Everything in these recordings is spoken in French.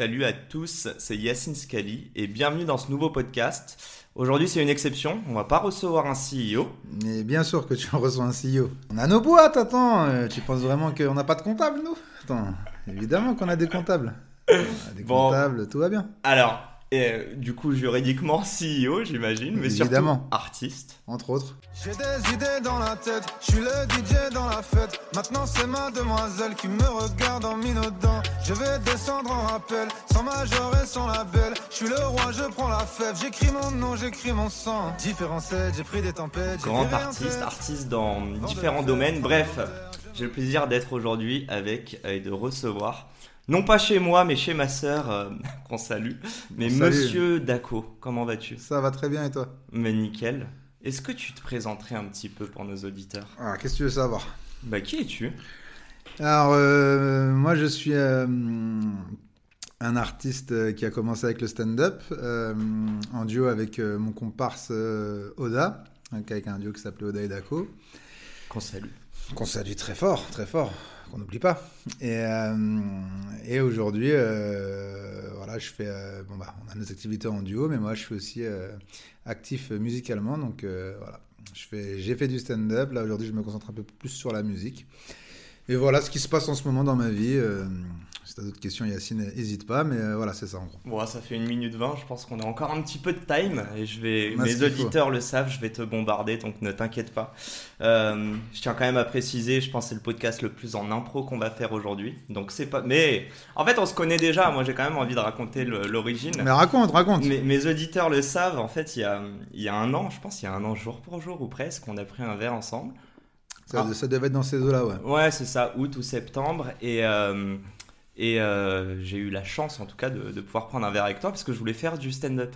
Salut à tous, c'est Yacine Scali et bienvenue dans ce nouveau podcast. Aujourd'hui, c'est une exception, on va pas recevoir un CEO. Mais bien sûr que tu reçois un CEO. On a nos boîtes, attends, euh, tu penses vraiment qu'on n'a pas de comptable, nous? Attends, évidemment qu'on a des comptables. On a des Bon. comptables, tout va bien. Alors, euh, du coup, juridiquement CEO, j'imagine, mais Évidemment. surtout artiste. Entre autres. J'ai des idées dans la tête, je suis le DJ dans la fête. Maintenant c'est mademoiselle qui me regarde en minaudant. Je vais descendre en rappel, sans major et sans label. Je suis le roi, je prends la fève. J'écris mon nom, j'écris mon sang. Différents sets, j'ai pris des tempêtes. j'ai Grand artiste, artiste dans différents domaines. Bref, j'ai le plaisir d'être aujourd'hui avec et de recevoir, non pas chez moi, mais chez ma sœur, euh, qu'on salue, mais On salue. Monsieur Daco. Comment vas-tu? Ça va très bien et toi? Mais nickel. Est-ce que tu te présenterais un petit peu pour nos auditeurs? Alors, qu'est-ce que tu veux savoir? Bah, qui es-tu? Alors, euh, moi, je suis euh, un artiste qui a commencé avec le stand-up, en duo avec mon comparse Oda, avec un duo qui s'appelait Oda et Dako. Qu'on salue. qu'on salue très fort, très fort, qu'on n'oublie pas. Et, euh, et aujourd'hui, euh, voilà, je fais, euh, bon bah, on a nos activités en duo, mais moi, je suis aussi actif musicalement, donc voilà, je fais, j'ai fait du stand-up. Là aujourd'hui, je me concentre un peu plus sur la musique. Et voilà ce qui se passe en ce moment dans ma vie. Si t'as d'autres questions, Yacine, n'hésite pas, mais euh, voilà, c'est ça en gros. Bon, ça fait une minute 20, je pense qu'on a encore un petit peu de time et je vais, mes faut. auditeurs le savent, je vais te bombarder donc ne t'inquiète pas. Euh, je tiens quand même à préciser, je pense que c'est le podcast le plus en impro qu'on va faire aujourd'hui. Donc c'est pas. Mais en fait, on se connaît déjà, moi j'ai quand même envie de raconter l'origine. Mais raconte, raconte. Mes, mes auditeurs le savent, en fait, il y, a, il y a un an, je pense, il y a un an jour pour jour ou presque, on a pris un verre ensemble. Ça, Ah. ça devait être dans ces eaux-là, ouais. Ouais, c'est ça, août ou septembre. Et, euh, et euh, j'ai eu la chance, en tout cas, de, de pouvoir prendre un verre avec toi parce que je voulais faire du stand-up.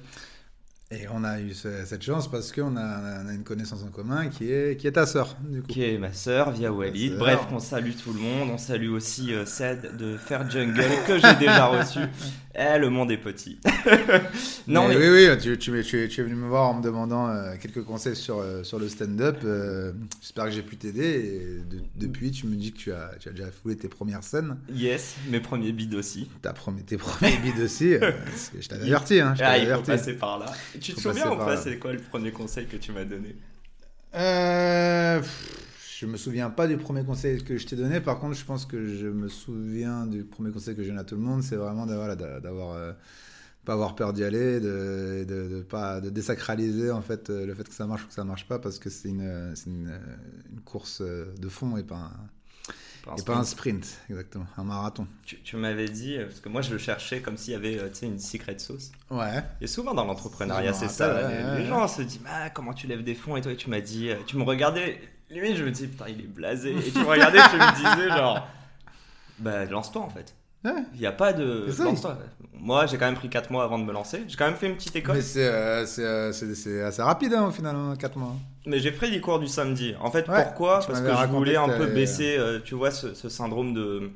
Et on a eu ce- cette chance parce qu'on a, on a une connaissance en commun qui est, qui est ta sœur, du coup. Qui est ma sœur, via Walid. Bref, on salue tout le monde. On salue aussi euh, Ced de Faire Jungle que j'ai déjà reçu. Eh, le monde est petit. non, mais, Mais Oui, oui, tu, tu, es- tu es- tu es venu me voir en me demandant euh, quelques conseils sur, euh, sur le stand-up. euh, J'espère que j'ai pu t'aider. De- depuis, tu me dis que tu as, déjà foulé tes premières scènes, yes, mes premiers bids aussi. premi- tes premiers bids aussi. je t'avais averti. Hein, je Ah, il faut passer par là. Tu te souviens ou pas c'est quoi le premier conseil que tu m'as donné? Euh, pff, je me souviens pas du premier conseil que je t'ai donné. Par contre, je pense que je me souviens du premier conseil que je donne à tout le monde. C'est vraiment d'avoir, voilà, d'avoir euh, pas avoir peur d'y aller, de, de, de pas de désacraliser en fait euh, le fait que ça marche ou que ça marche pas parce que c'est une, euh, c'est une, euh, une course euh, de fond et pas un, Parce et pas que un sprint exactement, un marathon. Tu, tu m'avais dit, euh, parce que moi je le cherchais comme s'il y avait euh, une secret sauce. Ouais. Et souvent dans l'entrepreneuriat, c'est me ça. les, ouais, les ouais. gens se disent ah, comment tu lèves des fonds? Et toi, et tu m'as dit, euh, tu me regardais, limite je me dis putain, il est blasé. Et tu me regardais, tu me disais genre, bah lance-toi en fait. Ouais. Il n'y a pas de. Ça. Lance-toi. Moi j'ai quand même pris 4 mois avant de me lancer. J'ai quand même fait une petite école. Mais c'est, euh, c'est, euh, c'est, c'est assez rapide hein, au final, 4 mois. Mais j'ai pris des cours du samedi. En fait, Ouais, pourquoi? Parce que je voulais un peu baisser, euh, tu vois, ce, ce syndrome de.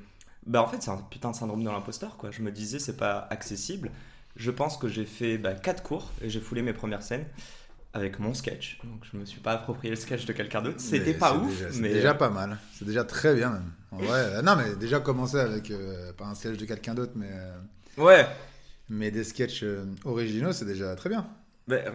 Bah, en fait, c'est un putain de syndrome de l'imposteur, quoi. Je me disais, c'est pas accessible. Je pense que j'ai fait bah, 4 cours et j'ai foulé mes premières scènes avec mon sketch. Donc, je me suis pas approprié le sketch de quelqu'un d'autre. C'était Mais pas ouf, déjà- C'est mais. déjà pas mal. C'est déjà très bien même. En vrai, euh, non mais déjà commencer avec euh, pas un sketch de quelqu'un d'autre, mais euh, Ouais. mais des sketchs euh, originaux, c'est déjà très bien. Bah, euh,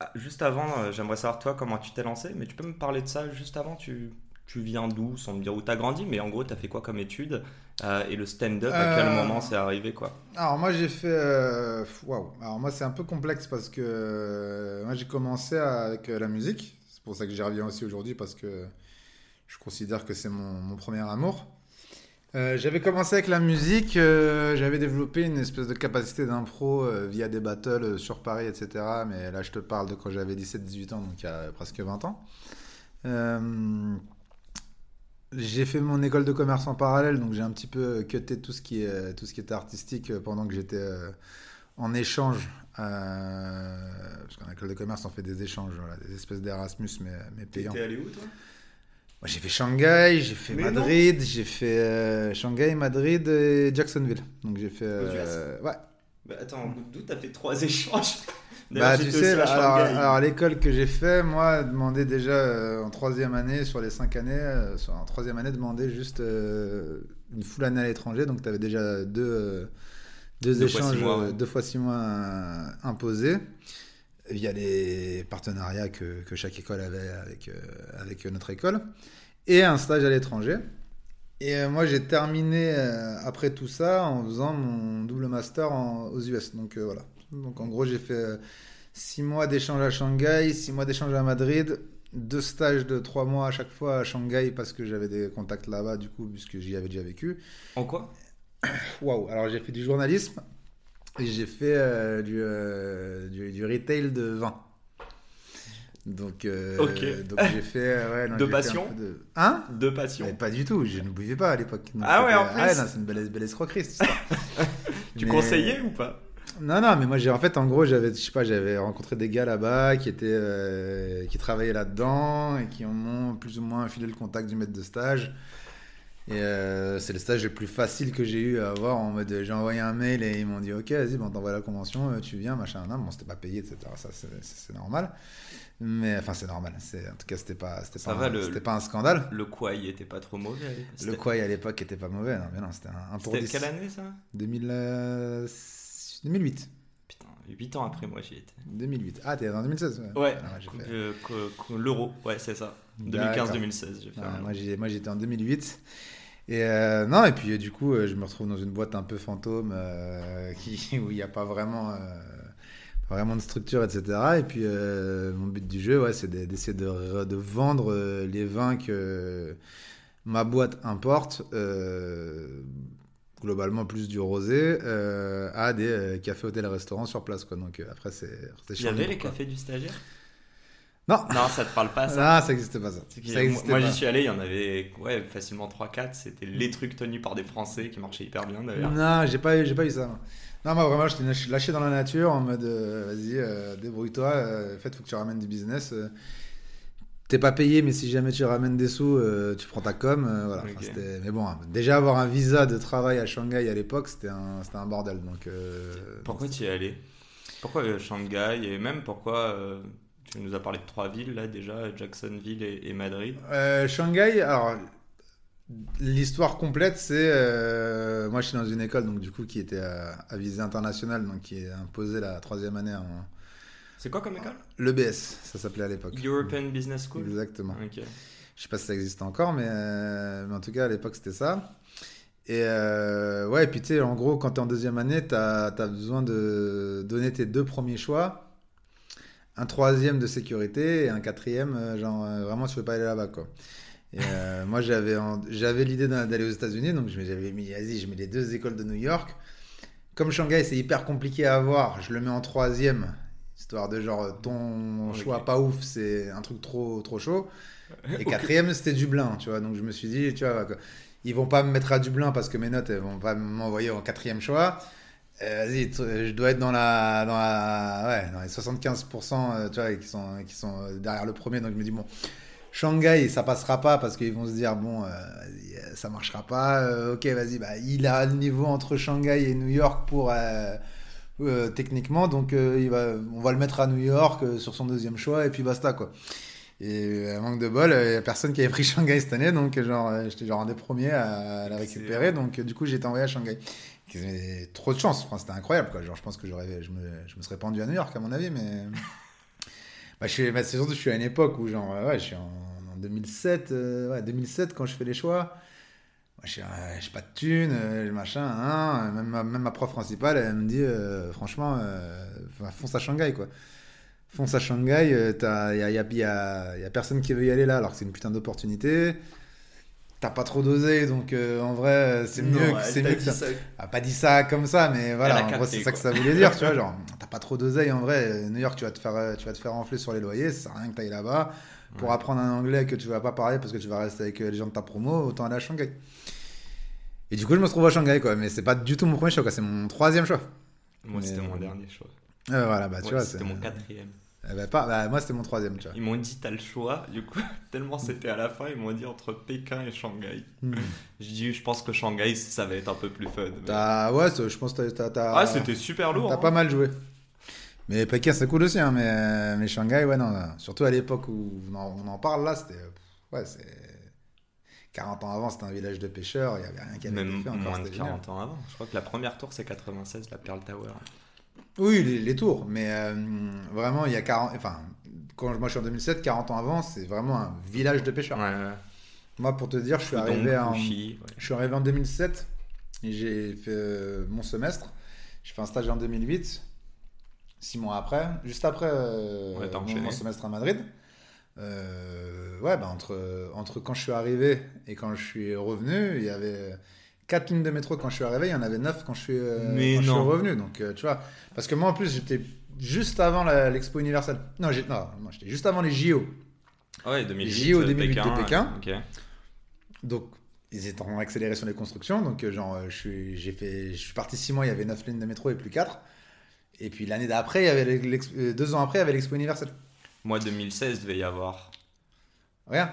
ah, juste avant, j'aimerais savoir toi comment tu t'es lancé. Mais tu peux me parler de ça juste avant? Tu... Tu viens d'où, sans me dire où t'as grandi, mais en gros, t'as fait quoi comme étude Euh, Et le stand-up, à quel Euh, moment c'est arrivé, quoi Alors moi j'ai fait, euh, waouh. Alors moi c'est un peu complexe parce que moi j'ai commencé avec la musique. C'est pour ça que j'y reviens aussi aujourd'hui parce que je considère que c'est mon, mon premier amour. Euh, j'avais commencé avec la musique, euh, j'avais développé une espèce de capacité d'impro euh, via des battles sur Paris, etc. Mais là, je te parle de quand j'avais 17-18 ans, donc il y a presque 20 ans. Euh, j'ai fait mon école de commerce en parallèle, donc j'ai un petit peu cuté tout ce qui, est, tout ce qui était artistique euh, pendant que j'étais euh, en échange. euh, parce qu'en école de commerce, on fait des échanges, voilà, des espèces d'Erasmus, mais, mais payants. T'es allé où toi? Moi, j'ai fait Shanghai, j'ai fait Mais Madrid, j'ai fait euh, Shanghai, Madrid et Jacksonville. Donc j'ai fait. euh, ouais. Bah attends, d'où t'as fait trois échanges Bah, tu sais, alors, alors, l'école que j'ai fait, moi, demandait déjà euh, en troisième année, sur les cinq années, euh, sur- en troisième année, demandait juste euh, une full année à l'étranger. Donc, tu avais déjà deux, deux, échanges, six mois, ouais. deux fois six mois imposés via les partenariats que, que chaque école avait avec, avec notre école et un stage à l'étranger. Et moi, j'ai terminé après tout ça en faisant mon double master en- aux US. Donc euh, voilà. Donc en gros, j'ai fait euh, six mois d'échange à Shanghai, six mois d'échange à Madrid, deux stages de trois mois à chaque fois à Shanghai parce que j'avais des contacts là-bas du coup, puisque j'y avais déjà vécu. En quoi? Waouh. Alors j'ai fait du journalisme et j'ai fait euh, du, euh, du, du retail de vin. Donc, euh, donc j'ai fait. euh, ouais, non, De fait passion peu de- Hein? De passion. mais pas du tout, je ne buvais pas à l'époque. Ah ouais, en plus non, c'est une belle, belle escroquerie histoire. Tu Mais- conseillais ou pas? Non, non, mais moi j'ai en fait, en gros, j'avais, je sais pas, j'avais rencontré des gars là-bas qui étaient, euh, qui travaillaient là-dedans et qui m'ont plus ou moins filé le contact du maître de stage. Et euh, c'est le stage le plus facile que j'ai eu à avoir en mode j'ai envoyé un mail et ils m'ont dit ok vas-y bon t'envoies la convention euh, tu viens machin non bon c'était pas payé etc ça c'est, normal. Mais enfin c'est normal. C'est en tout cas c'était pas c'était pas, va, un, le- pas un scandale. Le quoi, il était pas trop mauvais le quoi à l'époque était pas mauvais. Non mais non c'était un, un pour C'était 10 quelle année ça? 2000, euh, 2008 Putain, 8 ans après moi j'y étais. 2008 ah t'es en 2016 ouais, Ouais, Ah, fait- l'euro, ouais c'est ça. 2015-2016 j'ai fait. Ouais, un- moi, j'étais en 2008. Et euh, non, et puis euh, du coup, euh, je me retrouve dans une boîte un peu fantôme euh, qui, où il n'y a pas vraiment, euh, pas vraiment de structure, etc. Et puis, mon but du jeu, ouais, c'est de- d'essayer de, re- de vendre les vins que ma boîte importe, globalement plus du rosé, euh, à des euh, cafés, hôtels, restaurants sur place. Quoi. Donc euh, après, c'est Il y avait les cafés du stagiaire? Non, Non, ça te parle pas ça? Ah, ça n'existait pas ça. Moi- existait moi pas. j'y suis allé, il y en avait ouais, facilement 3-4, c'était les trucs tenus par des Français qui marchaient hyper bien d'ailleurs. Non, j'ai pas, pas eu ça. moi. Non, moi vraiment, je t'ai lâché- dans la nature en mode vas-y, débrouille-toi. En fait, faut que tu ramènes du business. T'es pas payé, mais si jamais tu ramènes des sous, euh, tu prends ta com. euh, voilà. Enfin, mais bon, hein, déjà avoir un visa de travail à Shanghai à l'époque, c'était un, bordel. Donc, euh, Pourquoi tu y es allé? Pourquoi Shanghai? Et même pourquoi tu nous as parlé de trois villes là déjà, Jacksonville et, et Madrid? Shanghai, alors l'histoire complète, c'est euh, moi je suis dans une école donc du coup qui était à, à visée internationale, donc qui est imposée la troisième année en C'est quoi comme école l'EBS, ça s'appelait à l'époque. European Business School. Exactement. Ok. Je sais pas si ça existe encore, mais, euh, mais en tout cas à l'époque c'était ça. Et euh, ouais, et puis tu sais, en gros, quand tu es en deuxième année, tu as, besoin de donner tes deux premiers choix, un troisième de sécurité et un quatrième, euh, genre vraiment tu veux pas aller là-bas quoi. Et euh, moi j'avais j'avais l'idée d'a- d'aller aux États-Unis, donc j'avais mis, vas-y, je mets les deux écoles de New York. Comme Shanghai c'est hyper compliqué à avoir, je le mets en troisième, histoire de genre ton Ok. choix pas ouf, c'est un truc trop trop chaud. Et quatrième, c'était Dublin, tu vois. Donc je me suis dit, tu vois, ils vont pas me mettre à Dublin parce que mes notes, elles vont pas m'envoyer en quatrième choix. Euh, Vas-y, je dois être dans la, dans la, ouais, dans les 75%, euh, tu vois, qui sont, qui sont euh, derrière le premier. Donc je me dis bon, Shanghai, ça passera pas parce qu'ils vont se dire bon, euh, euh, ça marchera pas. Euh, ok, vas-y, bah il a le niveau entre Shanghai et New York pour euh, techniquement, donc euh, il va, on va le mettre à New York euh, sur son deuxième choix et puis basta quoi. Et à manque de bol, il n'y a personne qui avait pris Shanghai cette année, donc genre, j'étais genre un des premiers à la récupérer, donc du coup j'ai été envoyé à Shanghai. Trop de chance, enfin, c'était incroyable quoi. Genre, je pense que j'aurais, je, me, je me serais pendu à New York à mon avis, mais. bah, je suis, bah, c'est surtout je suis à une époque où, genre, ouais, je suis en, en 2007, euh, ouais, 2007 quand je fais les choix. Je suis, euh, pas de thunes, euh, machin, hein. même, ma, même ma prof principale, elle me dit, euh, franchement, euh, fonce à Shanghai quoi fonce à Shanghai, il n'y a, y a, y personne qui veut y aller là, alors que c'est une putain d'opportunité. T'as pas trop dosé, donc euh, en vrai, c'est mieux, que- c'est mieux que ça. Elle a pas dit ça comme ça, mais voilà, en gros, c'est ça que ça voulait dire, tu vois. Genre, t'as pas trop d'oseille en vrai. New York, tu vas te faire, tu vas te faire enfler sur les loyers, ça sert à rien que t'ailles là-bas. pour apprendre un anglais que tu vas pas parler parce que tu vas rester avec les gens de ta promo, autant aller à Shanghai. Et du coup, je me retrouve à Shanghai, quoi. Mais c'est pas du tout mon premier choix, quoi. C'est mon troisième choix. Moi, Mais, c'était mon euh, dernier choix. Euh, voilà, bah tu Ouais, vois. c'était mon quatrième. Eh ben, pas, bah, moi, c'était mon troisième, tu vois. Ils m'ont dit t'as le choix, du coup, tellement c'était à la fin, ils m'ont dit entre Pékin et Shanghai. Hmm. Je dis, je pense que Shanghai, ça va être un peu plus fun. mais- ouais, je pense que t'as- Ah, c'était super lourd. T'as hein. pas mal joué. Mais Pékin, c'est cool aussi, hein, mais, mais Shanghai, ouais, non. Surtout à l'époque où on en parle là, c'était. Ouais, c'est. 40 ans avant, c'était un village de pêcheurs, il n'y avait rien qui avait Même été fait encore. moins de c'était génial. 40 ans avant. Je crois que la première tour, c'est 96, la Pearl Tower. Oui, les, les tours, mais euh, vraiment, il y a 40. Enfin, quand moi je suis en 2007, 40 ans avant, c'est vraiment un village de pêcheurs. Ouais, ouais. Moi, pour te dire, je suis arrivé en. Ouais. Je suis arrivé en 2007 et j'ai fait euh, mon semestre. J'ai fait un stage en 2008, six mois après, juste après euh, mon semestre à Madrid. Euh, ouais, bah entre, entre quand je suis arrivé et quand je suis revenu, il y avait quatre lignes de métro quand je suis arrivé, il y en avait neuf quand je suis, euh, Mais quand je suis non. revenu. Donc, euh, tu vois, parce que moi en plus, j'étais juste avant l'expo universelle. Non, j'ai- non, non, j'étais juste avant les JO. Ouais, 2008. JO euh, 2008 de Pékin. Donc, ils étaient en accéléré sur les constructions. Donc, genre, je suis, j'ai fait, je suis parti six mois, il y avait neuf lignes de métro et plus quatre. Et puis l'année d'après, il y avait l'ex- deux ans après, il y avait l'expo universelle. Moi, 2016, devait y avoir. Rien.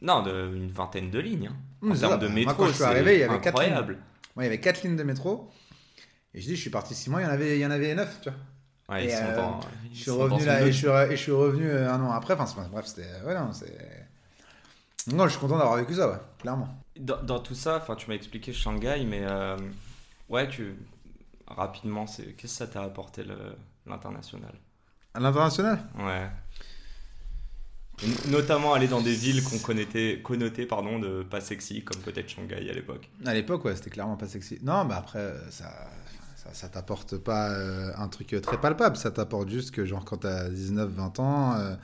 Non, de, une vingtaine de lignes. hein. Mmh, en termes ça. de Moi, métro, quand je suis arrivé, il y avait quatre. Moi, il y avait quatre lignes de métro. Et je dis, je suis parti six mois, il y en avait, il y en avait neuf, tu vois. Ouais, Et, euh, dans. ils Je suis revenu là, et je suis, re- et je suis revenu un an après. Enfin, bref, c'était, ouais, non, c'est. Non, je suis content d'avoir vécu ça, ouais, clairement. Dans, dans tout ça, enfin, tu m'as expliqué Shanghai, mais euh, ouais, tu rapidement, c'est qu'est-ce que ça t'a apporté l'international? À l'international? Ouais. Notamment aller dans des villes qu'on connottait, connotées pardon, de pas sexy, comme peut-être Shanghai à l'époque. À l'époque, ouais, c'était clairement pas sexy. Non, mais après, euh, ça, ça, t'apporte pas euh, un truc très palpable. Ça t'apporte juste que, genre, quand t'as 19-20 ans, euh,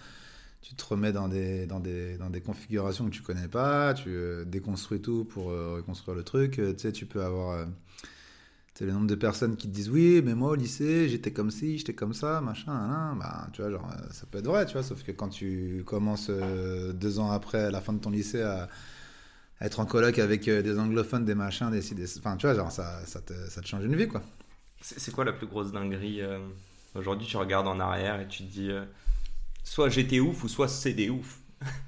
tu te remets dans des, dans, des, dans des configurations que tu connais pas, tu euh, déconstruis tout pour euh, reconstruire le truc. Euh, tu sais, tu peux avoir. Sais, le nombre de personnes qui te disent oui, mais moi au lycée, j'étais comme ci, j'étais comme ça, machin, nan. bah, tu vois, genre, euh, ça peut être vrai, tu vois, sauf que quand tu commences euh, deux ans après la fin de ton lycée à, être en coloc avec euh, des anglophones, des machins, des, enfin, tu vois, genre, ça, ça, te, ça te change une vie, quoi. C'est c'est quoi la plus grosse dinguerie Aujourd'hui, tu regardes en arrière et tu te dis soit j'étais ouf ou soit c'est des ouf.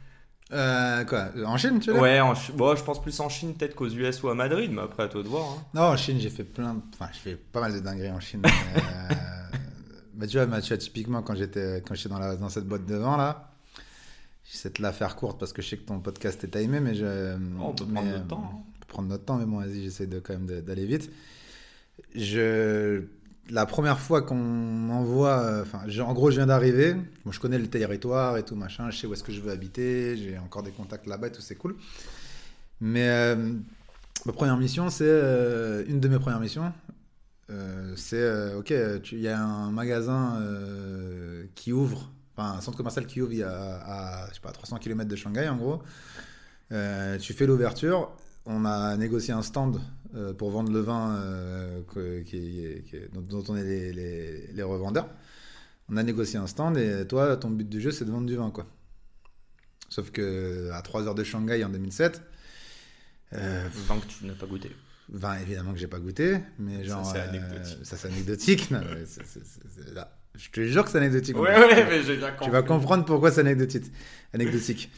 Euh, quoi, en Chine, tu veux Ouais, en bon, je pense plus en Chine peut-être qu'aux US ou à Madrid, mais après à toi de voir. hein. Non, en Chine, j'ai fait plein de... Enfin, j'ai fait pas mal de dingueries en Chine. mais, euh, bah, tu vois, bah, tu vois, typiquement, quand j'étais dans, la, dans cette boîte de vin, là, j'essaie de la faire courte parce que je sais que ton podcast est timé, mais je... Oh, on peut prendre euh, notre temps. hein. on peut prendre notre temps, mais bon, vas-y, j'essaie de, quand même d'aller vite. Je... La première fois qu'on m'envoie... euh, Enfin, en gros, je viens d'arriver. Je connais le territoire et tout, machin. Je sais où est-ce que je veux habiter. J'ai encore des contacts là-bas et tout, c'est cool. Mais euh, ma première mission, c'est... euh, une de mes premières missions, c'est... ok, il y a un magasin qui ouvre... Enfin, un centre commercial qui ouvre à, je sais pas, 300 km de Shanghai, en gros. Tu fais l'ouverture. On a négocié un stand euh, pour vendre le vin euh, qui qui dont, dont on est les, les- les revendeurs. On a négocié un stand et toi, ton but du jeu, c'est de vendre du vin, quoi. Sauf que à 3 heures de Shanghai en 2007, euh, Vin que tu n'as pas goûté. vin évidemment que j'ai pas goûté, mais Ça, genre c'est anecdotique. ça c'est anecdotique. Non, là, je te jure que c'est anecdotique. Ouais, ouais, mais j'ai bien compris. Tu vas comprendre pourquoi c'est anecdotique. anecdotique.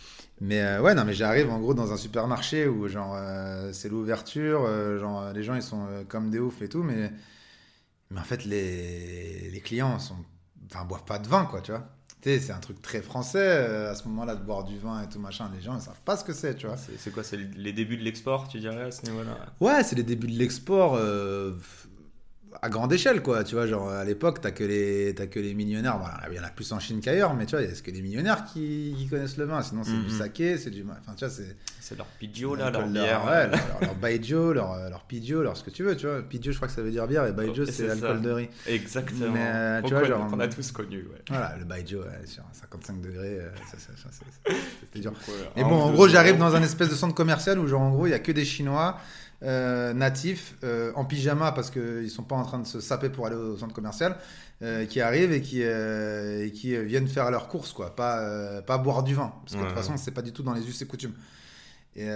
Mais euh, ouais, non, mais j'arrive en gros dans un supermarché où genre euh, c'est l'ouverture, euh, genre les gens ils sont comme des oufs et tout, mais mais en fait les, les clients sont, enfin boivent pas de vin quoi, tu vois. Tu sais, c'est un truc très français à ce moment-là de boire du vin et tout machin. Les gens ils savent pas ce que c'est, tu vois. C'est quoi C'est les débuts de l'export, tu dirais, à ce niveau-là? Ouais, c'est les débuts de l'export à grande échelle, quoi. Tu vois, genre à l'époque, t'as que les, que les millionnaires. Voilà, il y en a plus en Chine qu'ailleurs, mais tu vois, il y a que des millionnaires qui, qui connaissent le vin? Sinon, c'est du Mhm. saké, c'est du, enfin, tu vois, c'est C'est leur Pidgeot, là, leur leur, bière. ouais, leur, leur, leur baijiu, leur, leur pidjo, leur ce que tu veux, tu vois. Pidjo, je crois que ça veut dire bière, et baijiu, c'est l'alcool de riz. Exactement. Mais, euh, On tu vois, genre- qu'on a tous connu, ouais. Voilà, le baijiu, ouais, sur 55 degrés, euh, c'était dur. Mais un bon, en gros, j'arrive dans un espèce de centre commercial où, genre, en gros, il y a que des Chinois. Euh, natifs euh, en pyjama parce qu'ils sont pas en train de se saper pour aller au centre commercial euh, qui arrivent et qui, euh, et qui viennent faire leurs courses, quoi. Pas, pas boire du vin. Parce que de toute façon, c'est pas du tout dans les us et coutumes. Et,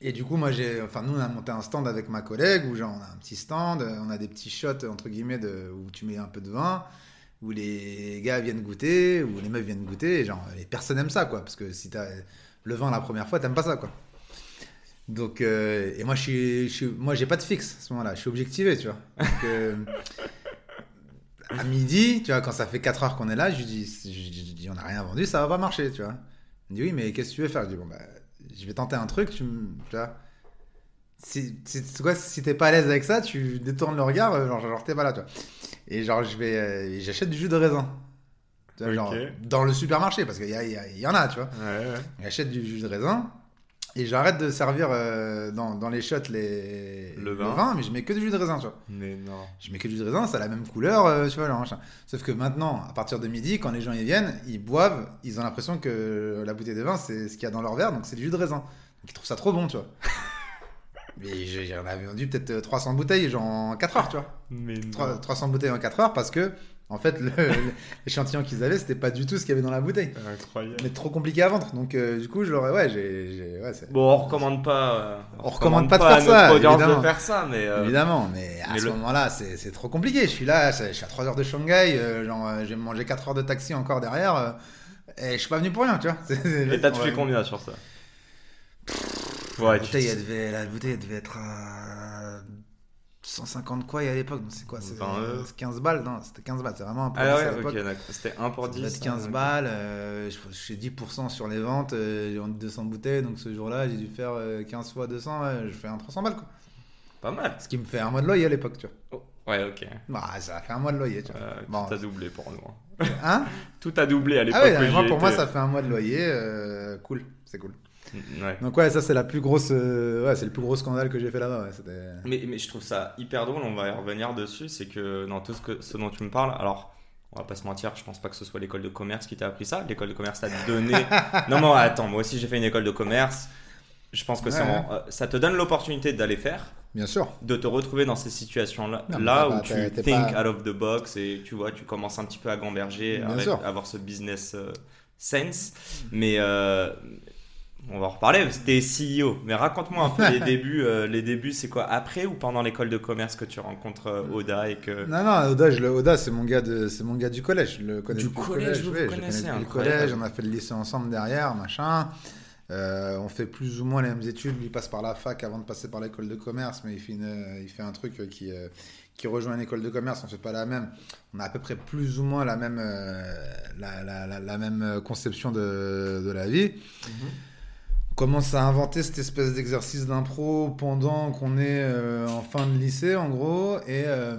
et du coup, moi, j'ai, enfin, nous, on a monté un stand avec ma collègue où, genre, on a un petit stand, on a des petits shots, entre guillemets, de, où tu mets un peu de vin, où les gars viennent goûter, où les meufs viennent goûter, et genre, les personnes aiment ça, quoi. Parce que si t'as le vin la première fois, t'aimes pas ça, quoi. Donc, euh, et moi, je suis, je suis- moi, j'ai pas de fixe à ce moment-là. Je suis objectivé, tu vois. Donc, euh, à midi, tu vois, quand ça fait 4 heures qu'on est là, je lui dis, je, je- je dis, on n'a rien vendu, ça va pas marcher, tu vois. Il me dit, oui, mais qu'est-ce que tu veux faire? Je dis, bon, bah, je vais tenter un truc, tu, tu vois. Si, si, quoi, si t'es pas à l'aise avec ça, tu détournes le regard, genre, genre t'es pas là, tu vois. Et genre, je vais, euh, j'achète du jus de raisin. Tu vois, genre, dans le supermarché, parce qu'il y, a- il y, a- il y en a, tu vois. Ouais, ouais. J'achète du jus de raisin et j'arrête de servir euh, dans, dans les shots les, Le vin. mais je mets que du jus de raisin, tu vois. Mais non. Je mets que du jus de raisin, ça a la même couleur, euh, tu vois, genre, machin. Sauf que maintenant, à partir de midi, quand les gens y viennent, ils boivent, ils ont l'impression que la bouteille de vin, c'est ce qu'il y a dans leur verre, donc c'est du jus de raisin. Donc ils trouvent ça trop bon, tu vois. Mais je- j'en avais vendu peut-être euh, 300 bouteilles, genre en 4 heures, tu vois. Mais non. Trois- 300 bouteilles en 4 heures parce que, en fait, l'échantillon qu'ils avaient, c'était pas du tout ce qu'il y avait dans la bouteille. Incroyable. Mais trop compliqué à vendre. Donc, euh, du coup, je l'aurais, ouais, j'ai, ouais, Bon, on recommande pas. euh, On recommande pas de à faire notre ça, évidemment. de faire ça, mais. euh, Évidemment, mais à mais ce le- moment-là, c'est, trop compliqué. Je suis là, je suis à 3 heures de Shanghai, euh, genre, euh, j'ai mangé 4 heures de taxi encore derrière, euh, et je suis pas venu pour rien, tu vois. Et t'as on va- combien sur ça la Ouais, tu- bouteille, elle devait, la bouteille, elle devait être à 150 quoi à l'époque. C'est quoi c'est, 20 euros. c'est 15 balles Non, c'était 15 balles. C'est vraiment un peu Ah ouais, l'époque. ok, d'accord. C'était 1 pour Ça 10. doit être 15 hein, balles, euh, fais 10% sur les ventes, euh, j'ai vendu 200 bouteilles, donc ce jour-là j'ai dû faire euh, 15 fois 200, ouais, je fais un 300 balles quoi. Pas mal. Ce qui me fait un mois de loyer à l'époque, tu vois. Oh, Ouais, ok. Bah, ça a fait un mois de loyer, tu vois. Euh, Bon. Tout a doublé pour nous. hein. Hein? Tout a doublé à l'époque. Ah ouais, pour moi ça fait un mois de loyer, euh, cool, c'est cool. Ouais. Donc ouais, ça c'est la plus grosse, euh, ouais, c'est le plus gros scandale que j'ai fait là-bas, ouais. Mais, mais je trouve ça hyper drôle, on va y revenir dessus, c'est que dans tout ce, que, ce dont tu me parles, alors on va pas se mentir, je pense pas que ce soit l'école de commerce qui t'a appris ça, l'école de commerce t'a donné... non mais attends, moi aussi j'ai fait une école de commerce, je pense que c'est Ouais. en- euh, ça te donne l'opportunité d'aller faire, Bien sûr. de te retrouver dans ces situations-là Non, là où pas- tu think pas- out of the box et tu vois, tu commences un petit peu à gamberger, avec- sûr. avoir ce business euh, sense, mais... on va en reparler, c'était CEO. Mais raconte-moi un peu les débuts. euh, les débuts, c'est quoi Après ou pendant l'école de commerce que tu rencontres euh, Oda et que. Non, non, Oda, je Oda c'est mon, gars de- mon gars du collège. Je le connais Du le collège, vous je connaissez, le collège. On a fait le lycée ensemble derrière, machin. Euh, on fait plus ou moins les mêmes études. Lui il passe par la fac avant de passer par l'école de commerce, mais il fait, une- il fait un truc qui, qui rejoint une école de commerce. On fait pas la même. On a à peu près plus ou moins la même, la, la- la- la même conception de, de la vie. On commence à inventer cette espèce d'exercice d'impro pendant qu'on est euh, en fin de lycée, en gros. Et, euh,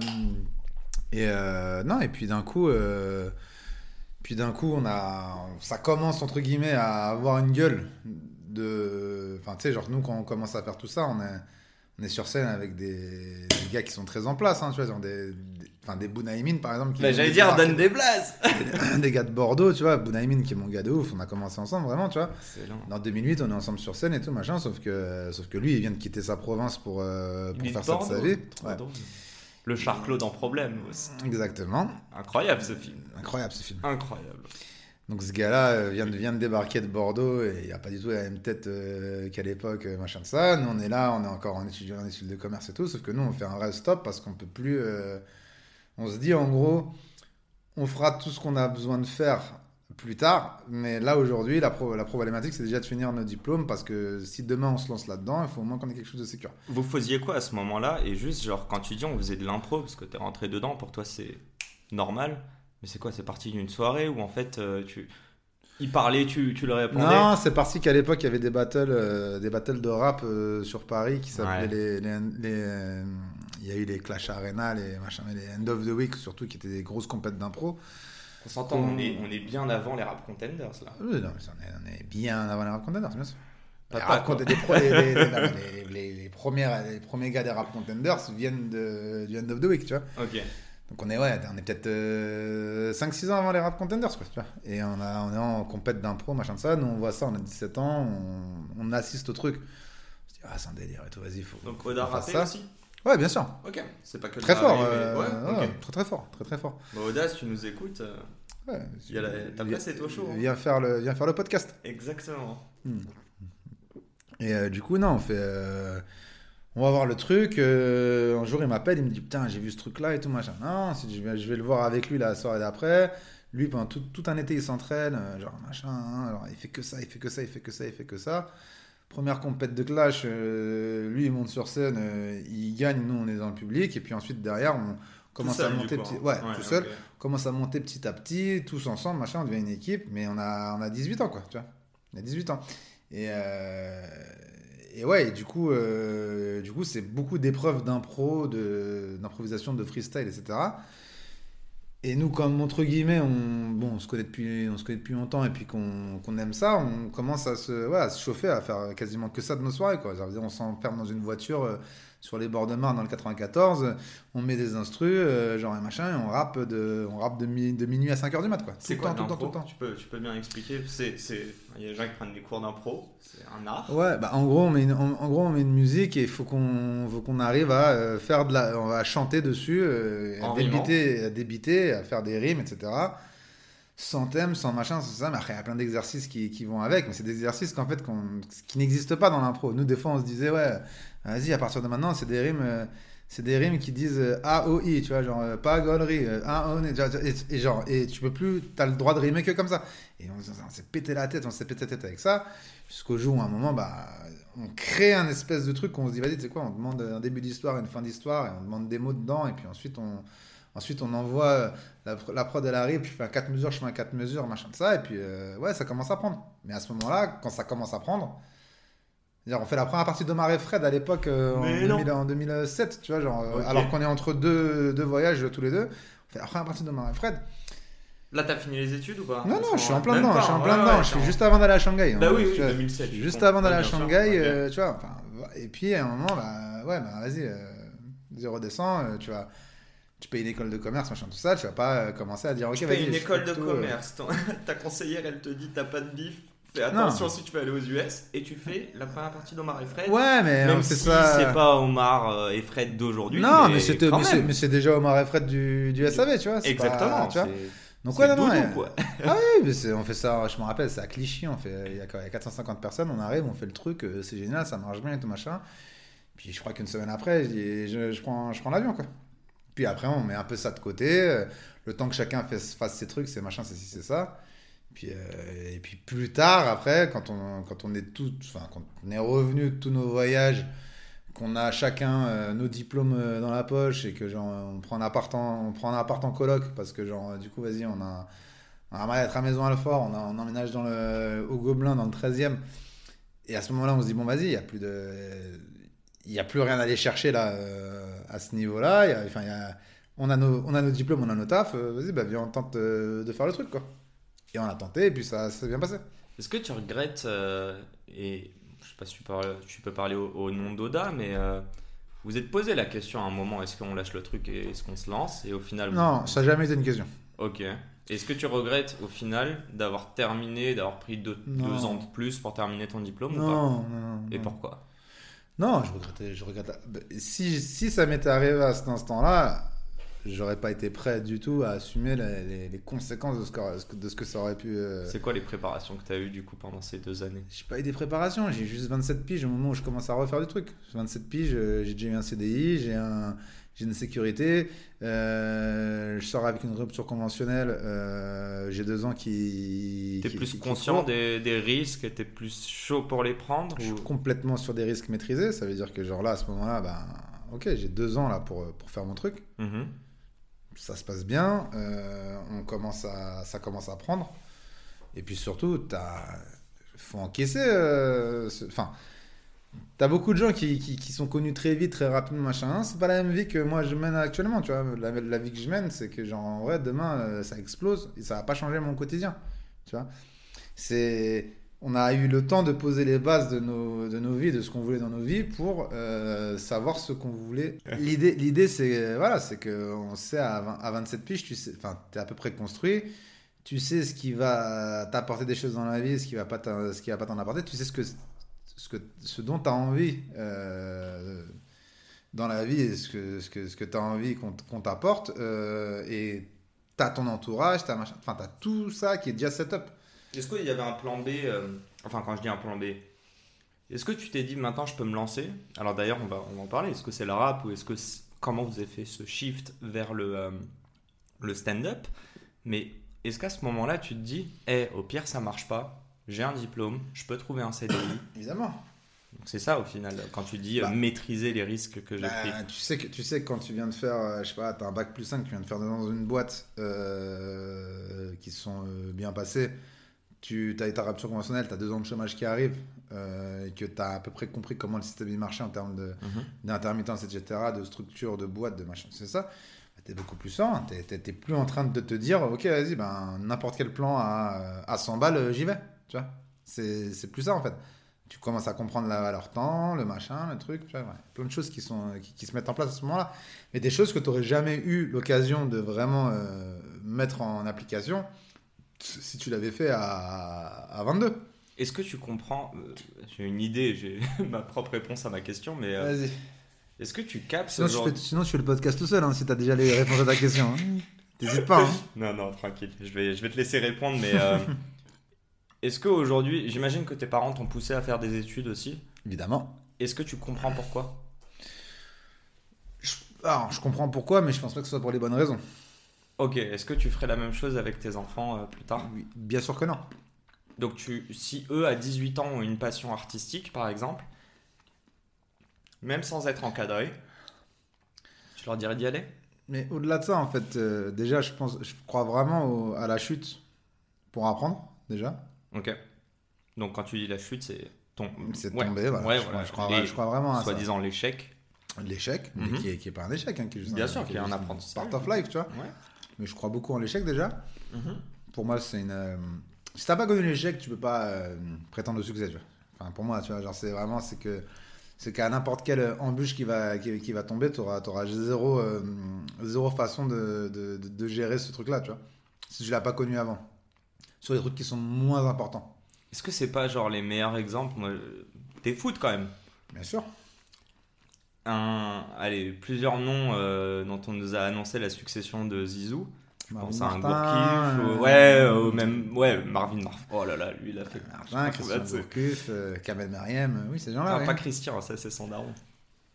et euh, non, et puis d'un coup, puis d'un coup, on a, ça commence entre guillemets à avoir une gueule de, enfin, tu sais, genre nous quand on commence à faire tout ça, on est, on est sur scène avec des, gars qui sont très en place, hein, tu vois, enfin des Bounaïmin par exemple. qui Bah, J'allais dire, donne des blases des gars de Bordeaux, tu vois, Bounaïmin qui est mon gars de ouf, on a commencé ensemble vraiment, tu vois. En 2008, on est ensemble sur scène et tout, machin, sauf que, sauf que lui, il vient de quitter sa province pour, euh, pour faire ça de sa vie. Ouais. Le Charclos dans Problème aussi. Exactement. Incroyable ce film. Incroyable ce film. Incroyable. Donc ce gars-là euh, vient de, vient de débarquer de Bordeaux et il a pas du tout la même tête euh, qu'à l'époque, machin de ça. Nous, on est là, on est encore en étudiant en études de commerce et tout, sauf que nous, on fait un vrai stop parce qu'on peut plus. euh, on se dit en gros, on fera tout ce qu'on a besoin de faire plus tard, mais là aujourd'hui, la, pro- la problématique, c'est déjà de finir nos diplômes parce que si demain on se lance là-dedans, il faut au moins qu'on ait quelque chose de sécure. Vous faisiez quoi à ce moment-là? Et juste, genre, quand tu dis on faisait de l'impro, parce que t'es rentré dedans, pour toi c'est normal. Mais c'est quoi? C'est parti d'une soirée où en fait euh, tu. Il parlait, tu, tu le répondais? Non, c'est parti qu'à l'époque, il y avait des battles, euh, des battles de rap euh, sur Paris qui s'appelaient Ouais. les. les- les, il y a eu les Clash Arena, les, machin, les End of the Week, surtout, qui étaient des grosses compètes d'impro. On s'entend, on est, on est bien avant les rap contenders là. Oui, non, mais on, est, on est bien avant les rap contenders, bien sûr. Les, premières- premiers gars des rap contenders viennent de, du End of the Week, tu vois. Ok. Donc on est, ouais, on est peut-être 5-6 ans avant les rap contenders, quoi, tu vois. Et on, a, on est en compète d'impro, machin de ça. Nous, on voit ça, on a 17 ans, on, on assiste au truc. On se dit, ah, c'est un délire et tout, vas-y, faut. Donc Oda faut faire ça. aussi Ouais, bien sûr. Ok, c'est pas que le Très fort. Mais- euh, Ouais. Très très fort, très très fort. Bah, si tu nous écoutes, euh, Ouais, Il y a la- ta place est au chaud, hein. Viens faire le, viens faire le podcast. exactement. Et euh, du coup, non, on fait. on va voir le truc. un jour, il m'appelle, il me dit Putain, j'ai vu ce truc-là et tout, machin. Non, je vais, je vais le voir avec lui la soirée d'après. Lui, pendant tout, tout un été, il s'entraîne. genre, machin. hein, alors, il fait que ça, il fait que ça, il fait que ça, il fait que ça. Première compète de clash, euh, lui, il monte sur scène, euh, il gagne, nous, on est dans le public. Et puis ensuite, derrière, on commence seul, à monter. petit- hein. Ouais, tout seul. commence à monter petit à petit, tous ensemble, machin, on devient une équipe, mais on a, on a 18 ans, quoi, tu vois. On a 18 ans. Et, euh, et ouais, et du coup, du coup c'est beaucoup d'épreuves d'impro, de- d'improvisation, de, freestyle, etc. Et nous, comme entre guillemets, on, bon, on, se connaît depuis, on se connaît depuis longtemps et puis qu'on qu'on aime ça, on commence à se, ouais, à se chauffer, à faire quasiment que ça de nos soirées. Quoi. Veut dire, on s'enferme dans une voiture euh, sur les bords de Marne dans le 94, on met des instrus, euh, genre et machin, et on rappe de, on rappe de, mi- de minuit à 5h du mat. Quoi. C'est quoi le temps, tout le temps, tout l'impro le temps. tu peux, tu peux bien expliquer C'est. Il y a des gens qui prennent des cours d'impro, c'est un art. Ouais, bah en gros on met une, en, en gros on met une musique et il faut qu'on qu'on arrive à euh, faire de la on va chanter dessus euh, à débiter à débiter à faire des rimes etc. Sans thème, sans machin, sans ça, mais après il y a plein d'exercices qui, qui vont avec, mais c'est des exercices qu'en fait qu'on- qui n'existent pas dans l'impro. Nous des fois on se disait ouais, vas-y à partir de maintenant c'est des rimes euh, c'est des rimes qui disent euh, A O I, tu vois, genre euh, pas gaulerie, euh, N, et, genre et tu peux plus t'as le droit de rimer que comme ça. Et on, s'est pété la tête, on s'est pété la tête avec ça. Jusqu'au jour où, à un moment, bah, on crée un espèce de truc qu'on se dit, vas-y, tu sais quoi, on demande un début d'histoire une fin d'histoire, et on demande des mots dedans, et puis ensuite, on, ensuite, on envoie la, la prod, elle arrive, puis je fais un 4 mesures, je fais un 4 mesures, machin de ça, et puis, ouais, ça commence à prendre. Mais à ce moment-là, quand ça commence à prendre, on fait la première partie d'Omar et Fred à l'époque, euh, en, Mais non. 2000 en 2007, tu vois, genre, euh, alors qu'on est entre deux, deux voyages tous les deux, on fait la première partie d'Omar et Fred. Là, t'as fini les études ou pas? Non, non, je suis en plein Même dedans, pas, je suis en plein ouais, dedans, ouais, je suis juste avant d'aller à Shanghai. Bah hein, oui, oui, tu vois. 2007. je Juste avant d'aller à sûr, Shanghai, euh, tu vois. enfin, et puis à un moment, bah, ouais, bah, vas-y, euh, vas-y, redescends, euh, tu vas, tu payes une école de commerce, machin, tout ça, tu vas pas euh, commencer à dire, ok, Tu vas-y. payes une école de tout, commerce. Ta conseillère, elle te dit t'as pas de bif. Fais attention si tu veux aller aux US. Et tu fais la première partie d'Omar et Fred. Ouais, mais Même fait si ça. c'est pas Omar euh, et Fred d'aujourd'hui. non, mais, mais, c'est, c'est déjà Omar et Fred du, du SAV, tu vois. c'est pas- Exactement. tu vois. c'est- Donc, c'est ouais, non, non, doudou, ouais. quoi. Ah oui, mais c'est- on fait ça, je me rappelle, c'est à Clichy, on fait, il y a quoi, il y a 450 personnes, on arrive, on fait le truc, euh, c'est génial, ça marche bien et tout machin. Puis je crois qu'une semaine après, je, prends, je prends l'avion, quoi. Puis après, on met un peu ça de côté, euh, le temps que chacun fasse, fasse ses trucs, c'est machin, c'est ci, c'est ça. Puis, euh, et puis plus tard, après, quand on, quand on est tout, enfin, quand on est revenu de tous nos voyages, qu'on a chacun euh, nos diplômes euh, dans la poche et que genre on prend un appart en, on prend un appart en coloc parce que genre du coup vas-y on a on a être à Maison Alfort, on, emménage dans le, au Gobelin dans le 13e et à ce moment-là on se dit bon vas-y il y a plus de a plus rien à aller chercher là à ce niveau-là, on a nos on a nos diplômes, on a nos euh, vas-y bah viens on tente euh, de faire le truc quoi. Et on a tenté et puis ça ça s'est bien passé. Est-ce que tu regrettes, euh, et je sais pas si tu, parles- tu peux parler au, au nom d'Oda, mais euh, vous êtes posé la question à un moment est-ce qu'on lâche le truc et est-ce qu'on se lance Et au final. Non, ça n'a jamais été une question. Ok. Est-ce que tu regrettes au final d'avoir terminé, d'avoir pris deux, ans de plus pour terminer ton diplôme ou pas? Non, non, non. Et pourquoi? Non, je regrettais, je regrette. bah, Si, si ça m'était arrivé à cet instant-là, j'aurais pas été prêt du tout à assumer les, les- les conséquences de ce, que, de ce que ça aurait pu. euh, C'est quoi les préparations que tu as eues du coup pendant ces deux années? J'ai pas eu des préparations, j'ai juste 27 piges au moment où je commence à refaire du truc. 27 piges, euh, j'ai déjà eu un CDI, j'ai un, j'ai une sécurité, euh, je sors avec une rupture conventionnelle, euh, j'ai deux ans qui. T'es plus qui- conscient des, des risques, t'es plus chaud pour les prendre Je suis ou- complètement sur des risques maîtrisés, ça veut dire que genre là, à ce moment-là, ben, ok, j'ai deux ans là pour, pour faire mon truc. Mhm. Ça se passe bien, euh, on commence à, ça commence à prendre. Et puis surtout, t'as, faut encaisser. euh, Enfin, t'as beaucoup de gens qui, qui, sont connus très vite, très rapidement, machin. C'est pas la même vie que moi je mène actuellement, tu vois. La, la vie que je mène, c'est que genre en vrai, demain, euh, ça explose et ça va pas changer mon quotidien, tu vois. C'est on a eu le temps de poser les bases de nos, de nos vies, de ce qu'on voulait dans nos vies pour euh, savoir ce qu'on voulait. L'idée, l'idée c'est voilà, c'est que on sait à, 20 à 27 piges, tu sais, enfin, es à peu près construit. Tu sais ce qui va t'apporter des choses dans la vie, ce qui va pas t'en- ce qui va pas t'en apporter. Tu sais ce que ce, que, ce dont tu as envie euh, dans la vie et ce que, ce que, ce que tu as envie qu'on t'apporte. Euh, et tu as ton entourage, tu as, enfin, as tout ça qui est déjà set up. Est-ce qu'il y avait un plan B euh, Enfin, quand je dis un plan B, est-ce que tu t'es dit maintenant je peux me lancer? Alors d'ailleurs, on va, on va en parler. Est-ce que c'est le rap ou est-ce que comment vous avez fait ce shift vers le, euh, le stand-up? Mais est-ce qu'à ce moment-là, tu te dis, eh, au pire, ça marche pas, j'ai un diplôme, je peux trouver un CDI Évidemment. c'est ça au final, quand tu dis euh, bah. maîtriser les risques que j'ai bah, pris. Tu sais que tu sais quand tu viens de faire, euh, je sais pas, tu as un bac plus 5, tu viens de faire dans une boîte euh, qui sont bien passées, tu as ta rupture conventionnelle, tu as deux ans de chômage qui arrivent, et que tu as à peu près compris comment le système marchait en termes mhm. d'intermittence, etc., de structure, de boîte, de machin, c'est ça tu es beaucoup plus serein. Tu n'es plus en train de te dire, ok, vas-y, ben, n'importe quel plan à, à 100 balles, j'y vais. Tu vois C'est plus ça, en fait. Tu commences à comprendre la valeur temps, le machin, le truc, tu vois, plein de choses qui, sont, qui, se mettent en place à ce moment-là. Mais des choses que tu n'aurais jamais eu l'occasion de vraiment euh, mettre en application si tu l'avais fait à, à 22. Est-ce que tu comprends euh, J'ai une idée, j'ai ma propre réponse à ma question, mais. Euh, Vas-y. Est-ce que tu captes sinon, genre... sinon, je fais le podcast tout seul, hein, si tu as déjà les réponses à ta question. Hein. T'hésites pas. Hein. non, non, tranquille. Je vais, je vais te laisser répondre, mais euh, est-ce qu'aujourd'hui, j'imagine que tes parents t'ont poussé à faire des études aussi? Évidemment. Est-ce que tu comprends pourquoi? Je... Alors, je comprends pourquoi, mais je pense pas que ce soit pour les bonnes raisons. Ok, est-ce que tu ferais la même chose avec tes enfants euh, plus tard? Oui, Bien sûr que non. Donc, tu, si eux, à 18 ans, ont une passion artistique, par exemple, même sans être encadré, tu leur dirais d'y aller? Mais au-delà de ça, en fait, euh, déjà, je, pense, je crois vraiment à la chute pour apprendre, déjà. Ok. Donc quand tu dis la chute, c'est ton... C'est tomber, voilà. je, crois, je, crois, vraiment à ça. Soi-disant l'échec. L'échec, mais mhm. qui, est, pas un échec. Hein, qui Bien sûr, qui est un apprentissage. Part of life, tu vois. Mais je crois beaucoup en l'échec déjà. Mhm. Pour moi, c'est une... Euh, si t'as pas connu l'échec, tu peux pas euh, prétendre au succès, tu vois. Enfin, pour moi, tu vois, genre, c'est vraiment, c'est que c'est qu'à n'importe quelle embûche qui va, qui, va tomber, tu auras, zéro, euh, zéro façon de, de, de, gérer ce truc-là, tu vois. Si tu l'as pas connu avant. Sur les trucs qui sont moins importants. Est-ce que c'est pas genre les meilleurs exemples? Moi, T'es foot quand même. Bien sûr. Un, allez, plusieurs noms euh, dont on nous a annoncé la succession de Zizou. Je pense à un Gourcuff, euh, ouais, au même, ouais, Marvin Marf. Oh là là, lui il a fait. Marvin, Christian Gourcuff, euh, Kamel Meriem, oui, ces gens-là. Non, pas Christian, ça c'est son daron.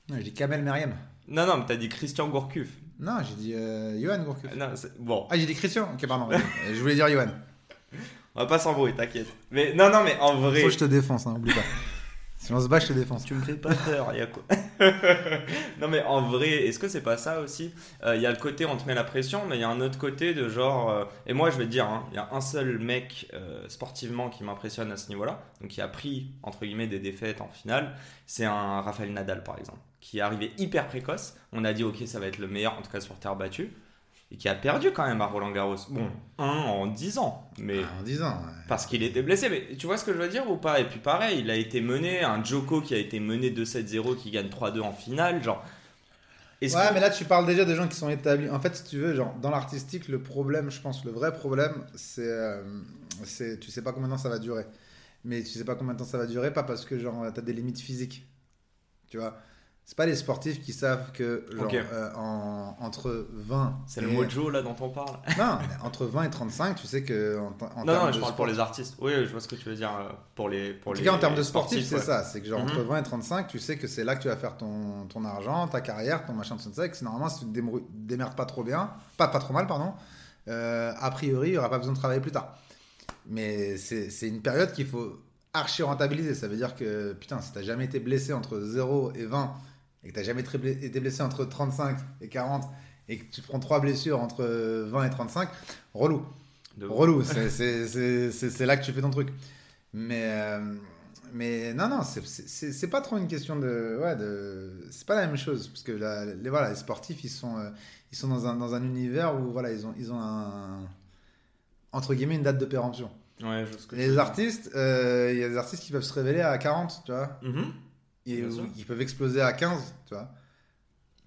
Non, j'ai dit Kamel Meriem. Non, non, mais t'as dit Christian Gourcuff. Non, j'ai dit euh, Johan Gourcuff. Non, bon. Ah, j'ai dit Christian Ok, pardon. je voulais dire Johan. On va pas s'embrouiller, t'inquiète. Mais non, non, mais en vrai. Faut que je te défonce, hein, oublie pas. Si on se bat, je te défonce. Tu me fais pas peur, y a quoi Non, mais en vrai, est-ce que c'est pas ça aussi? Il euh, y a le côté on te met la pression, mais il y a un autre côté de genre. Euh, et moi, je vais te dire, il hein, y a un seul mec euh, sportivement qui m'impressionne à ce niveau-là, donc qui a pris, entre guillemets, des défaites en finale. C'est un Rafael Nadal, par exemple, qui est arrivé hyper précoce. On a dit, ok, ça va être le meilleur, en tout cas sur terre battue et qui a perdu quand même à Roland Garros. Bon, un en 10 ans, mais ah, en 10 ans, parce qu'il était blessé. Mais tu vois ce que je veux dire ou pas? Et puis pareil, il a été mené, un Joko qui a été mené 2-7-0, qui gagne 3-2 en finale, genre. Ouais, mais là tu parles déjà des gens qui sont établis. En fait, si tu veux, genre dans l'artistique, le problème, je pense, le vrai problème, c'est, euh, c'est, tu sais pas combien de temps ça va durer. Mais tu sais pas combien de temps ça va durer, pas parce que genre t'as des limites physiques, tu vois? C'est pas les sportifs qui savent que genre, euh, en, entre 20 c'est le mojo là dont on parle. Non entre 20 et 35 tu sais que en, en non non je parle pour les artistes. Oui je vois ce que tu veux dire euh, pour les pour en tout cas en termes de sportifs, c'est ça. C'est que genre entre 20 mhm. et 35 tu sais que c'est là que tu vas faire ton, ton argent ta carrière ton machin de ça. Que normalement si tu te démerdes pas trop bien pas pas trop mal pardon euh, a priori il y aura pas besoin de travailler plus tard. Mais c'est une période qu'il faut archi rentabiliser ça veut dire que putain si t'as jamais été blessé entre 0 et 20 et que tu n'as jamais été blessé entre 35 et 40 et que tu prends trois blessures entre 20 et 35, relou. relou, c'est là que tu fais ton truc. Mais, euh, mais non, non, c'est pas trop une question de. Ouais, de c'est pas la même chose. Parce que les, voilà, les sportifs, ils sont, euh, ils sont dans, un, dans un univers où voilà, ils ont, ils ont un. Entre guillemets, une date de péremption. Ouais, je les artistes, euh, il y a des artistes qui peuvent se révéler à 40, tu vois. Mm-hmm ils peuvent exploser à 15, tu vois.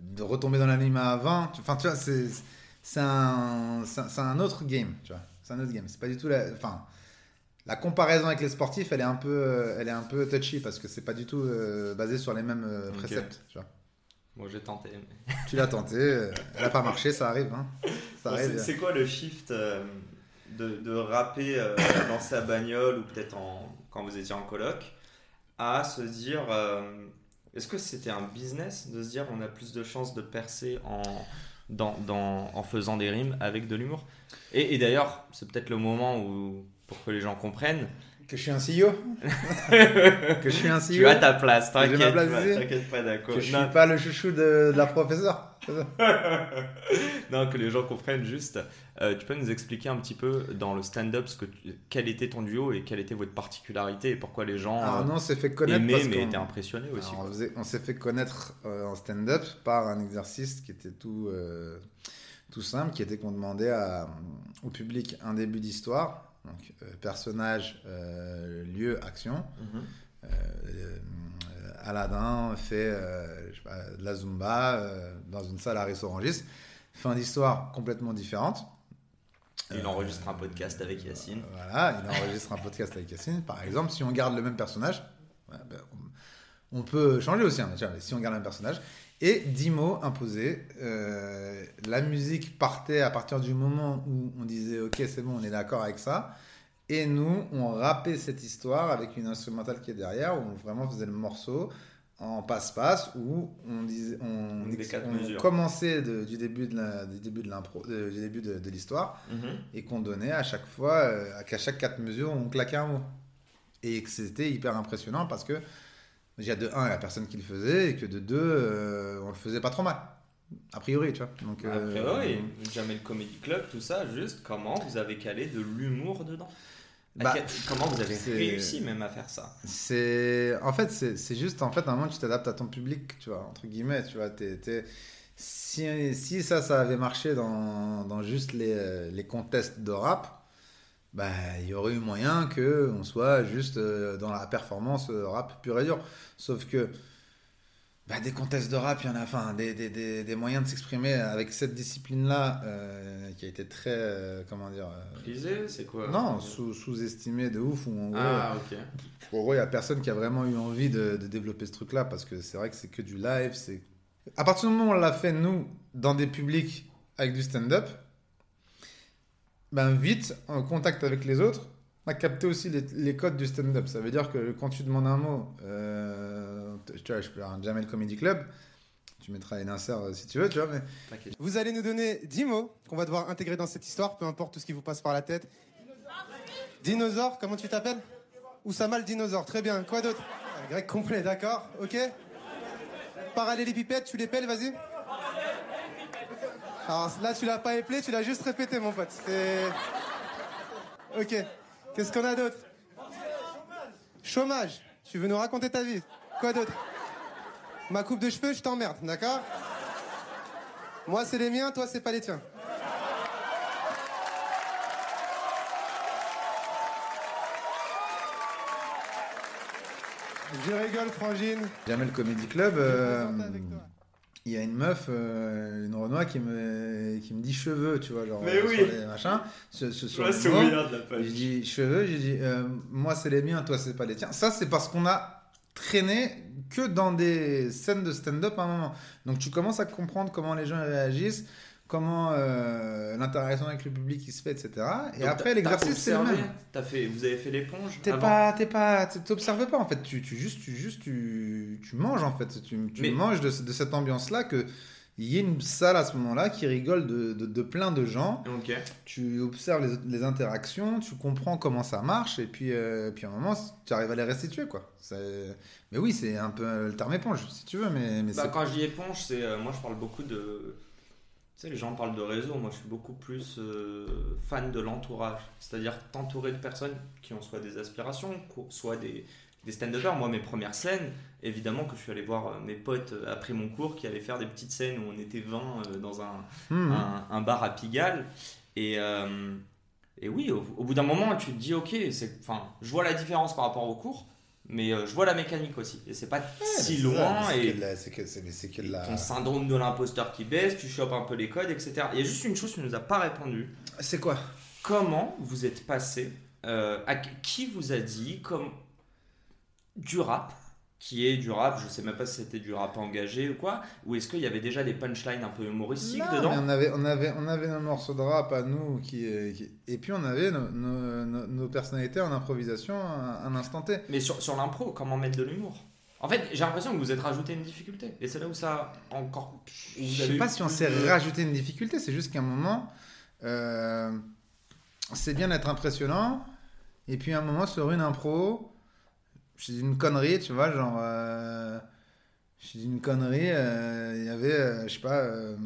De retomber dans l'anima à 20. Enfin, tu vois, c'est un, un autre game, tu vois. C'est un autre game. C'est pas du tout la. Enfin, la comparaison avec les sportifs, elle est un peu, euh, elle est un peu touchy parce que c'est pas du tout euh, basé sur les mêmes euh, préceptes. Tu, vois. Moi j'ai tenté. mais- tu l'as tenté, elle a pas marché, ça arrive. Hein. Ça Bon, arrive. c'est- C'est quoi le shift euh, de, de rapper dans sa bagnole ou peut-être en, quand vous étiez en coloc à se dire euh, est-ce que c'était un business de se dire on a plus de chances de percer en, dans, dans- en faisant des rimes avec de l'humour? Et, et d'ailleurs, c'est peut-être le moment où, pour que les gens comprennent, Que je suis un CEO Que je suis un CEO tu as ta place, t'inquiète pas, t'inquiète pas, d'accord. Que je Non, suis pas le chouchou de, de la professeure non, que les gens comprennent juste. Euh, tu peux nous expliquer un petit peu dans le stand-up que tu- quel était ton duo et quelle était votre particularité et pourquoi les gens Alors euh, non, on s'est fait connaître aimaient parce mais étaient impressionnés aussi. Alors, on faisait- on s'est fait connaître euh, en stand-up par un exercice qui était tout, euh, tout simple, qui était qu'on demandait à- au public un début d'histoire, donc euh, personnage, euh, lieu, action. Mhm. Euh, Aladdin fait je sais pas, de la zumba dans une salle à Rissorangis. Fin d'histoire complètement différente. Il enregistre un podcast avec Yacine. Voilà, il enregistre un podcast avec Yacine. Par exemple, si on garde le même personnage, ben, on, peut changer aussi, hein, si on garde le même personnage. Et 10 mots imposés. Euh, la musique partait à partir du moment où on disait Ok, c'est bon, on est d'accord avec ça. Et nous, on rappait cette histoire avec une instrumentale qui est derrière, où on vraiment faisait le morceau en passe-passe, où on, disait, on, commençait de- du début de la- du début de l'impro, du début de- de l'histoire Mhm. et qu'on donnait à chaque fois, euh, qu'à chaque quatre mesures, on claquait un mot. Et que c'était hyper impressionnant parce que, déjà de un, il y a personne qui le faisait, et que de deux, euh, on le faisait pas trop mal. A priori, tu vois. Donc, euh, Après, oui, jamais le Comedy Club, tout ça, juste comment vous avez calé de l'humour dedans Bah, quel- Comment vous avez réussi même à faire ça C'est en fait c'est juste en fait à un moment tu t'adaptes à ton public tu vois entre guillemets tu vois si si ça ça avait marché dans, dans juste les, euh, les contests de rap bah il y aurait eu moyen que on soit juste euh, dans la performance euh, rap pur et dur sauf que bah, des contests de rap, il y en a, enfin, des, des, des, des moyens de s'exprimer avec cette discipline-là euh, qui a été très, euh, comment dire, euh, Prisé, c'est quoi non, sous- sous-estimé de ouf, où en gros, Ah, ok. en gros, il n'y a personne qui a vraiment eu envie de, de développer ce truc-là parce que c'est vrai que c'est que du live. C'est À partir du moment où on l'a fait, nous, dans des publics avec du stand-up, ben vite, en contact avec les autres, on a capté aussi les, codes du stand-up. Ça veut dire que quand tu demandes un mot, euh, tu vois, je peux un Jamel Comedy Club, tu mettras une insert euh, si tu veux, tu vois, mais. Vous allez nous donner 10 mots qu'on va devoir intégrer dans cette histoire, peu importe tout ce qui vous passe par la tête. Dinosaure, comment tu t'appelles? Oussama le dinosaure, très bien. Quoi d'autre? Grec complet, d'accord, ok Parallélépipède, tu les pelles, vas-y Alors là, tu l'as pas épelé, tu l'as juste répété, mon pote. C'est... Ok. Qu'est-ce qu'on a d'autre? Chômage. Tu veux nous raconter ta vie? Quoi d'autre? Ma coupe de cheveux, je t'emmerde, d'accord? Moi, c'est les miens, toi, c'est pas les tiens. Je rigole, Frangine. Jamel Comedy Club, euh, il y a une meuf, euh, une Renoir qui me, qui me dit cheveux, tu vois, genre Mais euh, oui. sur les machins. Sur, Je les de la Je page. dis cheveux, j'ai dit euh, moi c'est les miens, toi c'est pas les tiens. Ça c'est parce qu'on a traîné que dans des scènes de stand-up à un moment. Donc tu commences à comprendre comment les gens réagissent, comment euh, l'interaction avec le public qui se fait, etc. Et Donc, après l'exercice c'est le même. t'as fait, vous avez fait l'éponge T'es pas, t'es pas, t'observes pas en fait. Tu, tu juste, tu juste, tu, tu manges en fait. Tu, tu Mais- manges de, de cette ambiance-là que il y ait une salle à ce moment-là qui rigole de, de, de plein de gens. Ok. Tu observes les, les interactions, tu comprends comment ça marche et puis, euh, puis à un moment tu arrives à les restituer quoi. Mais oui, c'est un peu le terme éponge si tu veux, mais, mais Bah, quand je dis éponge, c'est euh, moi je parle beaucoup de. Tu sais, les gens parlent de réseau. Moi, je suis beaucoup plus euh, fan de l'entourage. C'est-à-dire t'entourer de personnes qui ont soit des aspirations, soit des, des stand-uppers. Moi, mes premières scènes, évidemment que je suis allé voir euh, mes potes euh, après mon cours qui allaient faire des petites scènes où on était 20 euh, dans un, Mhm. un, un bar à Pigalle. Et, euh, et oui, au, au bout d'un moment, tu te dis, ok, enfin, je vois la différence par rapport au cours, mais euh, je vois la mécanique aussi. Et c'est pas si loin. ça, et c'est que c'est que la. ton syndrome de l'imposteur qui baisse, tu chopes un peu les codes, etc. Il y a juste une chose tu nous as pas répondu. C'est quoi? Comment vous êtes passé euh, à qui vous a dit comme du rap qui est du rap, je sais même pas si c'était du rap engagé ou quoi, ou est-ce qu'il y avait déjà des punchlines un peu humoristiques Non, dedans? Mais on avait, on avait, on avait nos morceaux de rap à nous qui, qui- et puis on avait nos, nos- nos- nos personnalités en improvisation à un instant T. Mais sur, sur l'impro, comment mettre de l'humour? En fait, j'ai l'impression que vous êtes rajouté une difficulté. Et c'est là où ça a encore. Je sais pas si on s'est de- rajouté une difficulté, c'est juste qu'à un moment, euh, c'est bien d'être impressionnant, et puis à un moment sur une impro, j'ai dit une connerie, tu vois, genre, euh, une connerie, euh, il y avait, euh, je sais pas, euh,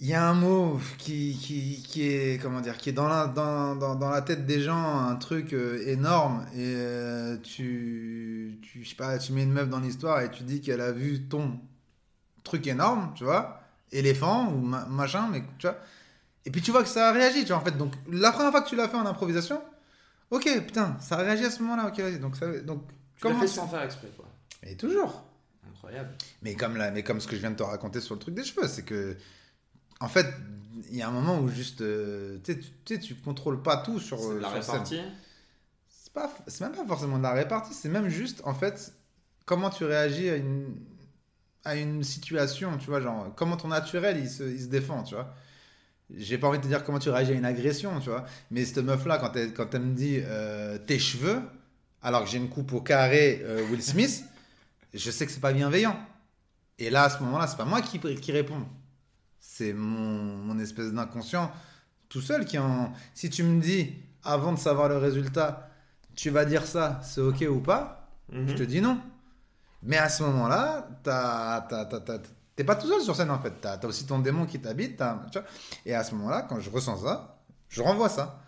il y a un mot qui, qui, qui est, comment dire, qui est dans la, dans, dans, dans la tête des gens, un truc énorme, et tu, tu, je sais pas, tu mets une meuf dans l'histoire et tu dis qu'elle a vu ton truc énorme, tu vois, éléphant ou ma- machin, mais tu vois. Et puis tu vois que ça a réagi, tu vois, en fait. Donc la première fois que tu l'as fait en improvisation, ok, putain, ça a réagi à ce moment-là, ok, vas-y. Donc, ça, donc Tu l'as comment fait tu- sans faire exprès, quoi. Et toujours. Incroyable. Mais comme, la, mais comme ce que je viens de te raconter sur le truc des cheveux, c'est que, en fait, il y a un moment où juste, euh, tu sais, tu- tu sais, tu contrôles pas tout sur, C'est de la sur scène. répartie. C'est pas, c'est même pas forcément de la répartie, c'est même juste, en fait, comment tu réagis à une, à une situation, tu vois, genre, comment ton naturel, il se, il se défend, tu vois. J'ai pas envie de te dire comment tu réagis à une agression, tu vois. Mais cette meuf-là, quand elle, quand elle me dit euh, tes cheveux, alors que j'ai une coupe au carré euh, Will Smith, je sais que c'est pas bienveillant. Et là, à ce moment-là, c'est pas moi qui, qui réponds. C'est mon, mon espèce d'inconscient tout seul qui en. Si tu me dis, avant de savoir le résultat, tu vas dire ça, c'est ok ou pas, Mhm. je te dis non. Mais à ce moment-là, t'as- t'es pas tout seul sur scène en fait. T'as as aussi ton démon qui t'habite. Et à ce moment-là, quand je ressens ça, je renvoie ça.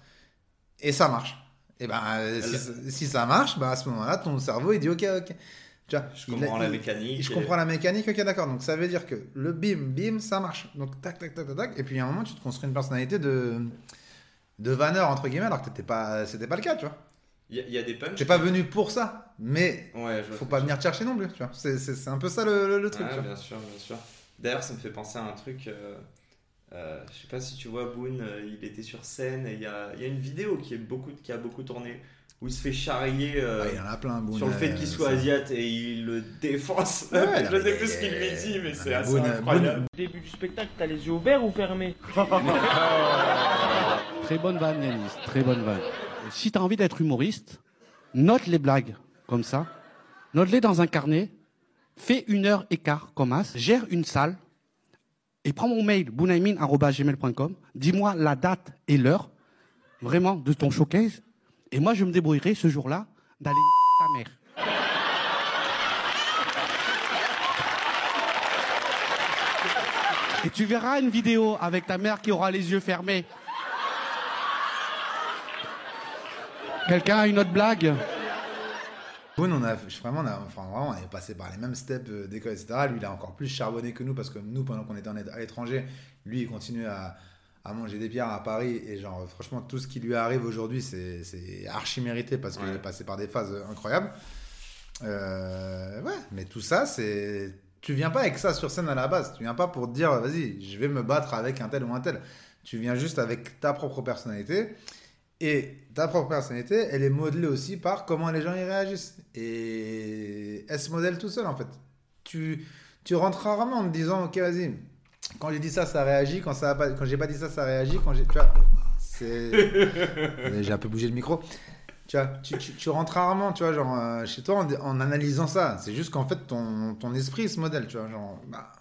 Et ça marche. Et ben, euh, si, si ça marche, ben à ce moment-là, ton cerveau il dit ok, ok. Tu vois, Je comprends la mécanique. je et- comprends la mécanique, ok, d'accord. Donc ça veut dire que le bim, bim, ça marche. Donc tac, tac, tac, tac, tac. Et puis à un moment, tu te construis une personnalité de de vanneur entre guillemets, alors que t'étais pas, c'était pas le cas, tu vois. Il y, a- il y a des punchs. T'es pas venu pour ça, mais Ouais, faut pas venir te chercher non plus, tu vois. C'est, c'est, c'est un peu ça le, le- truc. Ouais, bien sûr, bien sûr. D'ailleurs, ça me fait penser à un truc. euh, euh, je sais pas si tu vois Boone, euh, il était sur scène et il y a, il y a une vidéo qui, est beaucoup, qui a beaucoup tourné où il se fait charrier euh, Ah, il y en a plein, Boone, sur le fait euh, qu'il soit asiate et il le défonce. Ouais, je sais plus ce qu'il lui dit, mais c'est assez Boone- incroyable. Au début du spectacle, t'as les yeux ouverts ou fermés Très bonne vanne, Yanis, très bonne vanne. Si tu as envie d'être humoriste, note les blagues comme ça, note-les dans un carnet, fais une heure écart comme as, gère une salle et prends mon mail bounaimin.gmail.com, dis-moi la date et l'heure, vraiment, de ton showcase, et moi je me débrouillerai ce jour-là d'aller ta mère. Et tu verras une vidéo avec ta mère qui aura les yeux fermés. Quelqu'un a une autre blague? Boone, on a, vraiment, on a, enfin, vraiment, on est passé par les mêmes steps euh, d'école, etc. Lui, il a encore plus charbonné que nous parce que nous, pendant qu'on était en- à l'étranger, lui, il continue à, à manger des pierres à Paris. Et genre, franchement, tout ce qui lui arrive aujourd'hui, c'est c'est archi mérité parce qu'il Ouais. est passé par des phases incroyables. Euh, ouais, mais tout ça, c'est. Tu viens pas avec ça sur scène à la base. Tu viens pas pour te dire, vas-y, je vais me battre avec un tel ou un tel. Tu viens juste avec ta propre personnalité. Et ta propre personnalité, elle est modelée aussi par comment les gens y réagissent. Et elle se modèle tout seul, en fait. Tu, tu rentres rarement en te disant, ok, vas-y, quand j'ai dit ça, ça réagit. Quand, ça pas, quand j'ai pas dit ça, ça réagit. Quand j'ai, tu vois, c'est... j'ai un peu bougé le micro. Tu vois, tu, tu, tu rentres rarement, tu vois, genre, euh, chez toi en, en analysant ça. C'est juste qu'en fait, ton, ton esprit se modèle, tu vois, genre, bah,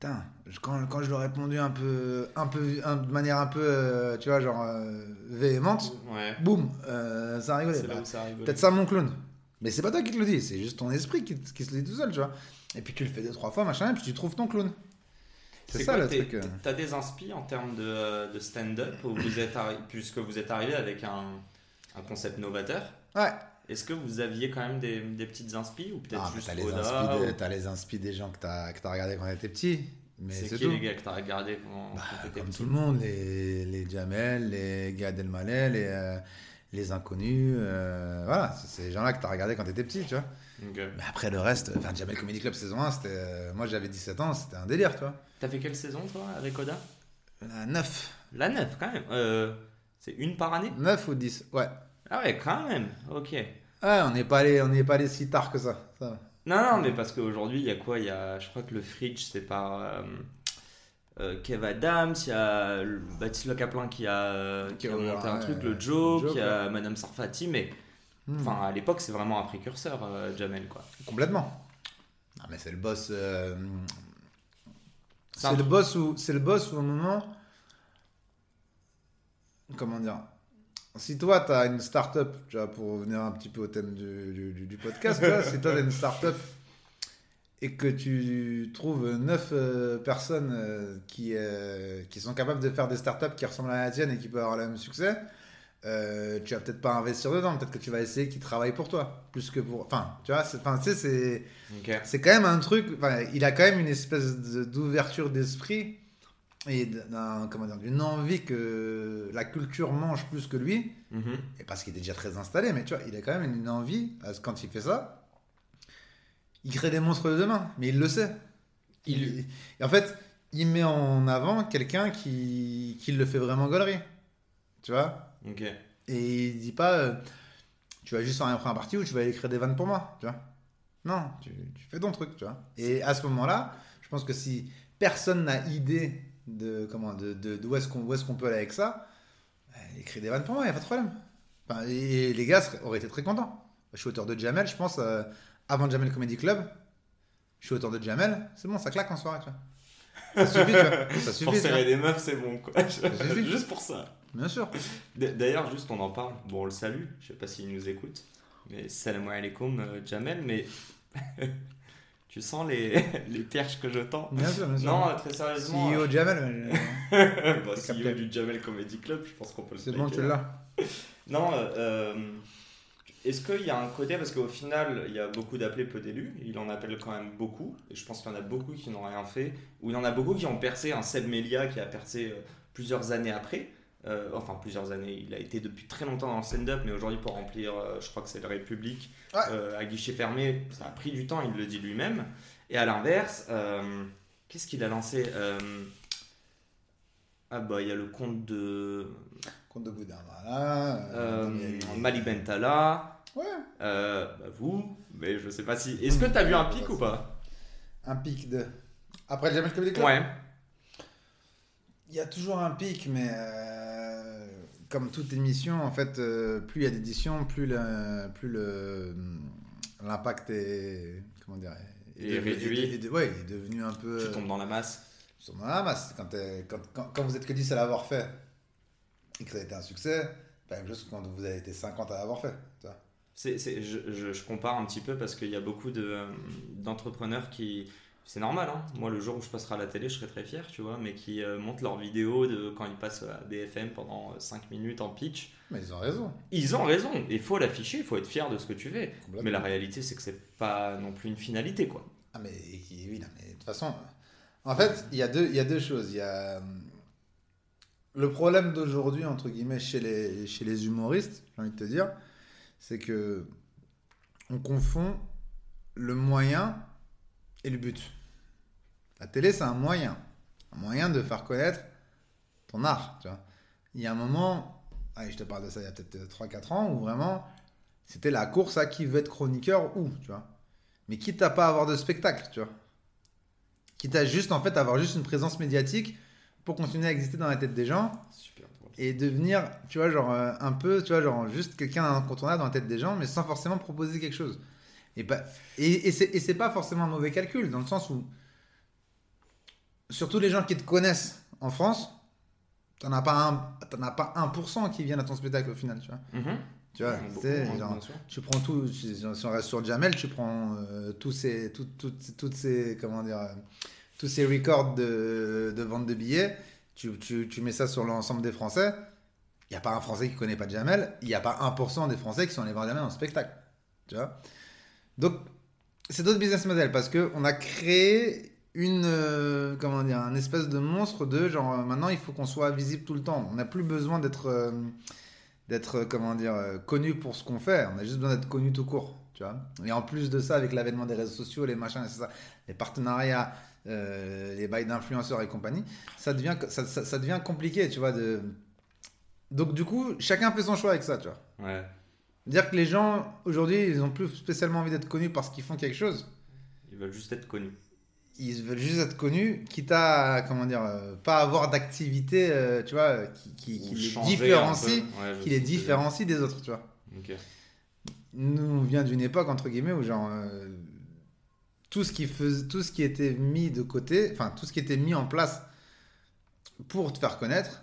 putain, quand, quand je lui ai répondu un peu, un peu, un- de manière un peu, euh, tu vois, genre, euh, véhémente, Ouais. boum, euh, ça là Bah. Peut-être ça mon clown. Mais c'est pas toi qui te le dis, c'est juste ton esprit qui, qui se le dit tout seul, tu vois. Et puis tu le fais deux, trois fois, machin, et puis tu trouves ton clown. C'est ça quoi, le truc. euh. T'as des inspi en termes de, de stand-up puisque vous êtes arrivé avec un, un concept novateur? Ouais. Est-ce que vous aviez quand même des, des petites inspi ou peut-être Ah, juste t'as les, Oda, inspi des, ou- t'as les inspi des gens que t'as, que t'as regardé quand t'étais petit. Mais C'est c'est qui tout. les gars que t'as regardé quand, Bah, quand comme petit tout le monde, les, les Jamel, les Gad Elmaleh, les, euh, les inconnus. euh, voilà, c'est ces gens-là que t'as regardé quand t'étais petit, tu vois. Mais après, le reste, enfin, Jamel Comedy Club saison 1, c'était, euh, moi j'avais 17 ans, c'était un délire, tu vois. T'as fait quelle saison toi avec Oda? La 9. La 9 quand même. C'est une par année? 9 ou 10, ouais. Ah ouais, quand même. Ok. Ouais, on n'est pas allé, on n'est pas allé si tard que ça. Non, non, mais parce qu'aujourd'hui, il y a quoi? Il y a, je crois que le Fridge, c'est par euh, euh, Kev Adams, il y a Baptiste Le Caplin qui a, euh, qui a Qui monté un truc, le Joe, Joe, qui a Madame Sarfati, mais Hmm. enfin, à l'époque, c'est vraiment un précurseur, euh, Jamel, quoi. Complètement. Non, mais c'est le boss. C'est le boss où, c'est le boss où au moment, comment dire, si toi tu as une start-up, tu vois, pour revenir un petit peu au thème du, du- du- du podcast, tu vois, si toi tu as une start-up et que tu trouves neuf euh, personnes euh, qui, euh, qui sont capables de faire des startups qui ressemblent à la tienne et qui peuvent avoir le même succès, euh, tu vas peut-être pas investir dedans, peut-être que tu vas essayer qu'ils travaillent pour toi, plus que pour. Enfin, tu vois, c'est- enfin, tu sais, c'est. Quand même un truc. enfin, il a quand même une espèce de- d'ouverture d'esprit et d'un, comment dire, d'une envie que la culture mange plus que lui. Mhm. Et parce qu'il est déjà très installé, mais tu vois, il a quand même une envie. Quand il fait ça, il crée des monstres de demain, mais il le sait. Il, et en fait, il met en avant quelqu'un qui, qui le fait vraiment gaulerie. Tu vois? Ok. et il dit pas, euh, tu vas juste faire un parti ou tu vas aller créer des vannes pour moi, tu vois? Non, tu, tu fais ton truc, tu vois. Et à ce moment-là, je pense que si personne n'a idée de comment, de, de, d'où est-ce qu'on, où est-ce qu'on peut aller avec ça, bah, écris des vannes pour moi, y a pas de problème. Enfin, et les gars seraient- auraient été très contents. Je suis auteur de Jamel, je pense, euh, avant Jamel Comedy Club, je suis auteur de Jamel, c'est bon, ça claque en soirée, tu vois. Ça suffit, tu vois. Ça Pour suffit, vois. serrer des meufs, c'est bon, quoi. Juste pour ça. Bien sûr. D'ailleurs, juste on en parle. Bon, on le salue. Je sais pas s'il nous écoute. Mais salam alaikum, euh, Jamel. Mais tu sens les, les perches que je tends Bien sûr, bien sûr. Non, très sérieusement. CEO Jamel, euh, bah, C'est CEO capté. du Jamel Comedy Club, je pense qu'on peut le c'est bon, tu l'as. Non, euh, euh, est-ce qu'il y a un côté, parce qu'au final, il y a beaucoup d'appelés, peu d'élus, il en appelle quand même beaucoup, et je pense qu'il y en a beaucoup qui n'ont rien fait, ou il y en a beaucoup qui ont percé, un Seb Melia qui a percé euh, plusieurs années après, Euh, enfin plusieurs années, il a été depuis très longtemps dans le stand-up, mais aujourd'hui pour remplir, euh, je crois que c'est le République, Ouais. euh, à guichet fermé, ça a pris du temps, il le dit lui-même, et à l'inverse, qu'est-ce qu'il a lancé Ah bah il y a le compte de Compte de Boudin, voilà. euh, il y a eu- Mali Bentala. Ouais. Bah, vous, mais je sais pas si. Est-ce que t'as vu un pic ou pas? Un pic de. Après le Jamel Comedy Club Ouais. Il y a toujours un pic, mais comme toute émission, en fait, euh, plus il y a d'éditions, plus le, plus le l'impact est comment dire est, Est réduit. est- est- ouais, est devenu un peu. Tu tombes dans la masse. Ils sont dans la masse. Quand, quand, quand, quand vous êtes que 10 à l'avoir fait et que ça a été un succès, pas la même chose que quand vous avez été 50 à l'avoir fait. tu vois. C'est, c'est- je, je- je compare un petit peu parce qu'il y a beaucoup de, euh, d'entrepreneurs qui. C'est normal, hein. Moi, le jour où je passerai à la télé, je serai très fier, tu vois, mais qui euh, montent leurs vidéos de quand ils passent à BFM pendant 5 minutes en pitch. Mais ils ont raison. Ils ont raison, il faut l'afficher, il faut être fier de ce que tu fais. Mais la réalité, c'est que c'est pas non plus une finalité, quoi. Ah mais oui, non, mais de toute façon, en fait, il y a deux, il y a deux choses. Il y a euh, le problème d'aujourd'hui entre guillemets chez les chez les humoristes, j'ai envie de te dire, c'est que on confond le moyen et le but? La télé, c'est un moyen, un moyen de faire connaître ton art. Tu vois. Il y a un moment, allez, je te parle de ça il y a peut-être 3-4 ans, où vraiment c'était la course à qui veut être chroniqueur ou, tu vois. Mais quitte à pas avoir de spectacle, tu vois. Quitte à juste, en fait, avoir juste une présence médiatique pour continuer à exister dans la tête des gens Super. et devenir, tu vois, genre euh, un peu, tu vois, genre juste quelqu'un d'incontournable dans la tête des gens, mais sans forcément proposer quelque chose. Et, pas, et, et c'est pas forcément un mauvais calcul, dans le sens où, surtout les gens qui te connaissent en France, t'en as pas un, as pas 1% qui viennent à ton spectacle au final, tu vois. Mhm. Tu vois, Beaucoup, genre, tu prends tout, si on reste sur Jamel, tu prends euh, tous ces, tout- tout- toutes ces, comment dire, tous ces records de, de vente de billets, tu, tu, tu mets ça sur l'ensemble des Français. Il n'y a pas un Français qui connaît pas Jamel, il n'y a pas 1% des Français qui sont allés voir Jamel en spectacle. Tu vois Donc, c'est d'autres business models parce qu'on a créé une, euh, comment dire, un espèce de monstre de genre, euh, maintenant il faut qu'on soit visible tout le temps. On n'a plus besoin d'être. euh, d'être comment dire connu pour ce qu'on fait on a juste besoin d'être connu tout court tu vois et en plus de ça avec l'avènement des réseaux sociaux les machins les partenariats les bails d'influenceurs et compagnie ça devient ça, ça- devient compliqué tu vois Donc, du coup, chacun fait son choix avec ça, tu vois. Ouais. Dire que les gens, aujourd'hui, ils ont plus spécialement envie d'être connus parce qu'ils font quelque chose. Ils veulent juste être connus. Ils veulent juste être connus, quitte à, comment dire, euh, pas avoir d'activité, euh, tu vois, qui, qui, qui Ou les différencie. Ouais, qui les différencie des autres, tu vois. Nous, on vient d'une époque, entre guillemets, où genre, euh, tout, ce qui fais- tout ce qui était mis de côté, enfin, tout ce qui était mis en place pour te faire connaître,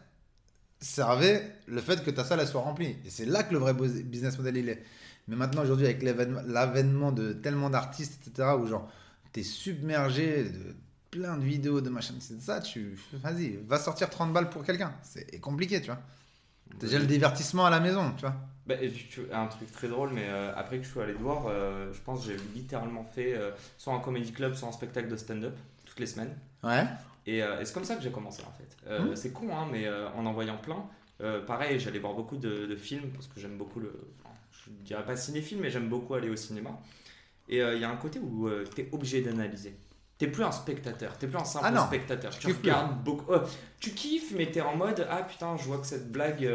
servait le fait que ta salle elle soit remplie. Et c'est là que le vrai business model il est. Mais maintenant, aujourd'hui, avec l'avènement de tellement d'artistes, etc., où genre, t'es submergé de plein de vidéos, de machin, c'est ça, tu, vas-y, va sortir 30 balles pour quelqu'un. C'est compliqué, tu vois. T'as déjà le divertissement à la maison, tu vois. Bah, un truc très drôle, mais euh, après que je suis allé te voir, euh, je pense que j'ai littéralement fait euh, soit un comedy club, soit un spectacle de stand-up toutes les semaines. Ouais. Et, et c'est comme ça que j'ai commencé en fait. Euh, Mhm. C'est con, hein, mais euh, en en voyant plein, euh, pareil, j'allais voir beaucoup de, de films parce que j'aime beaucoup le. enfin, je dirais pas cinéphile, mais j'aime beaucoup aller au cinéma. Et il y a un côté où tu es obligé d'analyser. T'es plus un spectateur, t'es plus un simple Ah spectateur. tu regardes beaucoup. tu kiffes, mais t'es en mode Ah putain, je vois que cette blague.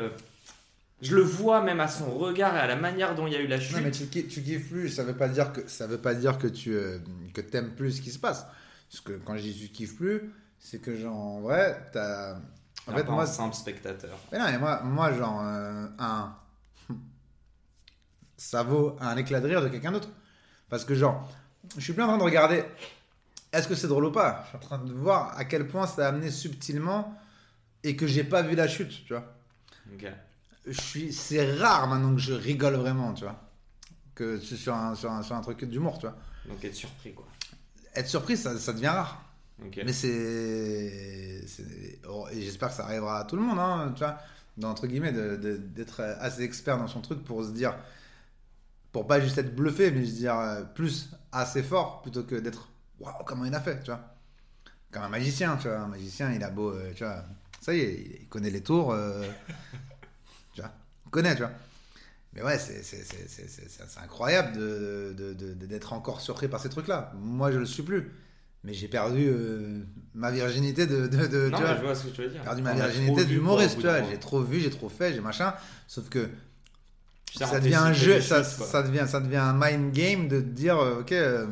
je le vois même à son regard et à la manière dont il y a eu la chute. Non, mais tu, ki- tu kiffes plus, ça veut pas dire que ça veut pas dire que tu que t'aimes plus ce qui se passe. Parce que quand je dis tu kiffes plus, c'est que genre en vrai, t'as. En fait, pas moi, un simple spectateur. mais non, mais moi, moi genre euh, un, ça vaut un éclat de rire de quelqu'un d'autre. Parce que genre, je suis plus en train de regarder. Est-ce que c'est drôle ou pas? Je suis en train de voir à quel point ça a amené subtilement et que j'ai pas vu la chute, tu vois Ok. je suis c'est rare maintenant que je rigole vraiment tu vois que c'est sur un, sur un, sur un truc d'humour tu vois Donc être surpris quoi. être surpris ça, ça devient rare Mais c'est oh, et j'espère que ça arrivera à tout le monde hein, tu vois dans, entre guillemets d'être assez expert dans son truc pour se dire pour pas juste être bluffé mais se dire euh, plus assez fort plutôt que d'être waouh comment il a fait tu vois. Comme un magicien tu vois un magicien il a beau euh, tu vois ça y est il connaît les tours euh, tu vois il connaît tu vois. Mais ouais c'est incroyable de- de- de- de- d'être encore surpris par ces trucs là moi je le suis plus mais j'ai perdu euh, ma virginité de, de, de- non, tu vois, je vois ce que tu veux dire. j'ai perdu ma virginité tu vois. J'ai trop vu, j'ai trop fait, j'ai machin. Sauf que ça devient un jeu, ça, ça devient, ça devient un mind game de te dire, euh, ok, euh,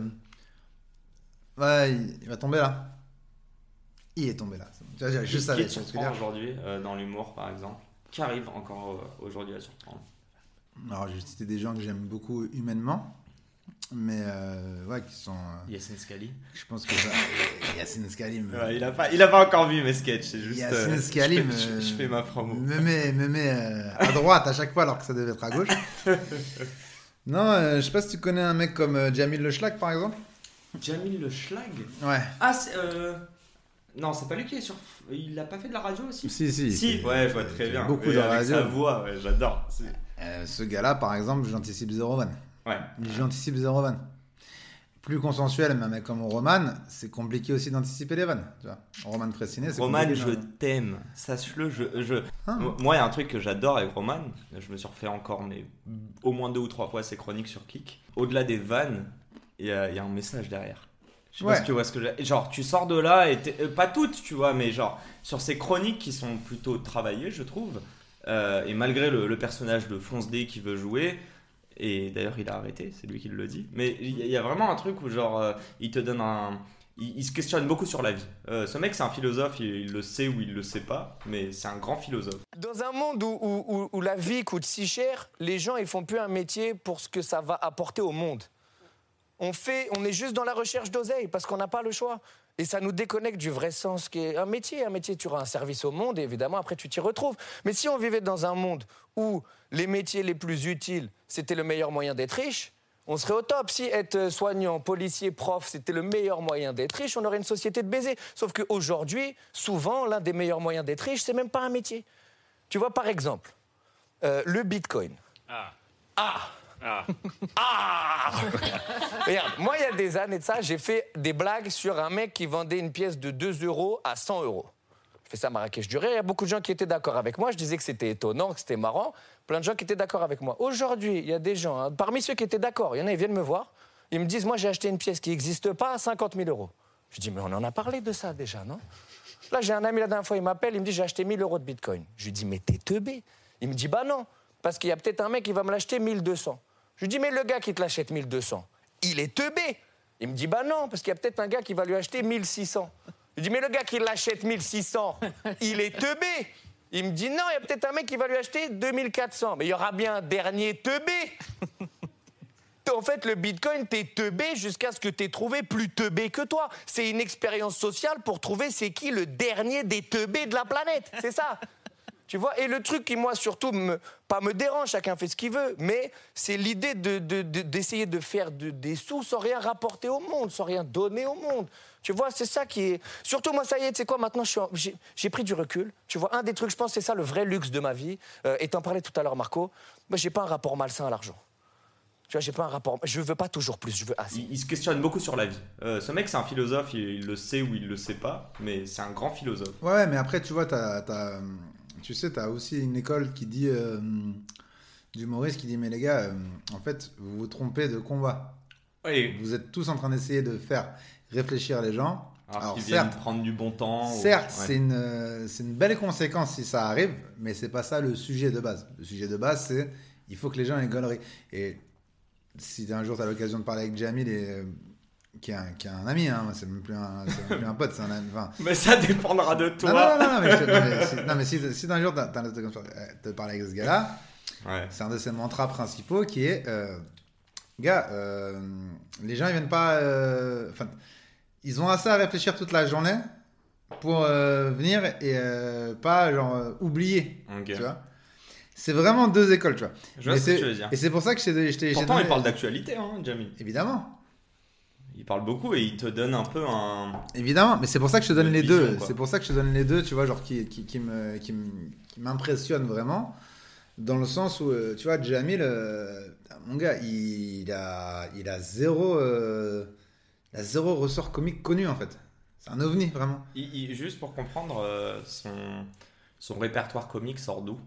ouais, il, il va tomber là. Il est tombé là. Tu vois, j'ai juste ça. qui te surprend aujourd'hui euh, dans l'humour par exemple? Qui arrive encore aujourd'hui à surprendre? Alors, je vais citer des gens que j'aime beaucoup humainement, mais euh, ouais, qui sont. euh, Yassine Scali. je pense que ça. Yacine Scali me, il, a pas, il a pas encore vu mes sketchs, c'est juste. Yacine euh, Scali je, me- fais, je- je fais ma promo. me met, me met euh, à droite à chaque fois alors que ça devait être à gauche. non, euh, je sais pas si tu connais un mec comme euh, Jamil Le Schlag par exemple. Jamil Le Schlag? Ouais. Ah, c'est. euh, Non, c'est pas lui qui est sur. Il a pas fait de la radio aussi? Si, si. Si, ouais, je vois très bien. Beaucoup de radio. sa voix, ouais, j'adore. Euh, ce gars-là, par exemple, j'anticipe zéro van. Ouais. J'anticipe zéro van. Plus consensuel, mais un mec comme Roman, c'est compliqué aussi d'anticiper les vannes. Tu vois. Roman Fressinet, c'est Roman, je de- t'aime. Sache-le, je. je... Ah. Moi, il y a un truc que j'adore avec Roman. Je me suis refait encore, mais au moins deux ou trois fois ses chroniques sur Kik. Au-delà des vannes, il y, y a un message derrière. Je sais Ouais. pas si tu vois ce que j'ai. Genre, tu sors de là et euh, pas toutes, tu vois, mais genre sur ces chroniques qui sont plutôt travaillées, je trouve. euh, et malgré le, le personnage de Fonce D qui veut jouer. Et d'ailleurs, il a arrêté, c'est lui qui le dit. Mais il y, a- vraiment un truc où, genre, euh, il te donne un. Il, se questionne beaucoup sur la vie. Euh, ce mec, c'est un philosophe, il, le sait ou il le sait pas, mais c'est un grand philosophe. Dans un monde où, où- où- où la vie coûte si cher, les gens ils font plus un métier pour ce que ça va apporter au monde. On fait, on est juste dans la recherche d'oseille parce qu'on n'a pas le choix. Et ça nous déconnecte du vrai sens qui est un métier. Un métier, tu rends un service au monde et évidemment après tu t'y retrouves. Mais si on vivait dans un monde où les métiers les plus utiles, c'était le meilleur moyen d'être riche, on serait au top. Si être soignant, policier, prof, c'était le meilleur moyen d'être riche, on aurait une société de baisers. Sauf qu'aujourd'hui, souvent, l'un des meilleurs moyens d'être riche, c'est même pas un métier. Tu vois, par exemple, euh, le bitcoin. Ah. Ah. Regarde, moi, il y a des années de ça, j'ai fait des blagues sur un mec qui vendait une pièce de 2 euros à 100 euros. Je fais ça à Marrakech du Rire. Il y a beaucoup de gens qui étaient d'accord avec moi. Je disais que c'était étonnant, que c'était marrant. Plein de gens qui étaient d'accord avec moi. Aujourd'hui, il y a des gens, hein, parmi ceux qui étaient d'accord, il y en a, ils viennent me voir. Ils me disent Moi, j'ai acheté une pièce qui n'existe pas à 50 000 euros. Je dis Mais on en a parlé de ça déjà, non? Là, j'ai un ami la dernière fois, il m'appelle, il me dit J'ai acheté 1000 euros de bitcoin. Je lui dis Mais t'es teubé? Il me dit Bah non, parce qu'il y a peut-être un mec qui va me l'acheter 1200. Je lui dis Mais le gars qui te l'achète 1200, il est teubé? Il me dit Bah non, parce qu'il y a peut-être un gars qui va lui acheter 1600. Je dis Mais le gars qui l'achète 1600, il est teubé? Il me dit Non, il y a peut-être un mec qui va lui acheter 2400. Mais il y aura bien un dernier teubé. En fait, le bitcoin, t'es teubé jusqu'à ce que t'aies trouvé plus teubé que toi. C'est une expérience sociale pour trouver c'est qui le dernier des teubés de la planète. C'est ça. Tu vois Et le truc qui, moi, surtout, me, pas me dérange, chacun fait ce qu'il veut, mais c'est l'idée d'essayer de, de, d'essayer de faire de- des sous sans rien rapporter au monde, sans rien donner au monde. Tu vois, c'est ça qui est. Surtout, moi, ça y est, tu sais quoi, maintenant, je suis en- j'ai j'ai pris du recul. Tu vois, un des trucs, je pense, c'est ça le vrai luxe de ma vie. Euh, et t'en parlais tout à l'heure, Marco. Moi, j'ai pas un rapport malsain à l'argent. Tu vois, j'ai pas un rapport. Je veux pas toujours plus, je veux assez. Il, il se questionne beaucoup sur la vie. Euh, ce mec, c'est un philosophe, il, il le sait ou il le sait pas, mais c'est un grand philosophe. Ouais, mais après, tu vois, t'as, t'as, tu sais, tu as aussi une école qui dit, euh, d'humoriste qui dit, mais les gars, euh, en fait, vous vous trompez de combat. Oui. Vous êtes tous en train d'essayer de faire réfléchir les gens. Alors, certes, prendre du bon temps. ou- certes, ouais. c'est une, euh, c'est une belle conséquence si ça arrive, mais c'est pas ça le sujet de base. Le sujet de base, c'est il faut que les gens aient gaulerie. Et si un jour tu as l'occasion de parler avec Jamil, et, euh, qui, est un, qui est un ami, hein, c'est même plus un, c'est même plus un pote, c'est un ami. enfin, Mais ça dépendra de toi. non, non, non, non, mais, je- non, mais si, non, mais si, si d'un jour t'as de euh, parler avec ce gars-là, Ouais. c'est un de ses mantras principaux qui est euh, gars, euh, les gens ils viennent pas. euh, Enfin, ils ont assez à réfléchir toute la journée pour euh, venir et euh, pas genre euh, oublier. Tu vois C'est vraiment deux écoles, tu vois. Je vois ce que tu veux dire. Et c'est pour ça que je t'ai- Pourtant, donné- il parle d'actualité, hein, Jamil. Évidemment. Il parle beaucoup et il te donne un peu un. Évidemment, mais c'est pour ça que je te donne les vision, deux. C'est pour ça que je te donne les deux, tu vois, genre qui, qui, qui me, qui m'impressionne vraiment. Dans le sens où, euh, tu vois, Jamil, euh, mon gars, il, il a, il a zéro, euh, il a zéro ressort comique connu en fait. C'est un ovni vraiment. Il- il- juste pour comprendre, euh, son, son répertoire comique sort d'où?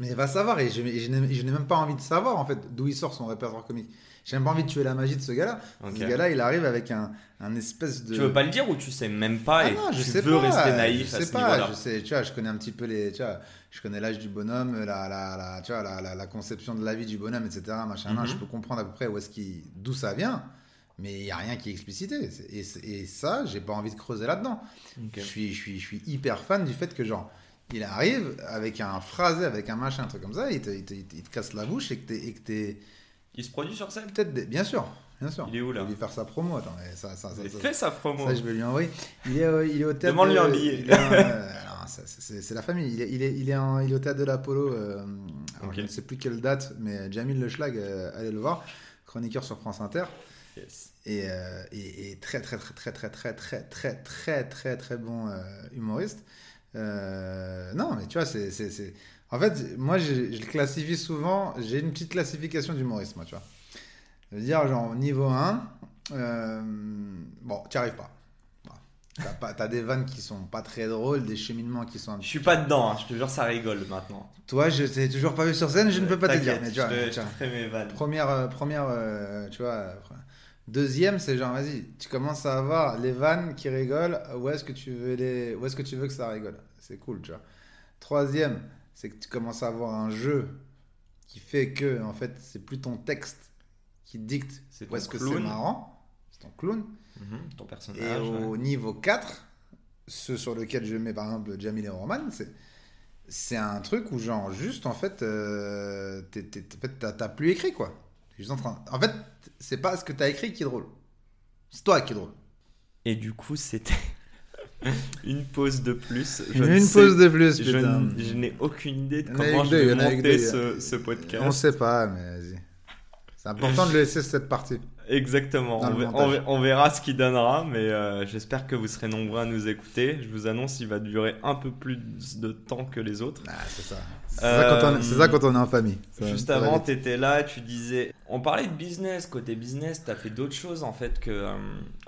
Mais va savoir, et je, je n'ai même pas envie de savoir en fait d'où il sort son répertoire comique. J'ai même pas envie de tuer la magie de ce gars-là. Ce gars-là, il arrive avec un, un espèce de. Tu veux pas le dire ou tu sais même pas Ah et non, je tu sais veux pas, rester naïf je à sais ce pas, je sais, tu vois, je connais un petit peu les, tu vois, je connais l'âge du bonhomme, la, la, la, tu vois, la, conception de la vie du bonhomme, etc. Machin, Mhm. je peux comprendre à peu près où est-ce qui, d'où ça vient, mais il y a rien qui est explicité. Et, et ça, j'ai pas envie de creuser là-dedans. Je suis, je suis, je suis hyper fan du fait que genre, il arrive avec un phrasé, avec un machin, un truc comme ça, il te, il te, il te- casse la bouche et que t'es Il se produit sur scène peut-être, des- bien sûr, bien sûr. Il est où, là Je vais lui faire sa promo, attends, mais ça, ça, ça, Il fait sa promo. ça, je vais lui envoyer. Il est, euh, il est au théâtre. Demande-lui de- un billet. il euh, c'est- la famille. Il est, il est, il est, en- il est au théâtre de l'Apollo. euh. Je ne sais plus quelle date, mais Jamil Le Schlag, euh, allez le voir. Chroniqueur sur France Inter. Yes. Et, euh, et, et très, très, très, très, très, très, très, très, très, très, très bon euh, humoriste. Euh, non, mais tu vois, c'est. En fait, moi, je, je le classifie souvent. J'ai une petite classification d'humoriste, moi, tu vois. Je veux dire, genre, niveau 1, euh, bon, tu n'y arrives pas. T'as des vannes qui sont pas très drôles, des cheminements qui sont Je suis pas dedans, hein, je te jure, ça rigole maintenant. Toi, je t'ai toujours pas vu sur scène, je ne peux pas te dire. Mais tu vois, je te- je tu vois. ferai mes vannes. Première, euh, première euh, tu vois. Deuxième, c'est genre, vas-y, tu commences à avoir les vannes qui rigolent. Où est-ce que tu veux les, où est-ce que tu veux que ça rigole? C'est cool, tu vois. Troisième, c'est que tu commences à avoir un jeu qui fait que, en fait, c'est plus ton texte qui dicte C'est où est-ce que c'est marrant. C'est ton clown. Mhm, Ton Et personnage. au ouais. niveau 4, ceux sur lesquels je mets par exemple Jamil et Roman, c'est c'est un truc où genre juste en fait euh, t'es- t'es- t'as t'as plus écrit quoi. T'es juste en train. En fait, c'est pas ce que t'as écrit qui est drôle. C'est toi qui est drôle. Et du coup, c'était une pause de plus. Je Une ne sais- pause de plus, Je, putain. je n'ai aucune idée de comment je vais monter ce, ce podcast. On sait pas, mais vas-y. C'est important de laisser cette partie. Exactement. On, le ver- montage. on ver- on verra ce qu'il donnera, mais euh, j'espère que vous serez nombreux à nous écouter. Je vous annonce, il va durer un peu plus de temps que les autres. Ah, c'est ça. C'est ça, quand on- c'est ça quand on est en famille. Ça- Juste avant, tu étais là, tu disais. On parlait de business. Côté business, tu as fait d'autres choses en fait que. euh,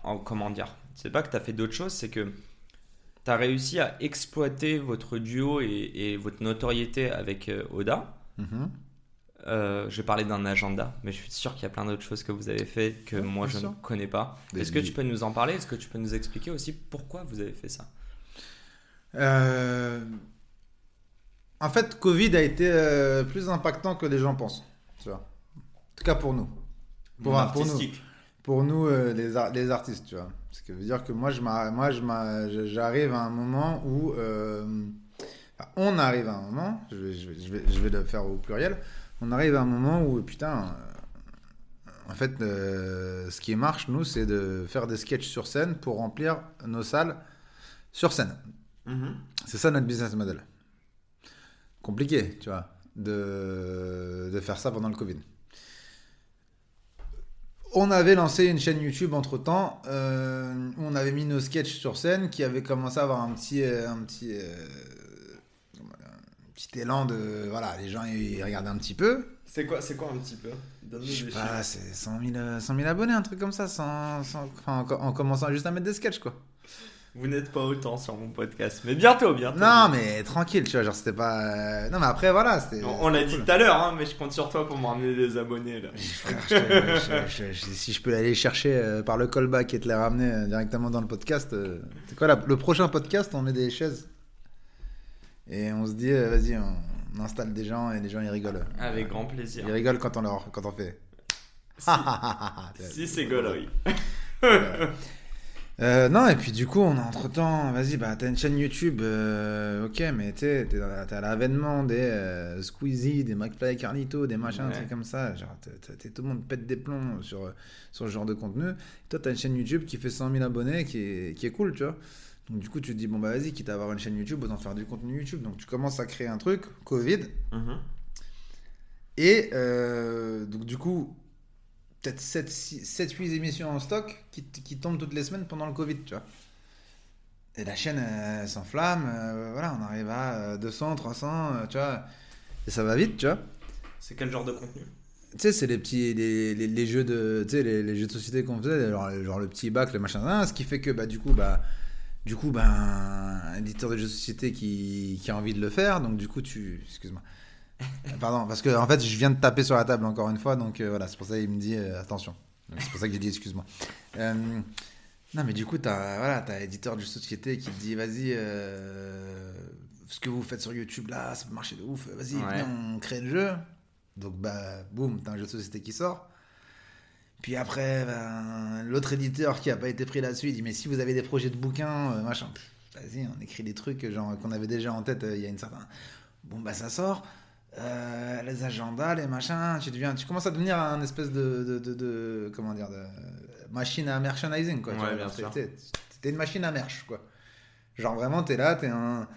en- comment dire? C'est pas que tu as fait d'autres choses, c'est que tu as réussi à exploiter votre duo et, et votre notoriété avec euh, Oda. Mhm. Euh, je vais parler d'un agenda, mais je suis sûr qu'il y a plein d'autres choses que vous avez fait que Ouais, moi je sûr. ne connais pas. Des Est-ce que tu peux nous en parler? Est-ce que tu peux nous expliquer aussi pourquoi vous avez fait ça? Euh, En fait, Covid a été euh, plus impactant que les gens pensent. Tu vois. En tout cas pour nous. Pour, pour nous, pour nous les, ar- les artistes, tu vois. Ce qui veut dire que moi, je moi je j'arrive à un moment où. euh, enfin, on arrive à un moment, je vais, je, vais, je, vais, je vais le faire au pluriel. On arrive à un moment où, putain. euh, en fait, euh, ce qui marche, nous, c'est de faire des sketchs sur scène pour remplir nos salles sur scène. Mhm. C'est ça notre business model. Compliqué, tu vois, de, de faire ça pendant le Covid. On avait lancé une chaîne YouTube entre temps, où on avait mis nos sketchs sur scène qui avait commencé à avoir un petit, euh, un petit, euh, un petit élan de. Voilà, les gens ils regardaient un petit peu. C'est quoi, c'est quoi un petit peu? Je sais pas, c'est 100 000, euh, 100 000 abonnés, un truc comme ça, sans, en, en commençant juste à mettre des sketchs, quoi. Vous n'êtes pas autant sur mon podcast, mais bientôt, bientôt. Non, mais tranquille, tu vois, genre c'était pas. euh, Non, mais après, voilà, c'était. On, l'a dit tout à l'heure, hein, mais je compte sur toi pour me ramener des abonnés là. Frère, je te- je- je- je- si je peux aller chercher euh, par le callback et te les ramener euh, directement dans le podcast, euh, c'est quoi la- le prochain podcast On met des chaises? Et on se dit, vas-y, on, on installe des gens et les gens ils rigolent. Avec grand plaisir. Ils rigolent quand on leur, quand on fait. Si, si c'est gaulerie. Euh, non, et puis du coup, on a entre temps, vas-y, bah t'as une chaîne YouTube, euh, ok, mais tu sais, t'es à l'avènement des euh, Squeezie, des McFly et Carlito, des machins, Ouais. trucs comme ça. Genre, t'es- tout le monde pète des plombs sur, sur ce genre de contenu. toi, t'as une chaîne YouTube qui fait 100 000 abonnés, qui est, qui est cool, tu vois. Donc du coup, tu te dis, bon bah vas-y, quitte à avoir une chaîne YouTube, autant faire du contenu YouTube. Donc tu commences à créer un truc, Covid, Mhm. et euh, donc du coup, peut-être 7-8 émissions en stock qui, qui tombent toutes les semaines pendant le Covid, tu vois. Et la chaîne euh, s'enflamme, euh, voilà, on arrive à euh, 200, 300, euh, tu vois. Et ça va vite, tu vois. C'est quel genre de contenu? Tu sais, c'est les petits les, les, les jeux de tu sais les, les jeux de société qu'on faisait, genre, genre le petit bac, le machin, hein, ce qui fait que bah du coup bah du coup ben un éditeur de jeux de société qui, qui a envie de le faire, donc du coup tu excuse-moi. Pardon, parce que en fait je viens de taper sur la table encore une fois, donc euh, voilà, c'est pour ça qu'il me dit euh, attention. C'est pour ça que j'ai dit excuse-moi. Euh, non mais du coup t'as voilà t'as éditeur de société qui te dit vas-y euh, ce que vous faites sur YouTube là ça peut marcher de ouf, vas-y Ouais. on crée le jeu. Donc, bah, boum, t'as un jeu de société qui sort. Puis après, ben, l'autre éditeur qui a pas été pris là-dessus, il dit Mais si vous avez des projets de bouquins, euh, machin, vas-y, on écrit des trucs genre, qu'on avait déjà en tête euh, il y a une certaine. Bon, bah, ça sort. Euh, les agendas, les machins, tu, deviens, tu commences à devenir un espèce de. de, de- de- comment dire de machine à merchandising, quoi. Ouais, t'es- une machine à merch, quoi. Genre, vraiment, t'es là, t'es un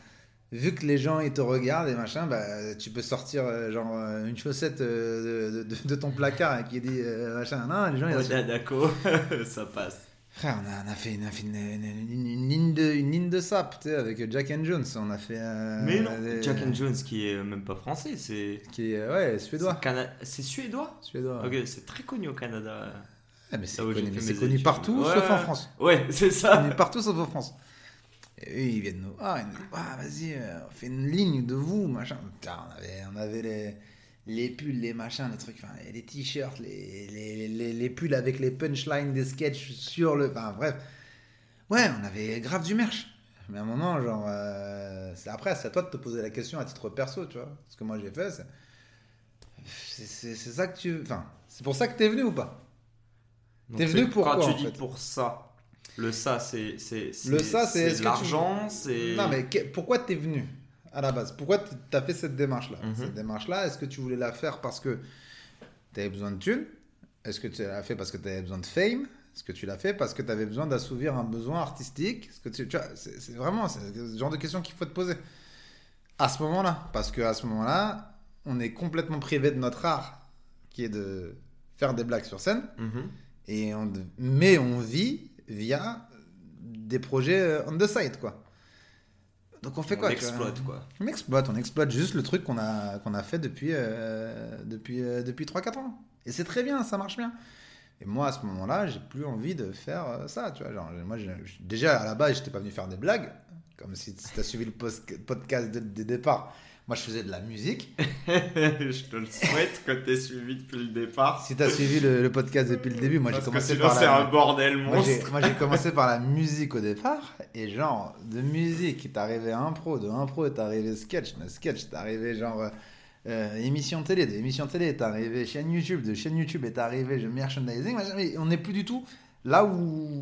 vu que les gens ils te regardent et machin, bah, tu peux sortir euh, genre euh, une chaussette euh, de, de- de ton placard qui dit euh, machin. Non, les gens ils assument. Dadako, ça passe. Frère, on a, on a fait, une, on a fait une, une- une- une ligne de, une ligne de sap, tu sais, avec Jack and Jones. On a fait. euh, Mais non, des- Jack and Jones qui est même pas français, c'est. Qui est, ouais, suédois. c'est Cana- suédois Suédois. Ok, c'est très connu au Canada. Ah, mais c'est connu, mais connu partout Ouais, sauf en. France. Ouais, c'est ça. Connu partout sauf en France. Et eux, ils viennent nous. Ah, ils nous disent, Ah, vas-y, euh, on fait une ligne de vous, machin. Putain, on avait, on avait les, les pulls, les machins, les trucs, enfin, les t-shirts, les, les, les, les pulls avec les punchlines des sketchs sur le. Enfin, bref. Ouais, on avait grave du merch. Mais à un moment, genre. euh, c'est après, c'est à toi de te poser la question à titre perso, tu vois. Ce que moi j'ai fait, c'est. C'est c'est- c'est ça que tu. Enfin, c'est pour ça que t'es venu ou pas? T'es c'est- venu pour Quand quoi, tu en dis fait? pour ça, le ça, c'est. c'est- Le ça, c'est tu- l'argent, c'est. Non, mais que- pourquoi t'es venu? À la base Pourquoi t- t'as fait cette démarche-là Mhm. Cette démarche-là, est-ce que tu voulais la faire parce que t'avais besoin de thunes? Est-ce que tu l'as fait parce que t'avais besoin de fame? Est-ce que tu l'as fait parce que t'avais besoin d'assouvir un besoin artistique? Est-ce que tu, tu c'est vraiment ce genre de questions qu'il faut te poser à ce moment-là. Parce qu'à ce moment-là, on est complètement privé de notre art, qui est de faire des blagues sur scène. Mhm. Et on, mais on vit via des projets euh, on the side, quoi. Donc on fait On quoi vois exploite, quoi. On exploite, on exploite juste le truc qu'on a, qu'on a fait depuis, euh, depuis, euh, depuis 3-4 ans. Et c'est très bien, ça marche bien. Et moi, à ce moment-là, j'ai plus envie de faire euh, ça, tu vois. Genre, moi, déjà, à la base, j'étais pas venu faire des blagues. Comme si, tu as suivi le podcast dès le départ. Moi, je faisais de la musique. je te le souhaite que t'aies suivi depuis le départ. Si t'as suivi le, le podcast depuis le début, moi j'ai Parce que commencé sinon, par c'est la... un bordel monstre. moi, j'ai commencé par la musique au départ, et genre, de musique, t'es arrivé impro, de impro, t'es arrivé sketch, de sketch, t'es arrivé genre euh, euh, émission télé, de émission télé, t'es arrivé chaîne YouTube, de chaîne YouTube, t'es arrivé merchandising, on n'est plus du tout là où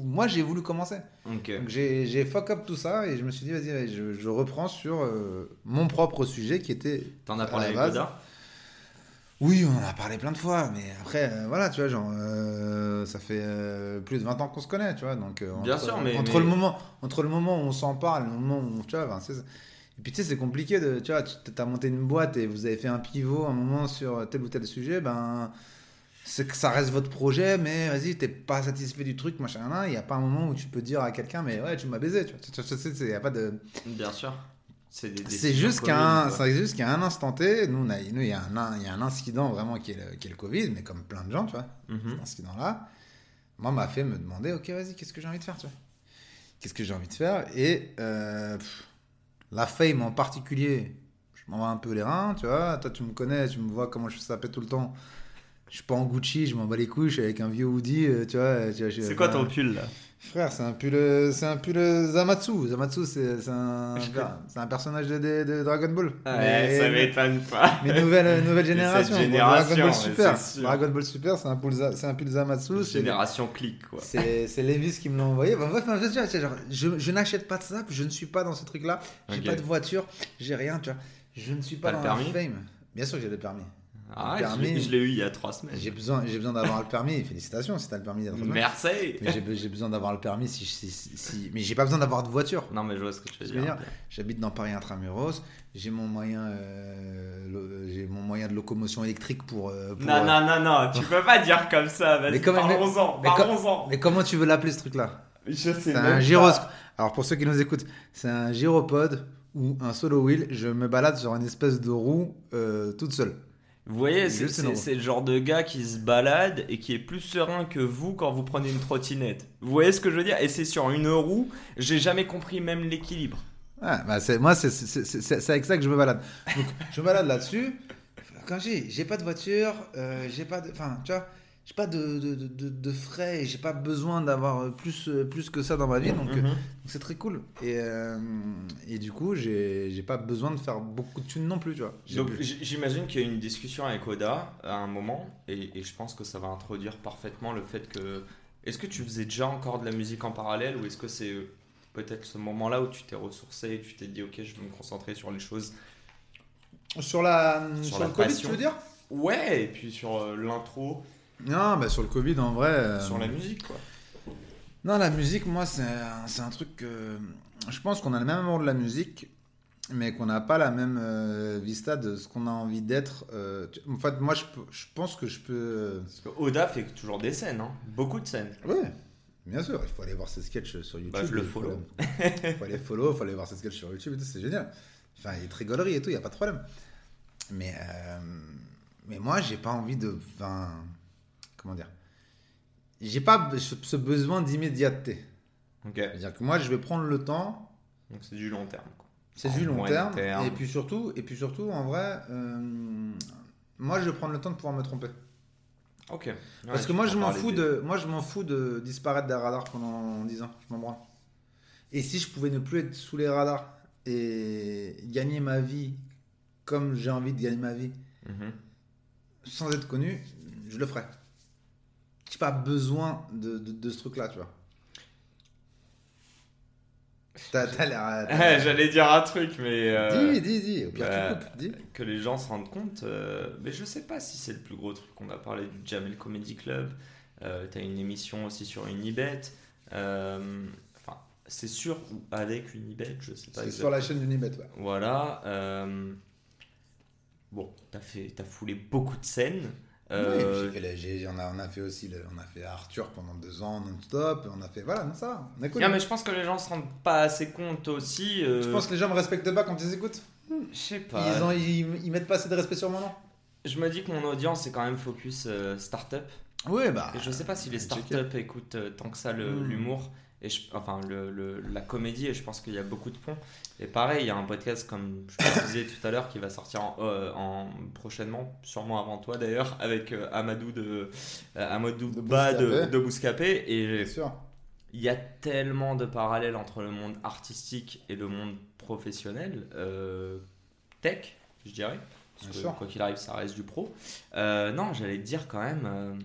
moi j'ai voulu commencer. Ok. Donc j'ai, fuck up tout ça, et je me suis dit, vas-y, je, je reprends sur euh, mon propre sujet qui était T'en as parlé avec. Oda oui, on en a parlé plein de fois, mais après, euh, voilà, tu vois, genre, euh, ça fait plus de 20 ans qu'on se connaît, tu vois, donc euh, Bien entre, sûr, mais- entre mais- le moment, entre le moment où on s'en parle, et le moment où, tu vois, et puis tu sais, c'est compliqué de, tu vois, tu as monté une boîte et vous avez fait un pivot un moment sur tel ou tel sujet, ben, c'est que ça reste votre projet, mais vas-y, t'es pas satisfait du truc, machin, il n'y a pas un moment où tu peux dire à quelqu'un, mais ouais, tu m'as baisé, tu vois, il y a pas de, Bien sûr. C'est juste qu'à communes, un, instant T, nous, il y, a un- il y a un incident vraiment qui est, le, qui est le Covid, mais comme plein de gens, tu vois, Mhm. cet incident-là, moi, m'a fait me demander, ok, vas-y, qu'est-ce que j'ai envie de faire, tu vois Qu'est-ce que j'ai envie de faire Et euh, pff, la fame en particulier, je m'en bats un peu les reins, tu vois. Toi, tu me connais, tu me vois comment je sapais tout le temps. Je suis pas en Gucci, je m'en bats les couilles, je suis avec un vieux hoodie, euh, tu vois. tu vois, je- C'est quoi ton enfin, pull là Frère, c'est un pull, euh, c'est un pull euh, Zamatsu. Zamatsu, c'est un, Je c'est un personnage de, de- de Dragon Ball. Ouais, Mais- ça m'étonne pas. mais nouvelle, nouvelle génération. Dragon Ball Super. Dragon Ball Super, c'est un pull, c'est un pull Zamatsu. Génération clic quoi. C'est c'est Levis qui me l'a envoyé. Bah, bref, genre, je, je n'achète pas de ça, je ne suis pas dans ce truc-là. J'ai Ok. pas de voiture, j'ai rien, tu vois. Je ne suis pas dans le la permis? fame. Bien sûr que j'ai le permis. Ah, je l'ai- permis. je l'ai eu il y a trois semaines. J'ai besoin, j'ai besoin d'avoir le permis. Félicitations si t'as le permis. Merci. Mais j'ai besoin d'avoir le permis si, si, si- mais j'ai pas besoin d'avoir de voiture. Non mais je vois ce que tu veux dire. J'habite dans Paris intramuros. J'ai mon moyen, euh, j'ai mon moyen de locomotion électrique pour. euh, pour, Non, euh, non, non, non, tu peux pas dire comme ça, vas-y, parlons-en, parlons-en. Mais comment tu veux l'appeler ce truc-là? Je sais C'est un pas. gyros. Alors pour ceux qui nous écoutent, c'est un gyropode ou un solo wheel. Je me balade sur une espèce de roue euh, toute seule. Vous voyez, c'est- le genre de gars qui se balade et qui est plus serein que vous quand vous prenez une trottinette. Vous voyez ce que je veux dire? Et c'est sur une roue, j'ai jamais compris même l'équilibre. Ouais, bah moi, c'est, avec ça que je me balade. Donc, je me balade là-dessus. Quand j'ai, j'ai pas de voiture, euh, j'ai pas de, enfin, tu vois, j'ai pas de, de, de, de- frais, et j'ai pas besoin d'avoir plus, plus que ça dans ma vie, donc Mhm. c'est très cool. Et, euh, et du coup, j'ai, pas besoin de faire beaucoup de thunes non plus, tu vois. Donc j'imagine qu'il y a eu une discussion avec Oda à un moment et, et je pense que ça va introduire parfaitement le fait que... Est-ce que tu faisais déjà encore de la musique en parallèle ou est-ce que c'est euh, peut-être ce moment-là où tu t'es ressourcé et tu t'es dit ok je vais me concentrer sur les choses Sur la, Sur sur, la le Covid, tu veux dire? Ouais, et puis sur euh, l'intro, Non, bah sur le Covid, en vrai. euh, sur la musique quoi. Non, la musique, moi, c'est un, un truc que. Je pense qu'on a le même amour de la musique, mais qu'on n'a pas la même euh, vista de ce qu'on a envie d'être. euh, en fait, moi, je, je pense que je peux. Parce que Oda fait toujours des scènes, hein. beaucoup de scènes. Ouais, bien sûr, il faut aller voir ses sketchs sur YouTube. Bah, je le il faut- follow. Il faut aller follow, il faut aller voir ses sketchs sur YouTube et tout, c'est génial. Enfin, il y a de rigolerie et tout, il n'y a pas de problème. Mais, euh, mais moi, j'ai pas envie de. Enfin, comment dire J'ai pas ce besoin d'immédiateté. Ok, C'est-à-dire que moi, je vais prendre le temps donc c'est du long terme. C'est du long terme. Et puis surtout, et puis surtout, en vrai, euh, moi, je vais prendre le temps de pouvoir me tromper. Ok. Parce que moi, je m'en fous de, moi, je m'en fous de disparaître des radars pendant 10 ans. Je m'en branle. Et si je pouvais ne plus être sous les radars et gagner ma vie comme j'ai envie de gagner ma vie, Mhm. sans être connu, je le ferais. J'ai pas besoin de, de, de ce truc-là, tu vois. T'as t'as l'air. t'as- J'allais dire un truc, mais. euh, Dis, dis, dis. Au pire, bah, tu coupes. Dis. que les gens se rendent compte. euh, mais je sais pas si c'est le plus gros truc. On a parlé du Jamel Comedy Club. Euh, T'as une émission aussi sur Unibet. Euh, Enfin, c'est sûr ou avec Unibet, je sais pas. C'est exactement. sur la chaîne d'Unibet, ouais. Voilà. euh, Bon, t'as fait, t'as foulé beaucoup de scènes. Oui, Euh, j'ai fait la- j'ai- on, a, on a fait aussi le- on a fait Arthur pendant deux ans non-stop. On a fait voilà, ça. On a connu. non, mais je pense que les gens se rendent pas assez compte aussi. euh, Je pense que les gens me respectent pas quand ils écoutent. Je sais pas. Ils, ont, ils, ils mettent pas assez de respect sur mon nom. Je me dis que mon audience est quand même focus euh, startup. Oui, bah. Et je sais pas si les startups écoutent euh, tant que ça Hmm. Et je- enfin, le, le- la comédie, et je pense qu'il y a beaucoup de ponts. Et pareil, il y a un podcast, comme je te disais tout à l'heure, qui va sortir en, euh, en- prochainement, sûrement avant toi d'ailleurs, avec euh, Amadou de euh, Amadou De Ba de, Bouscapé. de Bouscapé. Et il y a tellement de parallèles entre le monde artistique et le monde professionnel, tech, je dirais. Parce Bien que sûr. quoi qu'il arrive, ça reste du pro. Non, j'allais te dire quand même,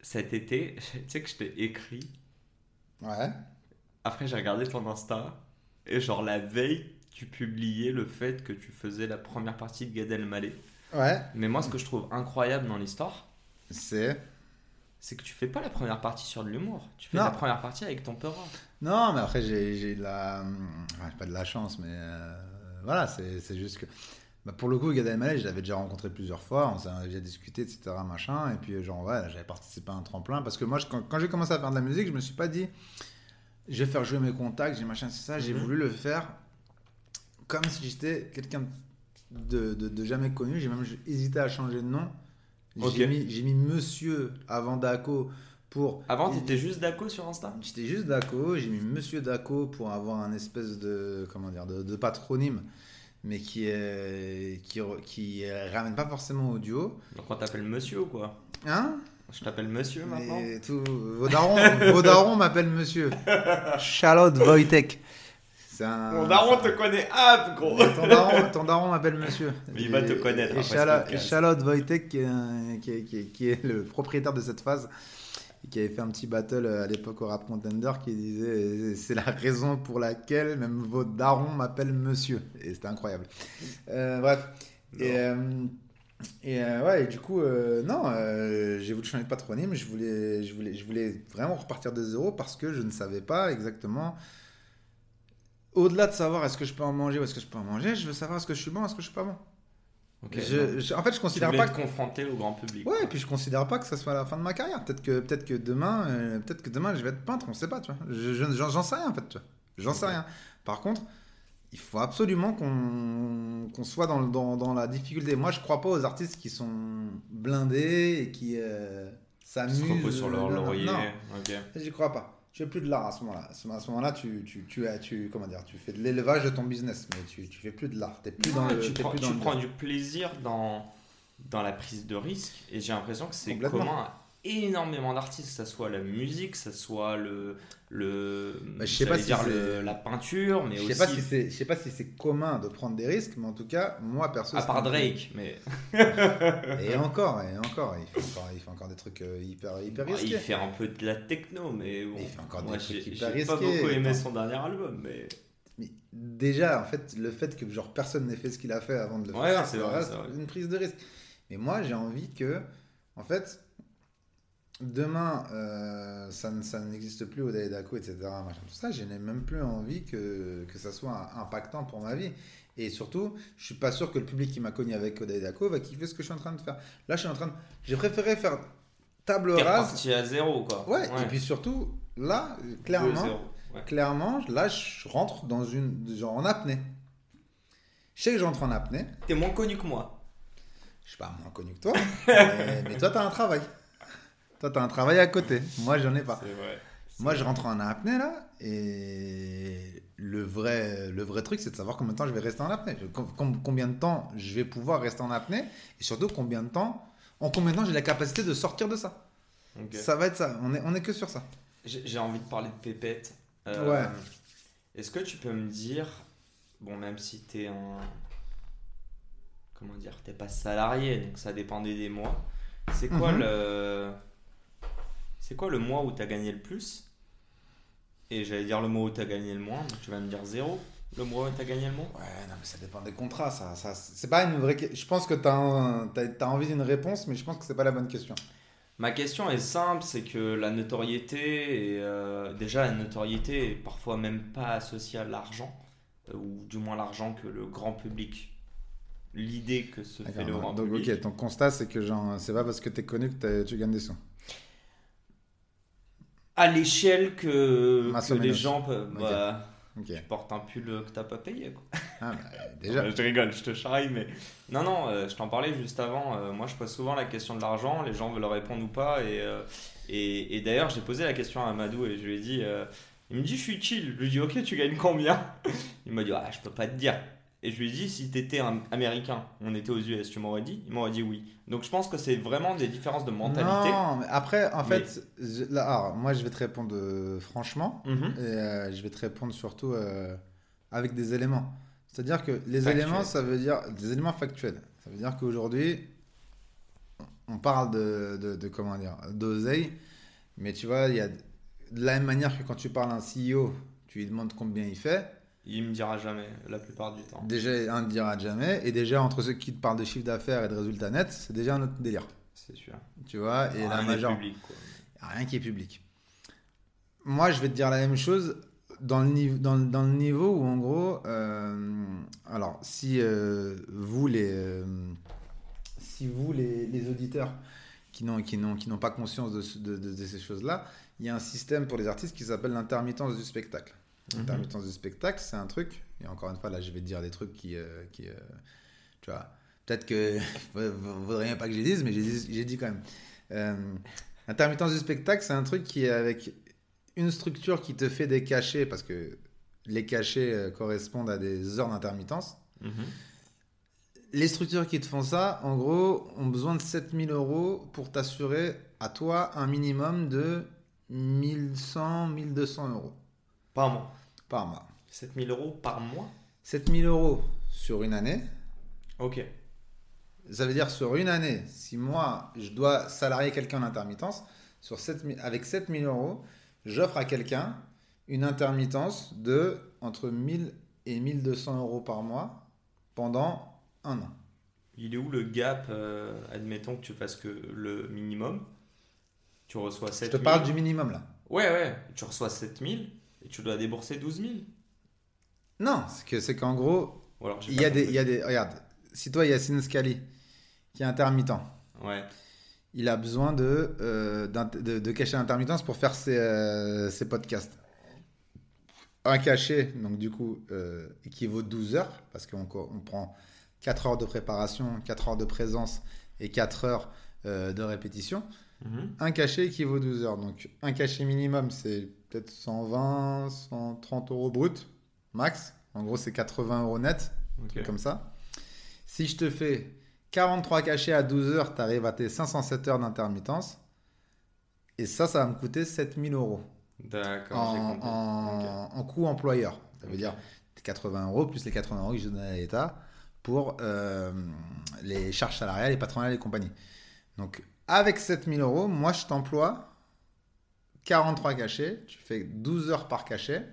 cet été, tu sais que je t'ai écrit. Ouais. Après, j'ai regardé ton Insta. Et genre, la veille, tu publiais le fait que tu faisais la première partie de Gad Elmaleh. Ouais. Mais moi, ce que je trouve incroyable dans l'histoire, C'est. c'est que tu fais pas la première partie sur de l'humour. Tu fais Non. la première partie avec ton peura. Non, mais après, j'ai de la. ouais, pas de la chance, mais. euh, voilà, c'est c'est juste que. Bah, pour le coup, Gad Elmaleh, je l'avais déjà rencontré plusieurs fois, on s'est déjà discuté, etc. Machin, et puis, genre, ouais, j'avais participé à un tremplin. Parce que moi, je- quand, quand j'ai commencé à faire de la musique, je me suis pas dit, je vais faire jouer mes contacts, j'ai machin, c'est ça. J'ai Mhm. voulu le faire comme si j'étais quelqu'un de, de, de jamais connu. J'ai même hésité à changer de nom. J'ai mis, Monsieur avant Daco pour. Avant, t'étais juste Daco sur Insta? J'étais juste Daco, j'ai mis Monsieur Daco pour avoir un espèce de comment dire de, de patronyme, mais qui est qui, qui ramène pas forcément au duo. Donc on t'appelle monsieur ou quoi? Hein? Je t'appelle monsieur maintenant? tout vos darons, vos darons m'appellent Monsieur. Charlotte Wojtek. Un. Mon daron te connaît ah gros Ton daron, ton daron m'appelle monsieur. Mais il va te connaître Et, Charlotte- Wojtek, qui qui, est, qui est- qui est le propriétaire de cette phase, et qui avait fait un petit battle euh, à l'époque au Rap Contender, qui disait euh, C'est la raison pour laquelle même vos darons m'appellent monsieur. Et c'était incroyable. Euh, bref. Et, euh, et euh, ouais, et du coup, non, j'ai voulu changer de patronyme. Je voulais, je, voulais, je voulais vraiment repartir de zéro parce que je ne savais pas exactement. Au-delà de savoir est-ce que je peux en manger ou est-ce que je peux en manger, je veux savoir est-ce que je suis bon, est-ce que je suis pas bon. Je- je- en fait, je considère pas que. confronter au grand public. Ouais, et puis je considère pas que ça soit la fin de ma carrière. Peut-être que, peut-être que demain, euh, peut-être que demain, je vais être peintre. On sait pas, tu vois. Je, je- j'en, j'en sais rien en fait, tu vois. J'en sais rien. Par contre, il faut absolument qu'on, soit dans, le- dans, dans la difficulté. Moi, je crois pas aux artistes qui sont blindés et qui euh, Ils s'amusent. se reposent sur leur laurier. Non, Ok. j'y crois pas. Tu fais plus de l'art à ce moment-là. À ce moment-là, tu, tu, tu, tu, comment dire, tu fais de l'élevage de ton business, mais tu, tu fais plus de l'art. T'es plus dans le. tu prends, plus tu dans le- prends du plaisir dans, dans la prise de risque et j'ai l'impression que c'est commun énormément d'artistes, que ça soit la musique, que ça soit le, le Bah, je sais pas si dire le- la peinture, mais Je aussi sais pas si c'est, je sais pas si c'est commun de prendre des risques, mais en tout cas, moi perso. à part Drake, mais Et encore, et encore, il fait encore, il fait encore des trucs euh, hyper, hyper bah, risqués. il fait un peu de la techno, mais bon, Il fait encore moi des trucs j'ai hyper j'ai pas risqués, beaucoup aimé son dernier album, mais Mais déjà, en fait, le fait que genre personne n'ait fait ce qu'il a fait avant de le Ouais, faire, c'est une prise de risque. Mais moi, j'ai envie que, en fait, demain, euh, ça, ne- ça n'existe plus au Daedaco, etc. Machin, tout ça, je n'ai même plus envie que, que ça soit impactant pour ma vie. Et surtout, je suis pas sûr que le public qui m'a connu avec Odaï Daco va kiffer ce que je suis en train de faire. Là, je suis en train de. J'ai préféré faire table rase. reparti à zéro, quoi. Ouais, et puis surtout, là, clairement, 2-0, ouais. clairement, là, je rentre dans une. genre en apnée. Je sais que j'entre en apnée. T'es moins connu que moi. Je suis pas moins connu que toi. mais, mais toi, t'as un travail. Toi, t'as un travail à côté. Moi, j'en ai pas. C'est vrai. Moi, je rentre en apnée là, et le vrai, le vrai truc, c'est de savoir combien de temps je vais rester en apnée. Com- com- Combien de temps je vais pouvoir rester en apnée, et surtout combien de temps, en combien de temps j'ai la capacité de sortir de ça. Ça va être ça. On est, on est que sur ça. J'ai envie de parler de Pépette. Euh, Ouais. Est-ce que tu peux me dire, bon, même si t'es un. Comment dire T'es pas salarié, donc ça dépendait des mois. C'est quoi Mhm. le. C'est quoi le mois où t'as gagné le plus? Et j'allais dire le mois où t'as gagné le moins, donc tu vas me dire zéro. Le mois où t'as gagné le moins? Ouais, non, mais ça dépend des contrats. Ça, ça, c'est pas une vraie. Je pense que t'as, un- t'as, t'as envie d'une réponse, mais je pense que c'est pas la bonne question. Ma question est simple, c'est que la notoriété, est, euh, déjà la notoriété est parfois même pas associée à l'argent, euh, ou du moins l'argent que le grand public, l'idée que se fait le grand Donc, public. ok, ton constat, c'est que genre, c'est pas parce que t'es connu que tu gagnes des sous. À l'échelle que, les gens peuvent... Bah. Tu portes un pull que t'as pas payé, quoi. Ah, bah, déjà. Je rigole, je te charrie, mais. Non, non, euh, je t'en parlais juste avant. euh, moi, je pose souvent la question de l'argent, les gens veulent répondre ou pas. Et, euh, et, et d'ailleurs, j'ai posé la question à Amadou et je lui ai dit. il me dit, je suis chill. Je lui ai dit, ok, tu gagnes combien? Il m'a dit, ah, je peux pas te dire. Et je lui ai dit, si t'étais un américain, on était aux US, tu m'aurais dit? Il m'aurait dit oui. Donc, je pense que c'est vraiment des différences de mentalité. Non, mais après, en Mais- fait, je- là, alors, moi, je vais te répondre euh, franchement. Mhm. Et euh, je vais te répondre surtout euh, avec des éléments. C'est-à-dire que les éléments, ça veut dire des éléments factuels. Ça veut dire qu'aujourd'hui, on parle de, de, de comment dire, d'oseille, mais tu vois, il y a de la même manière que quand tu parles à un CEO, tu lui demandes combien il fait. Il me dira jamais, la plupart du temps. Déjà, un ne dira jamais, et déjà entre ceux qui te parlent de chiffre d'affaires et de résultats nets, c'est déjà un autre délire. C'est sûr. Tu vois, et la Rien n'est majeure. public, quoi. Rien qui est public. Moi, je vais te dire la même chose dans le, niveau, dans, le- dans le niveau où, en gros, euh, alors, si euh, vous, les, euh, si vous, les, les auditeurs qui n'ont, qui, n'ont, qui n'ont pas conscience de, ce- de- de- de ces choses-là, il y a un système pour les artistes qui s'appelle l'intermittence du spectacle. Mhm. L'intermittence du spectacle, c'est un truc, et encore une fois, là, je vais te dire des trucs qui, euh, qui euh, tu vois, peut-être que vaudrait bien pas que je les dise, mais j'ai dit, quand même. Euh, L'intermittence du spectacle, c'est un truc qui est avec une structure qui te fait des cachets, parce que les cachets euh, correspondent à des heures d'intermittence. Mhm. Les structures qui te font ça, en gros, ont besoin de 7000 euros pour t'assurer à toi un minimum de 1100, 1200 euros Par mois. par mois. 7000 euros par mois 7000 euros sur une année, Ok. ça veut dire sur une année, si moi je dois salarier quelqu'un en intermittence, sur 7000 avec 7000 euros, j'offre à quelqu'un une intermittence de entre 1000 et 1200 euros par mois pendant un an. Il est où le gap euh, Admettons que tu fasses que le minimum? Tu reçois Je 7000. te parle du minimum là. Ouais, ouais. Tu reçois 7000 et tu dois débourser 12 000. Non, c'est que c'est qu'en gros, il y a des, y a des, regarde, si toi Yacine Scali, qui est intermittent, Ouais. il a besoin de, euh, de, de cachet d'intermittence pour faire ses, euh, ses podcasts. Un cachet, donc du coup, euh, équivaut 12 heures, parce qu'on on prend 4 heures de préparation, 4 heures de présence et 4 heures euh, de répétition. Mhm. Un cachet équivaut 12 heures. Donc un cachet minimum, c'est peut-être 120, 130 euros brut, max. En gros, c'est 80 euros net comme ça. Si je te fais 43 cachets à 12 heures, tu arrives à tes 507 heures d'intermittence. Et ça, ça va me coûter 7000 euros D'accord, en, en, en coût employeur. Ça veut dire 80 euros plus les 80 euros que je donne à l'État pour euh, les charges salariales et patronales et compagnie. Donc, avec 7000 euros, moi, je t'emploie 43 cachets. Tu fais 12 heures par cachet.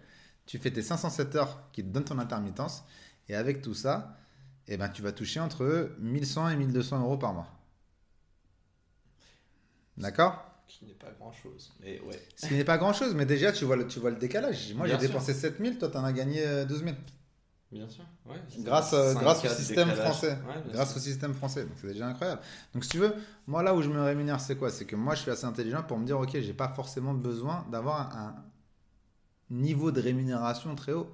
Tu fais tes 507 heures qui te donnent ton intermittence. Et avec tout ça, eh ben, tu vas toucher entre 1100 et 1200 euros par mois. D'accord? Qui n'est pas grand chose. Mais ouais. Ce qui n'est pas grand chose, mais déjà, tu vois le, tu vois le décalage. Moi, j'ai dépensé 7000, toi, t'en as gagné euh, 12 000. Bien sûr. Ouais. Grâce, euh, grâce au système français. Ouais, grâce au système français. Donc, c'est déjà incroyable. Donc, si tu veux, moi, là où je me rémunère, c'est quoi? C'est que moi, je suis assez intelligent pour me dire, OK, j'ai pas forcément besoin d'avoir un, niveau de rémunération très haut.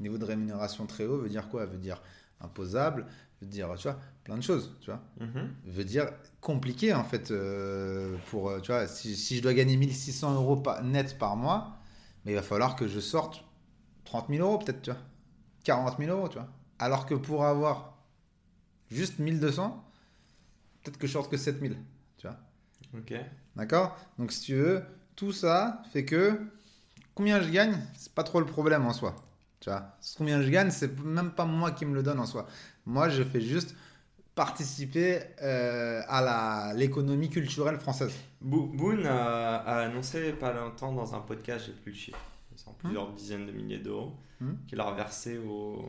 Niveau de rémunération très haut veut dire quoi? Veut dire imposable, veut dire, tu vois, plein de choses, tu vois. Mhm. veut dire compliqué en fait euh, pour euh, tu vois si, si je dois gagner 1600 euros net par mois mais il va falloir que je sorte 30 000 euros peut-être tu vois 40 000 euros tu vois. Alors que pour avoir juste 1200 peut-être que je sorte que 7000 tu vois. Ok. d'accord? Donc si tu veux tout ça fait que combien je gagne? C'est pas trop le problème en soi tu vois. Combien je gagne c'est même pas moi qui me le donne en soi. Moi je fais juste participer euh, à l'économie culturelle française. Bo- Boone a, a annoncé pas longtemps dans un podcast, j'ai plus le chiffre, en plusieurs dizaines de milliers d'euros, Hmm. qu'il a reversé aux.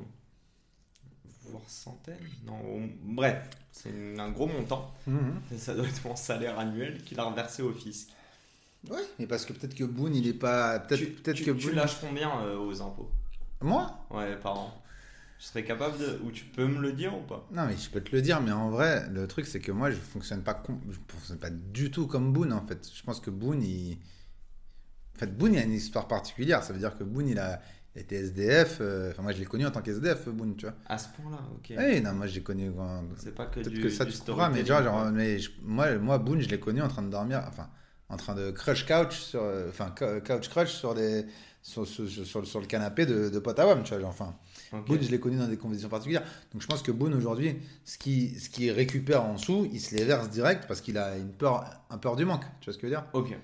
voire centaines Non, au- bref, c'est une- un gros montant. Et ça doit être mon salaire annuel qu'il a reversé au fisc. Oui, mais parce que peut-être que Boone, il est pas. Peut-être tu, tu- que tu Boone. lâches combien euh, aux impôts? Moi? Ouais, par an. Je serais capable de. Ou tu peux me le dire ou pas? Non, mais je peux te le dire, mais en vrai, le truc, c'est que moi, je fonctionne pas, com- je fonctionne pas du tout comme Boone, en fait. Je pense que Boone, il. En fait, Boone, il a une histoire particulière. Ça veut dire que Boone, il a, était SDF. euh, Enfin, moi, je l'ai connu en tant qu'SDF, Boone, tu vois. À ce point-là, ok. Oui, non, moi, je l'ai connu. quand- C'est pas que Peut-être que ça, tu trouveras, mais, genre, genre, mais je- moi, moi, Boone, je l'ai connu en train de dormir, enfin, en train de crush couch sur, euh, enfin, cou- couch crush sur des, sur, sur, sur, sur le canapé de, de Potawam, tu vois, genre, enfin. Boone, je l'ai connu dans des conditions particulières. Donc je pense que Boone, aujourd'hui, ce qu'il ce qui récupère en sous, il se les verse direct parce qu'il a une peur, un peur du manque. Tu vois ce que je veux dire? Ok.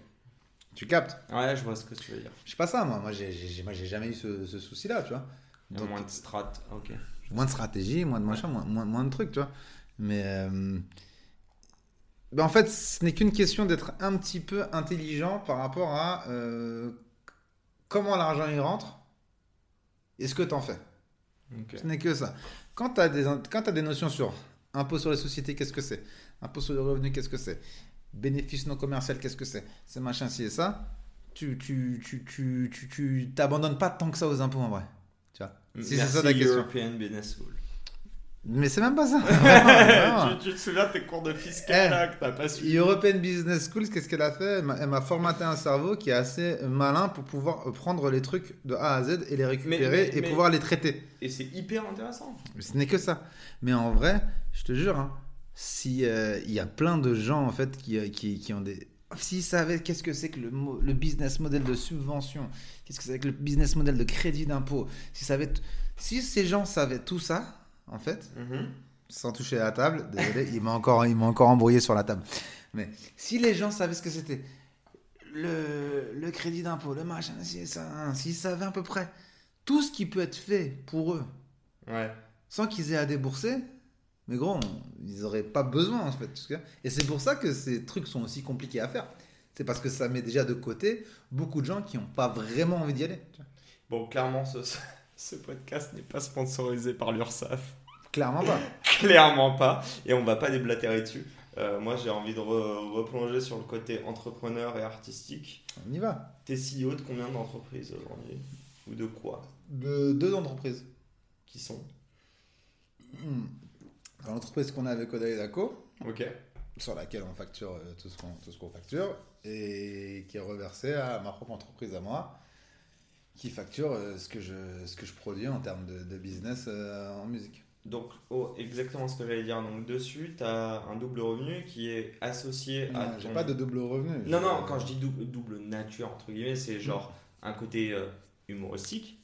Tu captes Ouais, je vois ce que tu veux dire. Je sais pas ça, moi. Moi, j'ai- jamais eu ce, ce souci-là, tu vois. Donc, moins de strat. Ok. moins de stratégie, moins de machin, moins, moins, moins de trucs, tu vois. Mais euh, ben, en fait, ce n'est qu'une question d'être un petit peu intelligent par rapport à euh, comment l'argent y rentre et ce que tu en fais. Ce n'est que ça. Quand tu as, t'as des notions sur impôt sur les sociétés, qu'est-ce que c'est? Impôt sur le revenu, qu'est-ce que c'est? Bénéfice non commercial, qu'est-ce que c'est? C'est machin, ci et ça. Tu tu, tu, tu, tu, tu t'abandonnes pas tant que ça aux impôts en vrai. Tu vois? Si c'est ça ta question. European Business School. Mais c'est même pas ça. Vraiment, tu, tu te souviens de tes cours de Eh. fiscal là, que t'as pas suivi? European Business School, qu'est-ce qu'elle a fait? Elle m'a- formaté un cerveau qui est assez malin pour pouvoir euh, prendre les trucs de A à Z et les récupérer mais- et mais- pouvoir les traiter. Et c'est hyper intéressant. Mais ce n'est que ça. Mais en vrai, je te jure, hein, si euh, il y a plein de gens en fait qui, euh, qui, qui ont des S'ils savaient qu'est-ce que c'est que le, le business model de subvention, qu'est-ce que c'est que le business model de crédit d'impôt, t- si ces gens savaient tout ça, en fait, sans toucher à la table, désolé, il m'a encore, il encore embrouillé sur la table. Mais si les gens savaient ce que c'était, le, le crédit d'impôt, le machin, si, ça, s'ils savaient à peu près tout ce qui peut être fait pour eux, Ouais. sans qu'ils aient à débourser, mais gros, on- ils n'auraient pas besoin en fait. Et c'est pour ça que ces trucs sont aussi compliqués à faire. C'est parce que ça met déjà de côté beaucoup de gens qui n'ont pas vraiment envie d'y aller. Bon, clairement, ce, ce podcast n'est pas sponsorisé par l'URSSAF. Clairement pas. Clairement pas. Et on va pas déblatérer dessus. Euh, moi, j'ai envie de re- replonger sur le côté entrepreneur et artistique. On y va. T'es CEO de combien d'entreprises aujourd'hui? Ou de quoi? De deux entreprises. Qui sont? Hmm. Dans l'entreprise qu'on a avec Oda et Daco, sur laquelle on facture euh, tout ce qu'on facture, et qui est reversé à ma propre entreprise à moi, qui facture euh, ce, que je, ce que je produis en termes de, de business euh, en musique. Donc, oh, exactement ce que j'allais dire. Donc, dessus, tu as un double revenu qui est associé à Non, ton... J'ai pas de double revenu. Non, non, quand je dis double, double nature, entre guillemets, c'est genre un côté humoristique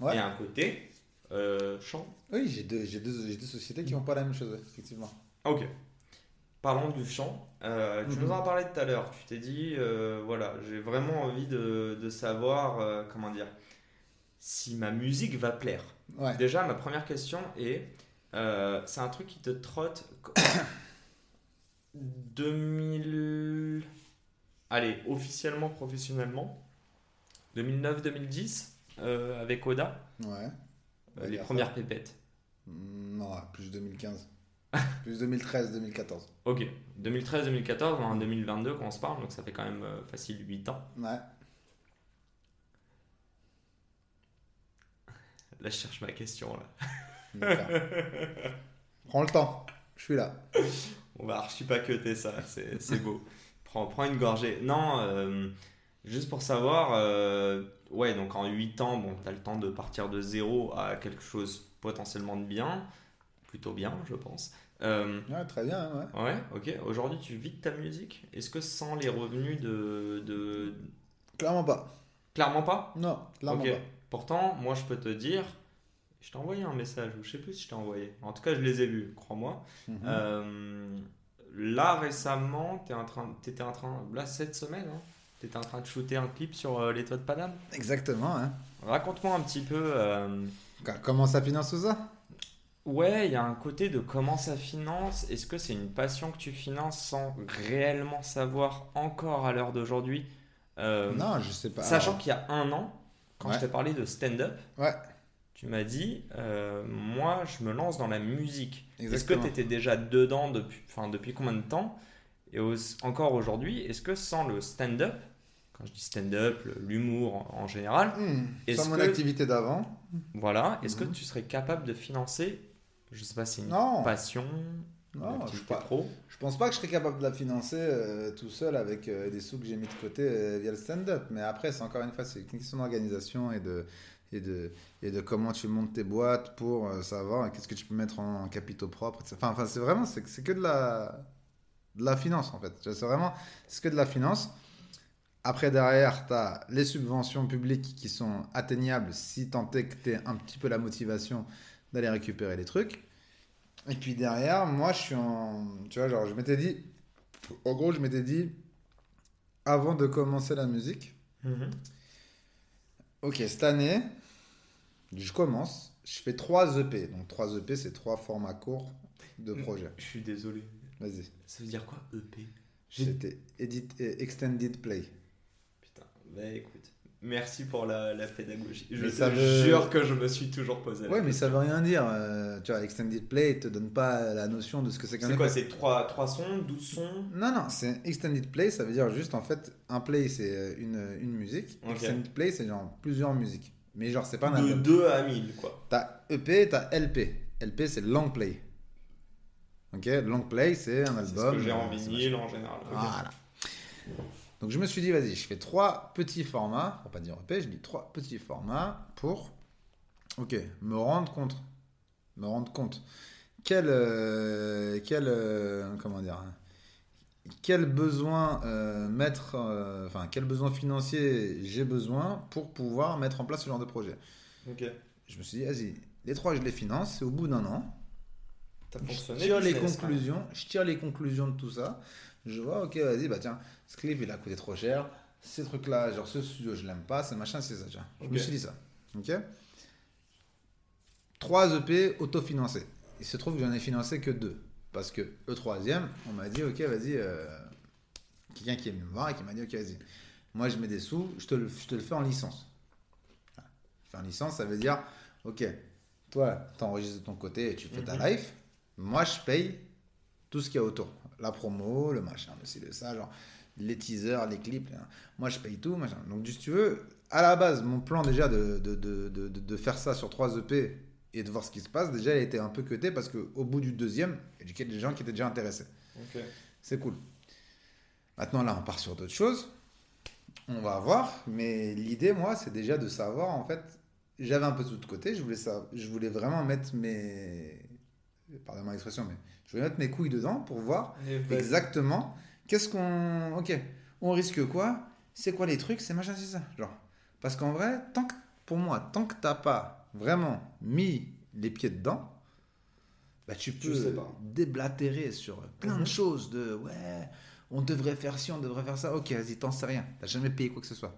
Ouais. et un côté euh, chant. Oui, j'ai deux, j'ai deux, j'ai deux sociétés qui n'ont pas la même chose, effectivement. Ok. Parlons du chant. Euh, tu Mhm. nous en as parlé tout à l'heure. Tu t'es dit, euh, voilà, j'ai vraiment envie de, de savoir, euh, comment dire, si ma musique va plaire. Ouais. Déjà, ma première question est, euh, c'est un truc qui te trotte 2000... Allez, officiellement, professionnellement, 2009-2010, euh, avec Oda, Ouais. Euh, les premières pépettes. Mm, Non, plus 2015. plus 2013, 2014. Ok, 2013-2014, en 2022 quand on se parle, donc ça fait quand même euh, facile 8 ans. Ouais. Là, je cherche ma question, là. Prends le temps. Je suis là. On va archi pas que ça, c'est c'est beau. Prends, prends une gorgée. Non, euh, juste pour savoir, euh, ouais, donc en 8 ans, bon, t'as le temps de partir de zéro à quelque chose potentiellement de bien, plutôt bien, je pense. Euh, Ouais, très bien, ouais. ouais, ok. Aujourd'hui, tu vis de ta musique? Est-ce que sans les revenus de. de... Clairement pas. Clairement pas? Non, clairement pas. Pourtant, moi, je peux te dire, je t'ai envoyé un message, ou je sais plus si je t'ai envoyé. En tout cas, je les ai vus, crois-moi. Mhm. Euh, là, récemment, tu étais en train, là, cette semaine, hein, tu étais en train de shooter un clip sur euh, les toits de Paname? Exactement, hein. Raconte-moi un petit peu. euh, Comment ça finance tout ça? Ouais, il y a un côté de comment ça finance. Est-ce que c'est une passion que tu finances sans réellement savoir encore à l'heure d'aujourd'hui? Euh, Non, je sais pas. Sachant qu'il y a un an, quand Ouais. je t'ai parlé de stand-up, Ouais, tu m'as dit, moi, je me lance dans la musique. Est-ce que tu étais déjà dedans depuis, depuis combien de temps? Et au- encore aujourd'hui, est-ce que sans le stand-up, quand je dis stand-up, l'humour en, en général, Est-ce Sans mon que- activité d'avant voilà, est-ce que Mhm. tu serais capable de financer, je sais pas, si c'est une Non. passion, une Non, je pas- pro? Je pense pas que je serais capable de la financer euh, tout seul avec euh, des sous que j'ai mis de côté euh, via le stand-up. Mais après, c'est encore une fois, c'est une question d'organisation et de, et de, et de comment tu montes tes boîtes pour euh, savoir qu'est-ce que tu peux mettre en, capitaux propres. etc. Enfin, enfin c'est vraiment, c'est que de la, de la finance en fait. C'est vraiment, c'est que de la finance. Après, derrière, tu as les subventions publiques qui sont atteignables si tant est que tu un petit peu la motivation d'aller récupérer les trucs. Et puis derrière, moi, je suis en. Tu vois, genre, je m'étais dit. En gros, je m'étais dit. Avant de commencer la musique. Mhm. Ok, cette année, je commence. Je fais 3 EP. Donc 3 EP, c'est 3 formats courts de projet. Je suis désolé. Vas-y. Ça veut dire quoi, EP C'était edit, euh, Extended Play. Putain, bah écoute, merci pour la, la pédagogie. Je te veut- jure que je me suis toujours posé la Ouais, mais ça veut rien dire. euh, tu vois, Extended Play te donne pas la notion de ce que c'est qu'un C'est quoi EP. C'est 3, sons, 12 sons? Non, non, c'est extended play, ça veut dire juste en fait, un play c'est euh, une, une musique, extended play c'est genre plusieurs musiques. Mais genre c'est pas un De album. 2 à 1000, quoi. T'as EP, t'as LP. LP c'est long play. Ok, long play c'est un C'est ce album. que j'ai en euh, c'est vinyle en général. Voilà. Donc je me suis dit, vas-y, je fais trois petits formats, pour pas dire EP, je dis trois petits formats pour, ok, me rendre compte, me rendre compte quel, euh, quel, euh, comment dire, quel besoin euh, mettre, enfin quel besoin financier j'ai besoin pour pouvoir mettre en place ce genre de projet? Ok. Je me suis dit, vas-y, les trois je les finance, et au bout d'un an, Je tire les conclusions, je tire les conclusions de tout ça. Je vois, ok, vas-y, bah tiens, ce clip il a coûté trop cher. Ces trucs-là, genre ce studio je l'aime pas, c'est machin, c'est ça. vois. Je me suis dit ça. Ok 3 EP autofinancés. Il se trouve que j'en ai financé que deux. Parce que le troisième, on m'a dit, ok, vas-y, euh, quelqu'un qui est venu me voir et qui m'a dit, ok, vas-y, moi je mets des sous, je te le, je te le fais en licence. Voilà. Faire en licence, ça veut dire, ok, toi, t'enregistres de ton côté et tu fais ta live. Moi, je paye tout ce qu'il y a autour. La promo, le machin, le ci, le ça, genre les teasers, les clips. là. Moi, je paye tout, machin. Donc, si tu veux, à la base, mon plan déjà de, de, de, de, faire ça sur 3 EP et de voir ce qui se passe, déjà, il a été un peu cuté parce qu'au bout du deuxième, il y a des gens qui étaient déjà intéressés. Ok. C'est cool. Maintenant, là, on part sur d'autres choses. On va voir. Mais l'idée, moi, c'est déjà de savoir, en fait, j'avais un peu tout de côté. Je voulais, ça, je voulais vraiment mettre mes. Pardon l'expression, mais je voulais mettre mes couilles dedans pour voir vas-y. exactement qu'est-ce qu'on. Ok, on risque quoi? C'est quoi les trucs? C'est machin, c'est ça. Genre. Parce qu'en vrai, tant que, pour moi, tant que t'as pas vraiment mis les pieds dedans, bah, tu Tu peux sais pas. déblatérer sur plein de Mhm. choses de ouais, on devrait faire ci, on devrait faire ça. Ok, vas-y, t'en sais rien. T'as jamais payé quoi que ce soit.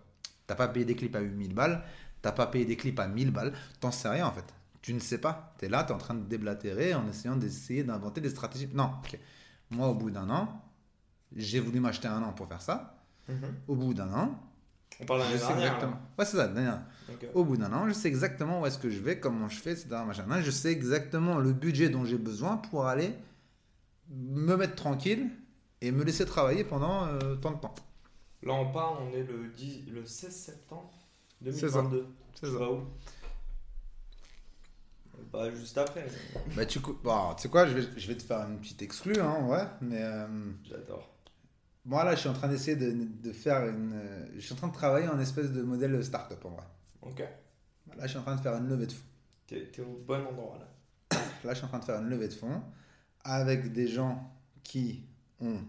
T'as pas payé des clips à 8000 balles, t'as pas payé des clips à 1000 balles, t'en sais rien en fait. Tu ne sais pas. T'es là, t'es en train de déblatérer en essayant d'essayer d'inventer des stratégies. Non, ok. Moi, au bout d'un an, j'ai voulu m'acheter un an pour faire ça. Mhm. Au bout d'un an, On parle je sais dernière. exactement. Ouais, c'est ça, dernière. Au bout d'un an, je sais exactement où est-ce que je vais, comment je fais, etc. Machin. Je sais exactement le budget dont j'ai besoin pour aller me mettre tranquille et me laisser travailler pendant euh, tant de temps. Là, on part, on est le, 10, le 16 septembre C'est ça. 2022. C'est Tu ça. Pas juste après. Bah, tu, bon, tu sais quoi, je vais, je vais te faire une petite exclue, hein, ouais. Mais euh, J'adore. moi, là, je suis en train d'essayer de, de faire une. Je suis en train de travailler en espèce de modèle start-up en vrai. Ok. Là, je suis en train de faire une levée de fonds. T'es t'es au bon endroit là. Là, je suis en train de faire une levée de fonds avec des gens qui ont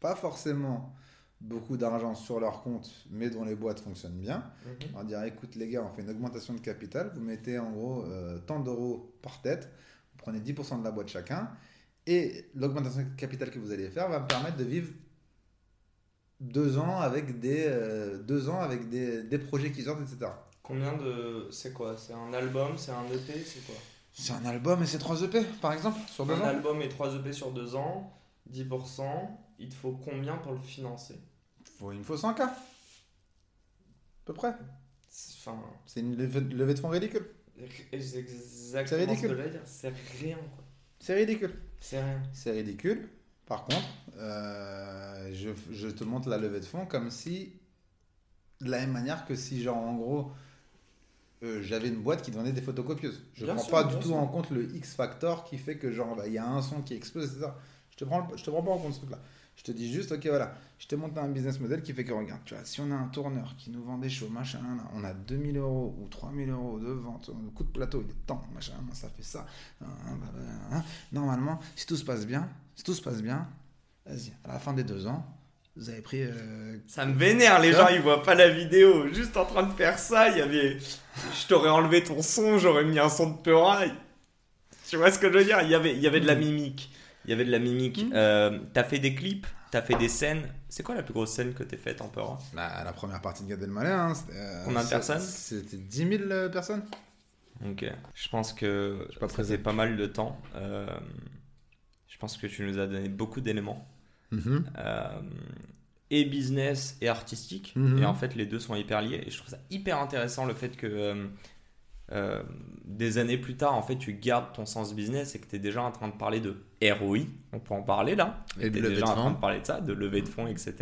pas forcément beaucoup d'argent sur leur compte, mais dont les boîtes fonctionnent bien. Mhm. On va dire, écoute les gars, on fait une augmentation de capital, vous mettez en gros euh, tant d'euros par tête, vous prenez 10% de la boîte chacun, et l'augmentation de capital que vous allez faire va me permettre de vivre deux ans avec des, euh, deux ans avec des, des projets qui sortent, etc. Combien de. C'est quoi? C'est un album C'est un EP C'est quoi? C'est un album et c'est 3 EP, par exemple, sur deux Un ans. album et 3 EP sur 2 ans, 10%. Il te faut combien pour le financer? Faut, il me faut 100K. À peu près. C'est- Enfin. C'est une levée, levée de fonds ridicule. C'est exactement ridicule. ce que j'allais dire. C'est rien quoi. C'est ridicule. C'est rien. C'est ridicule. Par contre, euh, je, je te montre la levée de fonds comme si, de la même manière que si, genre, en gros, euh, j'avais une boîte qui vendait des photocopieuses. Je ne prends sûr, pas du tout sûr. en compte le X factor qui fait que, genre, bah, il y a un son qui explose, etc. Je te prends, je te prends pas en compte ce truc-là. Je te dis juste, ok, voilà, je t'ai monté un business model qui fait que, regarde, tu vois, si on a un tourneur qui nous vend des shows, machin, on a 2000 euros ou 3000 euros de vente, le coût de plateau, il est temps, machin, ça fait ça. hein, bah, bah, hein. Normalement, si tout se passe bien, si tout se passe bien, vas-y, à la fin des deux ans, vous avez pris. euh, Ça me vénère, les gens ils voient pas la vidéo. Juste en train de faire ça, il y avait. Je t'aurais enlevé ton son, j'aurais mis un son de Peura. Tu vois ce que je veux dire? Il y, avait, il y avait de la mimique. Il y avait de la mimique. Mhm. Euh, t'as fait des clips, t'as fait des scènes. C'est quoi la plus grosse scène que t'aies faite en Peura la, la première partie de Gad Elmaleh, hein, c'était, euh, Combien de personnes? C'était 10 000 euh, personnes. Ok. Je pense que pas ça faisait pas mal de temps. Euh, je pense que tu nous as donné beaucoup d'éléments. Euh, et business et artistique. Mhm. Et en fait, les deux sont hyper liés. Et je trouve ça hyper intéressant le fait que euh, des années plus tard, en fait, tu gardes ton sens business et que tu es déjà en train de parler de ROI. On peut en parler là. Et de tu es levée déjà de en train fonds. de parler de ça, de levée de fonds, etc.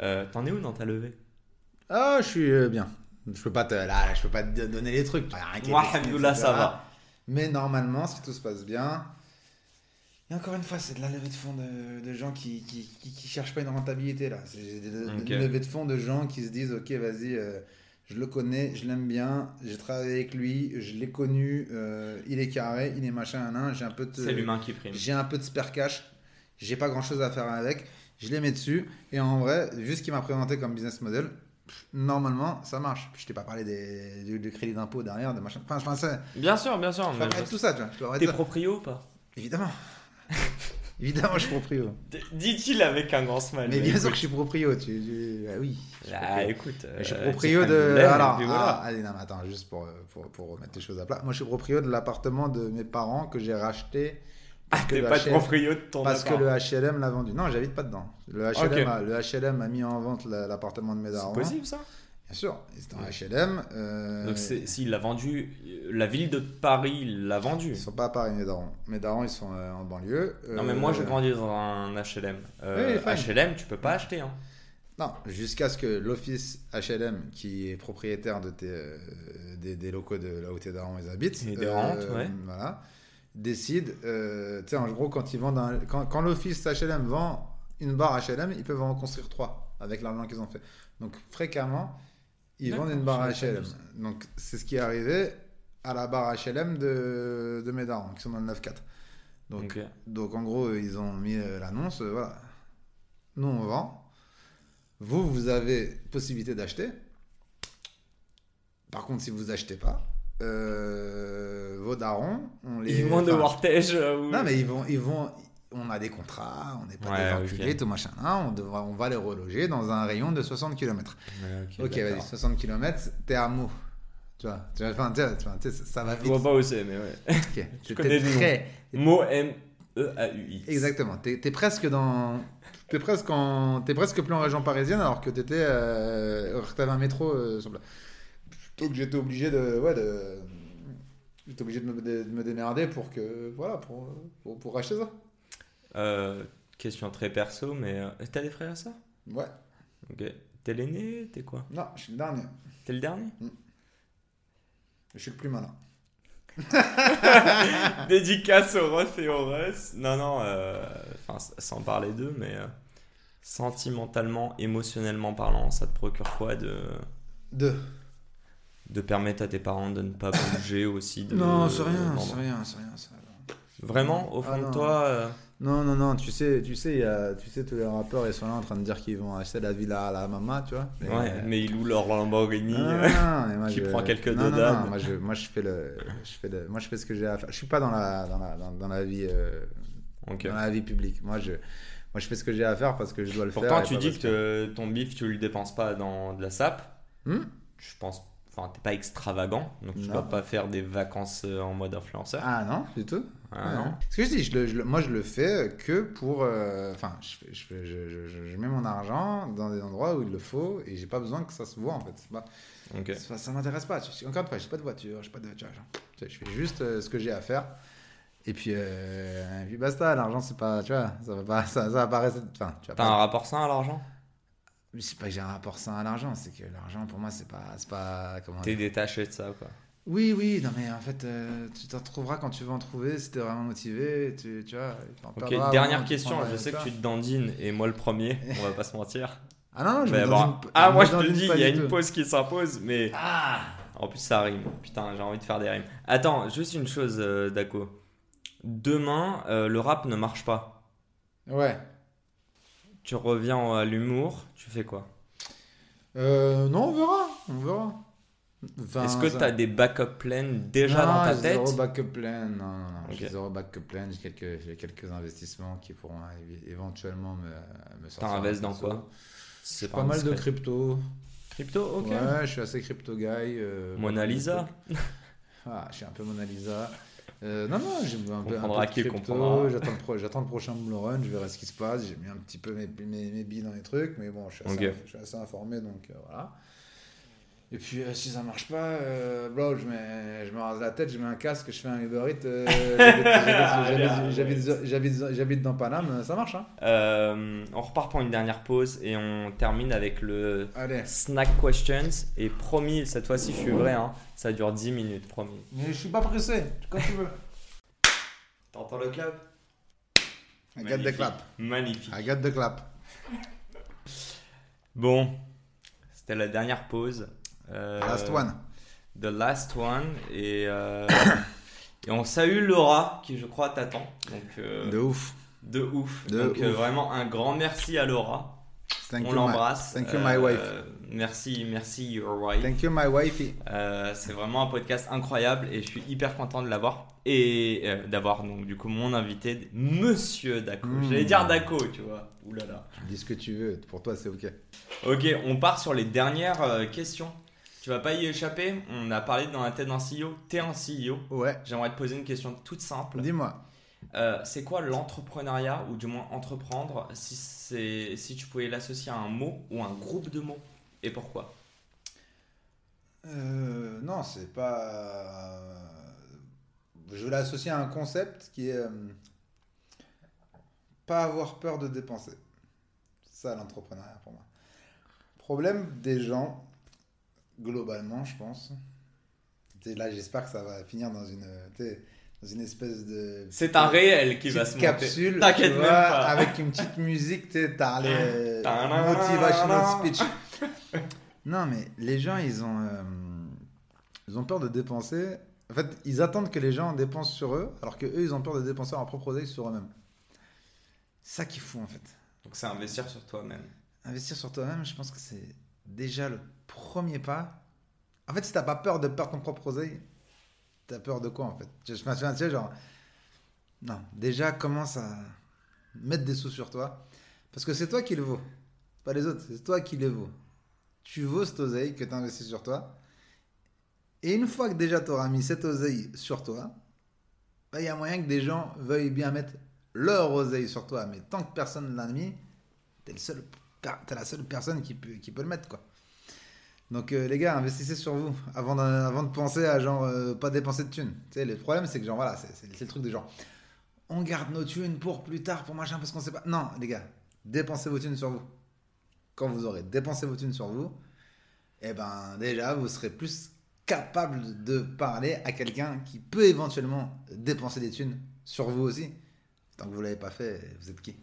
Euh, T'en es où dans ta levée? Ah, je suis euh, bien. Je peux pas te, là, je peux pas te donner les trucs. Moi, etc. ça va. Mais normalement, si tout se passe bien, et encore une fois, c'est de la levée de fonds de, de gens qui, qui, qui, qui cherchent pas une rentabilité là. C'est Ok. une levée de fonds de gens qui se disent, ok, vas-y, euh, je le connais, je l'aime bien, j'ai travaillé avec lui, je l'ai connu, euh, il est carré, il est machin, un, un, j'ai un peu de, C'est l'humain qui prime. j'ai un peu de spare cash, j'ai pas grand chose à faire avec, je les mets dessus, et en vrai, vu ce qu'il m'a présenté comme business model, normalement, ça marche. Je t'ai pas parlé des, du, du crédit d'impôt derrière, de machin. Enfin, enfin, Bien sûr, bien sûr. je mais tout ça, tu vois. T'es proprio ou pas? Évidemment. Évidemment, je suis proprio. Dit-il avec un grand smile. Mais bien sûr que je suis proprio. Tu, tu- ah oui. Ah, écoute. Je suis euh, proprio dis de. Alors, ah, voilà. allez, non, mais attends, juste pour, euh, pour, pour remettre les choses à plat. Moi, je suis proprio de l'appartement de mes parents que j'ai racheté. Ah, parce que t'es pas HLM proprio de ton Parce que appart. le HLM l'a vendu. Non, j'habite pas dedans. Le HLM, a, le HLM a mis en vente la- l'appartement de mes C'est darons. possible ça? Bien sûr, c'est un HLM. euh, Donc s'il l'a vendu, euh, la ville de Paris l'a vendu. Ils sont pas à Paris, mes darons. Mes darons, ils sont euh, en banlieue. Non mais moi Euh, j'ai grandi dans un HLM. Euh, Oui. HLM tu peux pas acheter. Hein. Non, jusqu'à ce que l'office HLM, qui est propriétaire de tes, euh, des, des locaux de là où tes darons ils habitent, Et des rentes, ouais. voilà, décide, euh, tu sais, en gros, quand, ils vendent un- quand, quand l'office HLM vend une barre HLM, ils peuvent en construire trois avec l'argent qu'ils ont fait. Donc, fréquemment, ils vendent une barre HLM. Donc, c'est ce qui est arrivé à la barre HLM de, de mes darons, qui sont dans le 9-4. Donc, donc en gros, ils ont mis euh, l'annonce, euh, voilà. Nous, on vend. Vous, vous avez possibilité d'acheter. Par contre, si vous achetez pas, euh, vos darons, on les... Ils vont enfin, devoir tège. euh, ou- Non, mais ils vont, ils vont... On a des contrats, on n'est pas Ouais, des enculés, ok. tout machin. là, on, devra, on va les reloger dans un rayon de 60 km. Ok, d'accord. vas-y, 60 km, t'es à Meaux. Tu vois, tu vois, enfin, tu vois, tu vois, tu sais, ça va Je vite. vois pas où c'est mais ouais. Ok, Je t'es connais très, Mot M E A U X. Exactement. T'es es presque dans. T'es presque en. T'es presque plus en région parisienne alors que t'étais. Euh... t'avais un métro euh, sur. Donc j'étais obligé de. Ouais, de. J'étais obligé de me, de, me démerder pour que. Voilà, pour, pour, pour acheter ça. Euh, question très perso mais euh, t'as des frères et sœurs? Ouais. Ok. T'es l'aîné T'es quoi? Non, je suis le dernier. T'es le dernier? Je suis le plus malin. Dédicace au Ruff et au Russ. Non, non, euh, sans parler d'eux, mais euh, sentimentalement, émotionnellement parlant, ça te procure quoi de, Deux. de permettre à tes parents de ne pas bouger aussi de, Non, c'est rien, c'est rien, c'est rien. Vraiment, au fond Ah, de non. toi, euh, Non, non, non, tu sais, tu sais, y a, tu sais, tous les rappeurs, ils sont là en train de dire qu'ils vont acheter la villa à la maman, tu vois. Mais, ouais, euh, mais ils louent leur Lamborghini. Ah, non, mais moi, qui je- prend quelques non, moi je, moi je fais le, je fais le, moi je fais ce que j'ai à faire. Je suis pas dans la, dans la, dans, dans la vie, euh, dans la vie publique. Moi je, moi je fais ce que j'ai à faire parce que je dois le Pourtant, faire. et tu dis que ton bif, tu le dépenses pas dans de la sape. Hmm? Je pense, enfin, t'es pas extravagant, donc tu Non. dois pas faire des vacances euh, en mode influenceur. Ah non, du tout. Ah, non. Ce que je dis, je le- je le- moi je le fais que pour, euh, enfin, je, fais- je, je, mets mon argent dans des endroits où il le faut et j'ai pas besoin que ça se voit en fait. Pas- pas- ça m'intéresse pas. Encore une fois, j'ai pas de voiture, j'ai pas de, sais, je fais juste euh, ce que j'ai à faire. Et puis, euh, et puis basta, l'argent c'est pas, tu vois, ça va pas, ça, ça va pas rester, enfin, tu pas- un rapport sain à l'argent? Mais c'est pas que j'ai un rapport sain à l'argent, c'est que l'argent pour moi c'est pas, c'est pas comment T'es détaché de ça, quoi? Oui, oui, non mais en fait, euh, tu t'en trouveras quand tu vas en trouver, si t'es vraiment motivé, tu, tu vois. Ok, dernière question. Je sais que tu te dandines et moi le premier, on va pas se mentir. Ah non, non, je avoir- p- Ah, moi je te le dis, il y a une tout. pause qui s'impose, mais. Ah En plus, ça rime. Putain, j'ai envie de faire des rimes. Attends, juste une chose, euh, Daco. Demain, euh, le rap ne marche pas. Ouais. Tu reviens à l'humour, tu fais quoi? Euh, non, on verra, on verra. Enfin, Est-ce que ça- tu as des backup plans déjà Non, dans ta j'ai tête? Zéro backup plan, non, non, non. J'ai zéro backup plan, j'ai quelques, j'ai quelques investissements qui pourront éventuellement me, me sortir. T'as un investi dans quoi? C'est Pas mal de crypto. Crypto, ok. Ouais, je suis assez crypto guy. euh, Mona Lisa. Ah, je suis un peu Mona Lisa. Euh, non, non, j'ai un peu, un peu de crypto. J'attends le, pro- j'attends le prochain bull run, je verrai ce qui se passe. J'ai mis un petit peu mes, mes, mes billes dans les trucs, mais bon, je suis assez, Ok. je suis assez informé, donc euh, voilà. Et puis, euh, si ça marche pas, euh, bro, je, mets, je me rase la tête, je mets un casque, je fais un Uber Eats. euh, j'habite- dans Paname, ça marche, hein Euh, on repart pour une dernière pause et on termine avec le Allez. snack questions. Et promis, cette fois-ci, je suis vrai, hein, ça dure 10 minutes, promis. Mais je suis pas pressé, quand tu veux. T'entends le club I got the clap. Magnifique. I got the clap. Bon, c'était la dernière pause. Euh, Last one. The last one. Et, euh, et on salue Laura, qui je crois t'attend. Donc, euh, De ouf. de ouf. De Donc, ouf. vraiment un grand merci à Laura. Thank on l'embrasse. Thank you, my Euh, wife. Merci, merci, your wife. Thank you, my wifey. Euh, c'est vraiment un podcast incroyable et je suis hyper content de l'avoir et euh, d'avoir donc du coup mon invité Monsieur Daco. Mm. J'allais dire Daco, tu vois. Ouh là là. Dis ce que tu veux, pour toi c'est ok. Ok, on part sur les dernières questions. Tu vas pas y échapper. On a parlé dans la tête d'un CEO. T'es un CEO. Ouais, J'aimerais te poser une question toute simple. dis-moi. Euh, c'est quoi l'entrepreneuriat ou du moins entreprendre si c'est si tu pouvais l'associer à un mot ou un groupe de mots et pourquoi? Euh, non, c'est pas. Je veux l'associer à un concept qui est. euh, Pas avoir peur de dépenser. C'est ça l'entrepreneuriat pour moi. Problème des gens, globalement, je pense. Là, j'espère que ça va finir dans une, dans une espèce de. C'est un réel qui va se petite monter. capsule, T'inquiète même pas. avec une petite musique, tu t'as les motivational speech. Non, mais les gens, ils ont, euh, ils ont peur de dépenser. En fait, ils attendent que les gens dépensent sur eux, alors que eux, ils ont peur de dépenser leur propre oseille sur eux-mêmes. C'est ça qu'il faut, en fait. Donc c'est investir sur toi-même. Investir sur toi-même, je pense que c'est déjà le premier pas. En fait, si t'as pas peur de perdre ton propre oseille, t'as peur de quoi, en fait? Je me souviens, tu sais, genre... Non, déjà, commence à mettre des sous sur toi. Parce que c'est toi qui le vaut. Pas les autres, c'est toi qui le vaut. Tu vaux cette oseille que tu investi sur toi. Et une fois que déjà tu auras mis cette oseille sur toi, bah, il y a moyen que des gens veuillent bien mettre leur oseille sur toi. Mais tant que personne ne l'a mis, t'es le seul, t'es la seule personne qui peut, le mettre, quoi. Donc euh, les gars, investissez sur vous avant de, de penser à genre euh, pas dépenser de thunes. Tu sais, le problème c'est que genre voilà, c'est le truc des gens. On garde nos thunes pour plus tard, pour machin, parce qu'on sait pas. Non, les gars, dépensez vos thunes sur vous. Quand vous aurez dépensé vos thunes sur vous, eh ben déjà vous serez plus capable de parler à quelqu'un qui peut éventuellement dépenser des thunes sur vous aussi. Tant que vous l'avez pas fait, vous êtes qui?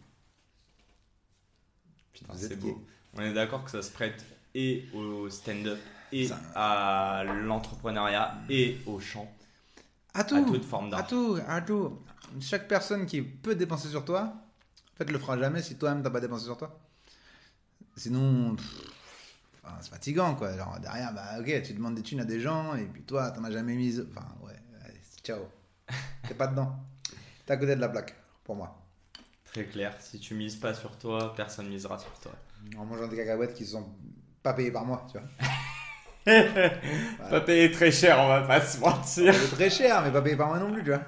Putain, Vous c'est êtes beau. On est d'accord que ça se prête et au stand-up et Ça- à l'entrepreneuriat et au chant. À tout. À toute forme d'art. À tout, à tout. Chaque personne qui peut dépenser sur toi, en fait, le fera jamais si toi-même t'as pas dépensé sur toi. Sinon, enfin, c'est fatigant, quoi. Genre, derrière, bah, ok, tu demandes des thunes à des gens, et puis toi, t'en as jamais mis. Enfin, ouais, allez, ciao. T'es pas dedans. T'es à côté de la plaque, pour moi. Très clair. Si tu mises pas sur toi, personne misera sur toi. En mangeant des cacahuètes qui sont pas payées par moi, tu vois. Pas payé très cher, on va pas se mentir. C'est très cher, mais pas payées par moi non plus, tu vois.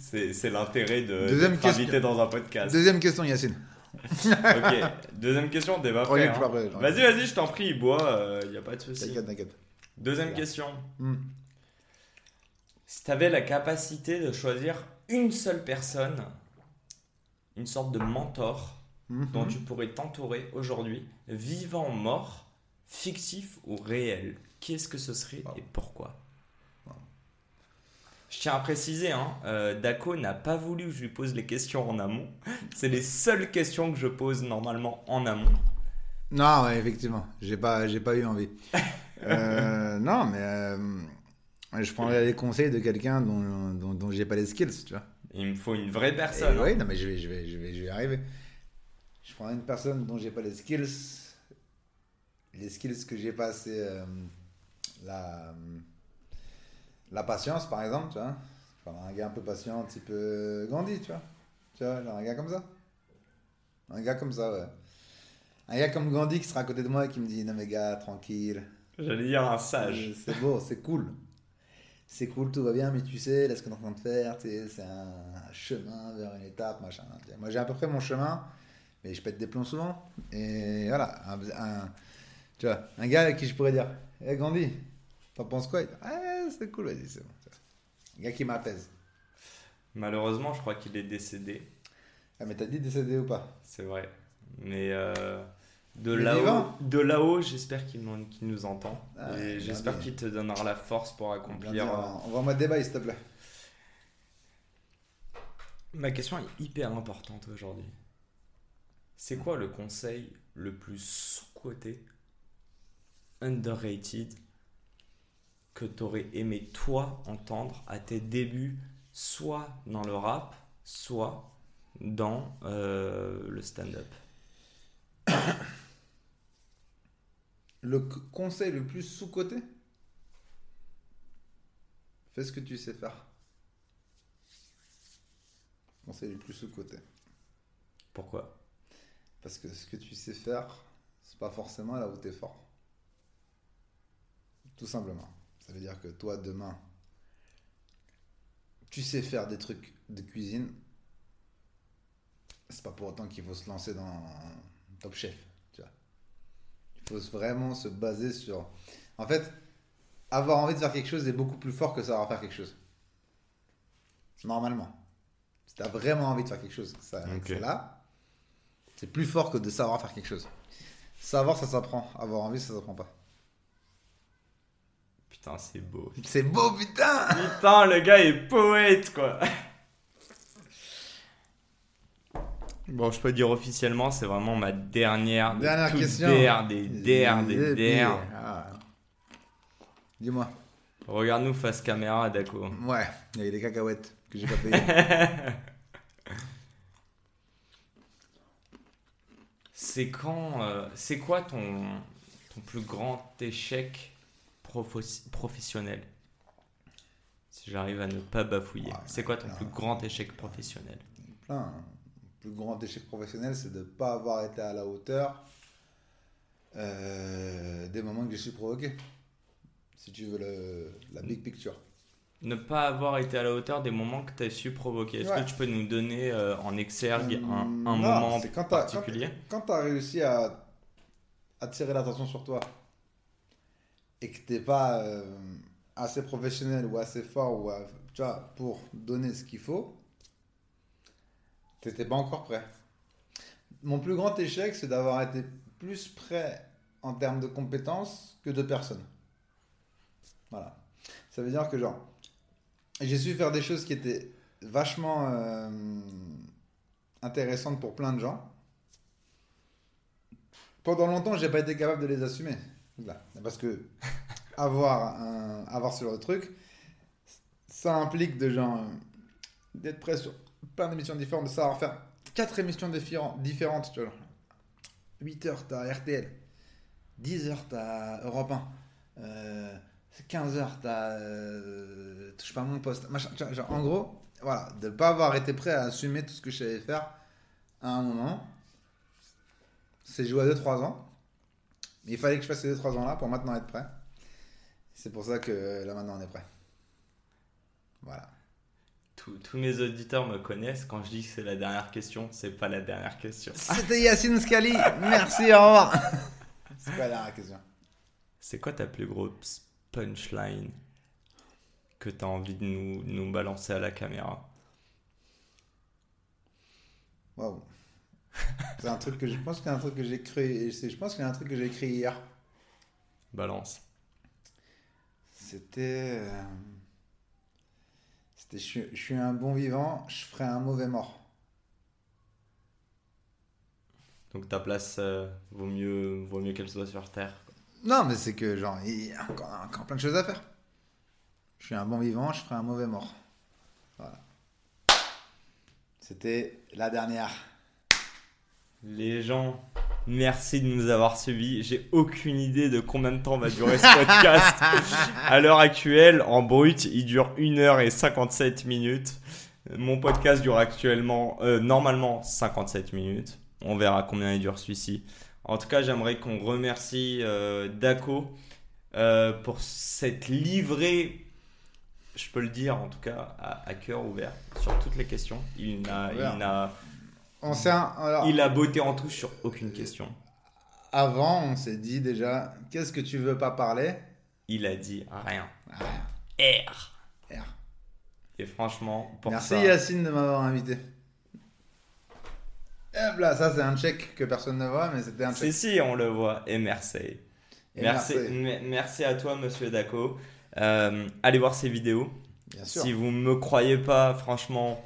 C'est l'intérêt de Deuxième dans un podcast. Deuxième question, Yacine. ok. Deuxième question, je hein. Vas-y, vas-y, je t'en prie, bois, il y a pas de souci. T'inquiète, t'inquiète. Deuxième question. Hmm. Si tu avais la capacité de choisir une seule personne, une sorte de mentor Mhm. dont tu pourrais t'entourer aujourd'hui, vivant, mort, fictif ou réel, qui est-ce que ce serait et pourquoi? Je tiens à préciser, hein, euh, Daco n'a pas voulu que je lui pose les questions en amont. C'est les seules questions que je pose normalement en amont. Non, ouais, effectivement, j'ai pas, j'ai pas eu envie. Euh, non, mais euh, je prendrais les conseils de quelqu'un dont, dont, dont j'ai pas les skills, tu vois. Il me faut une vraie Et personne. hein. oui, non, mais je vais, je vais, je vais, je vais y arriver. Je prendrais une personne dont j'ai pas les skills, les skills que j'ai pas, c'est euh, la, la patience, par exemple, tu vois. Un gars un peu patient, type euh, Gandhi, tu vois. Tu vois, genre un gars comme ça. Un gars comme ça, ouais. Un gars comme Gandhi qui sera à côté de moi et qui me dit Non, mais gars, tranquille. J'allais dire un sage. C'est beau, c'est cool. C'est cool, tout va bien, mais tu sais, là, ce qu'on est en train de faire, tu c'est un chemin vers une étape, machin. Tu Moi, j'ai à peu près mon chemin, mais je pète des plombs souvent. Et voilà, un, un- tu vois, un gars à qui je pourrais dire Hé Gandhi, t'en penses quoi? Ah, c'est cool, vas-y, c'est bon. tu. Un gars qui m'apaise. Malheureusement, je crois qu'il est décédé. Ah, mais t'as dit décédé ou pas? C'est vrai. Mais euh, de là-haut, de là-haut, j'espère qu'il qu'il nous entend. Ah, et j'espère qu'il te donnera la force pour accomplir. Envoie-moi des bails, s'il te plaît. Ma question est hyper importante aujourd'hui. C'est quoi le conseil le plus sous-coté, underrated, que t'aurais aimé toi entendre à tes débuts, soit dans le rap, soit dans euh, le stand-up? Le conseil le plus sous-coté? Fais ce que tu sais faire. Conseil le plus sous-coté. Pourquoi? Parce que ce que tu sais faire, c'est pas forcément là où tu es fort. Tout simplement. Ça veut dire que toi, demain, tu sais faire des trucs de cuisine. C'est pas pour autant qu'il faut se lancer dans Top Chef. Il faut vraiment se baser sur. En fait, avoir envie de faire quelque chose est beaucoup plus fort que savoir faire quelque chose. Normalement. Si tu as vraiment envie de faire quelque chose, ça, c'est là. C'est plus fort que de savoir faire quelque chose. Savoir, ça s'apprend. Avoir envie, ça s'apprend pas. Putain, c'est beau. C'est beau, putain Putain, le gars est poète, quoi. Bon, je peux dire officiellement, c'est vraiment ma dernière, Dernière question. der, des der, des Et puis, der. ah. Dis-moi. Regarde-nous face caméra, Dako. Ouais, il y a des cacahuètes que j'ai pas payées. C'est quand, euh, c'est quoi ton, ton plus grand échec professionnel? Si j'arrive à ne pas bafouiller. Ouais, c'est quoi ton plus grand échec professionnel? Plein. Plus grand échec professionnel, c'est de ne pas avoir été à la hauteur euh, des moments que je suis provoqué. Si tu veux le, la big picture. Ne pas avoir été à la hauteur des moments que tu as su provoquer. Est-ce Ouais. que tu peux nous donner euh, en exergue un, un non, moment quand particulier? Quand tu as réussi à attirer l'attention sur toi et que t'es pas euh, assez professionnel ou assez fort ou à- tu vois, pour donner ce qu'il faut, t'étais pas encore prêt. Mon plus grand échec, c'est d'avoir été plus prêt en termes de compétences que de personnes. Voilà. Ça veut dire que genre, j'ai su faire des choses qui étaient vachement euh, intéressantes pour plein de gens. Pendant longtemps, j'ai pas été capable de les assumer. Là. Parce que avoir, un, avoir ce genre de truc, ça implique de gens euh, d'être prêt sur plein d'émissions différentes, de savoir faire quatre émissions différentes, tu vois. 8 heures, t'as RTL. 10 heures, t'as Europe 1. Euh, 15 heures, t'as euh, Touche pas mon poste. Machin, genre, en gros, voilà, de ne pas avoir été prêt à assumer tout ce que je savais faire à un moment. C'est joué à 2-3 ans. Mais il fallait que je fasse ces 2-3 ans-là pour maintenant être prêt. C'est pour ça que euh, là maintenant on est prêt. Voilà. Tous mes auditeurs me connaissent. Quand je dis que c'est la dernière question, c'est pas la dernière question. C'était Yacine Scali. Merci, au revoir. C'est quoi la dernière question? C'est quoi ta plus grosse punchline que tu as envie de nous, nous balancer à la caméra? Waouh. C'est un truc que je pense qu'il y a un truc que j'ai créé. c'est- Je pense qu'il y a un truc que j'ai écrit hier. Balance. C'était. euh, C'était je, suis- je suis un bon vivant, je ferai un mauvais mort. Donc ta place, euh, vaut mieux, vaut mieux qu'elle soit sur Terre. Non, mais c'est que, genre, il y a encore, encore plein de choses à faire. Je suis un bon vivant, je ferai un mauvais mort. Voilà. C'était la dernière. Les gens, merci de nous avoir suivis. J'ai aucune idée de combien de temps va durer ce podcast. à l'heure actuelle, en brut, il dure 1 heure et 57 minutes. Mon podcast dure actuellement, euh, normalement, 57 minutes. On verra combien il dure celui-ci. En tout cas, j'aimerais qu'on remercie euh, Daco euh, pour cette livrée, je peux le dire en tout cas, à, à cœur ouvert sur toutes les questions. Il n'a, il n'a, On s'est, alors, il a beauté en touche sur aucune question. avant, on s'est dit déjà, qu'est-ce que tu veux pas parler? Il a dit rien. R. R. Et franchement, pour Merci ça, Yacine de m'avoir invité. Hop là, ça c'est un check que personne ne voit, mais c'était un si check. si, on le voit. Et merci. Et merci, merci. me- merci à toi, Monsieur Daco. Euh, allez voir ses vidéos. Bien sûr. Si vous me croyez pas, franchement,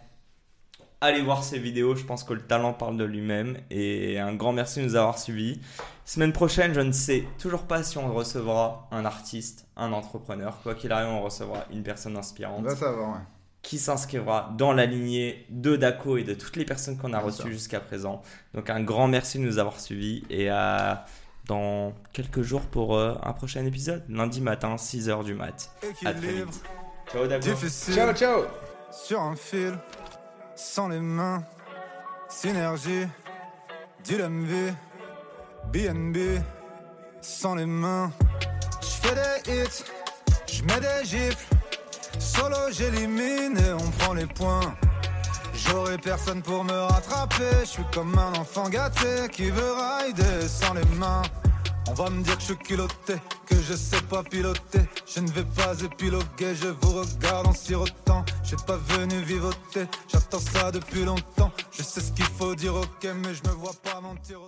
allez voir ses vidéos. Je pense que le talent parle de lui-même. Et un grand merci de nous avoir suivis. Semaine prochaine, je ne sais toujours pas si on recevra un artiste, un entrepreneur. Quoi qu'il arrive, on recevra une personne On inspirante va savoir, ouais. qui s'inscrira dans la lignée de Daco et de toutes les personnes qu'on a Bien reçues jusqu'à présent. Donc un grand merci de nous avoir suivis et à dans quelques jours pour euh, un prochain épisode, lundi matin, 6h du mat. À très vite. Ciao Daco. difficile. Ciao, ciao sur un fil, sans les mains, synergie, DLMV, BNB, sans les mains. J'fais des hits, j'mets des gifles, solo j'élimine et on prend les points. J'aurai personne pour me rattraper, je suis comme un enfant gâté qui veut rider sans les mains. On va me dire que je suis culotté, que je sais pas piloter. Je ne vais pas épiloguer, je vous regarde en sirotant. Je suis pas venu vivoter, j'attends ça depuis longtemps. Je sais ce qu'il faut dire, ok, mais je me vois pas mentir.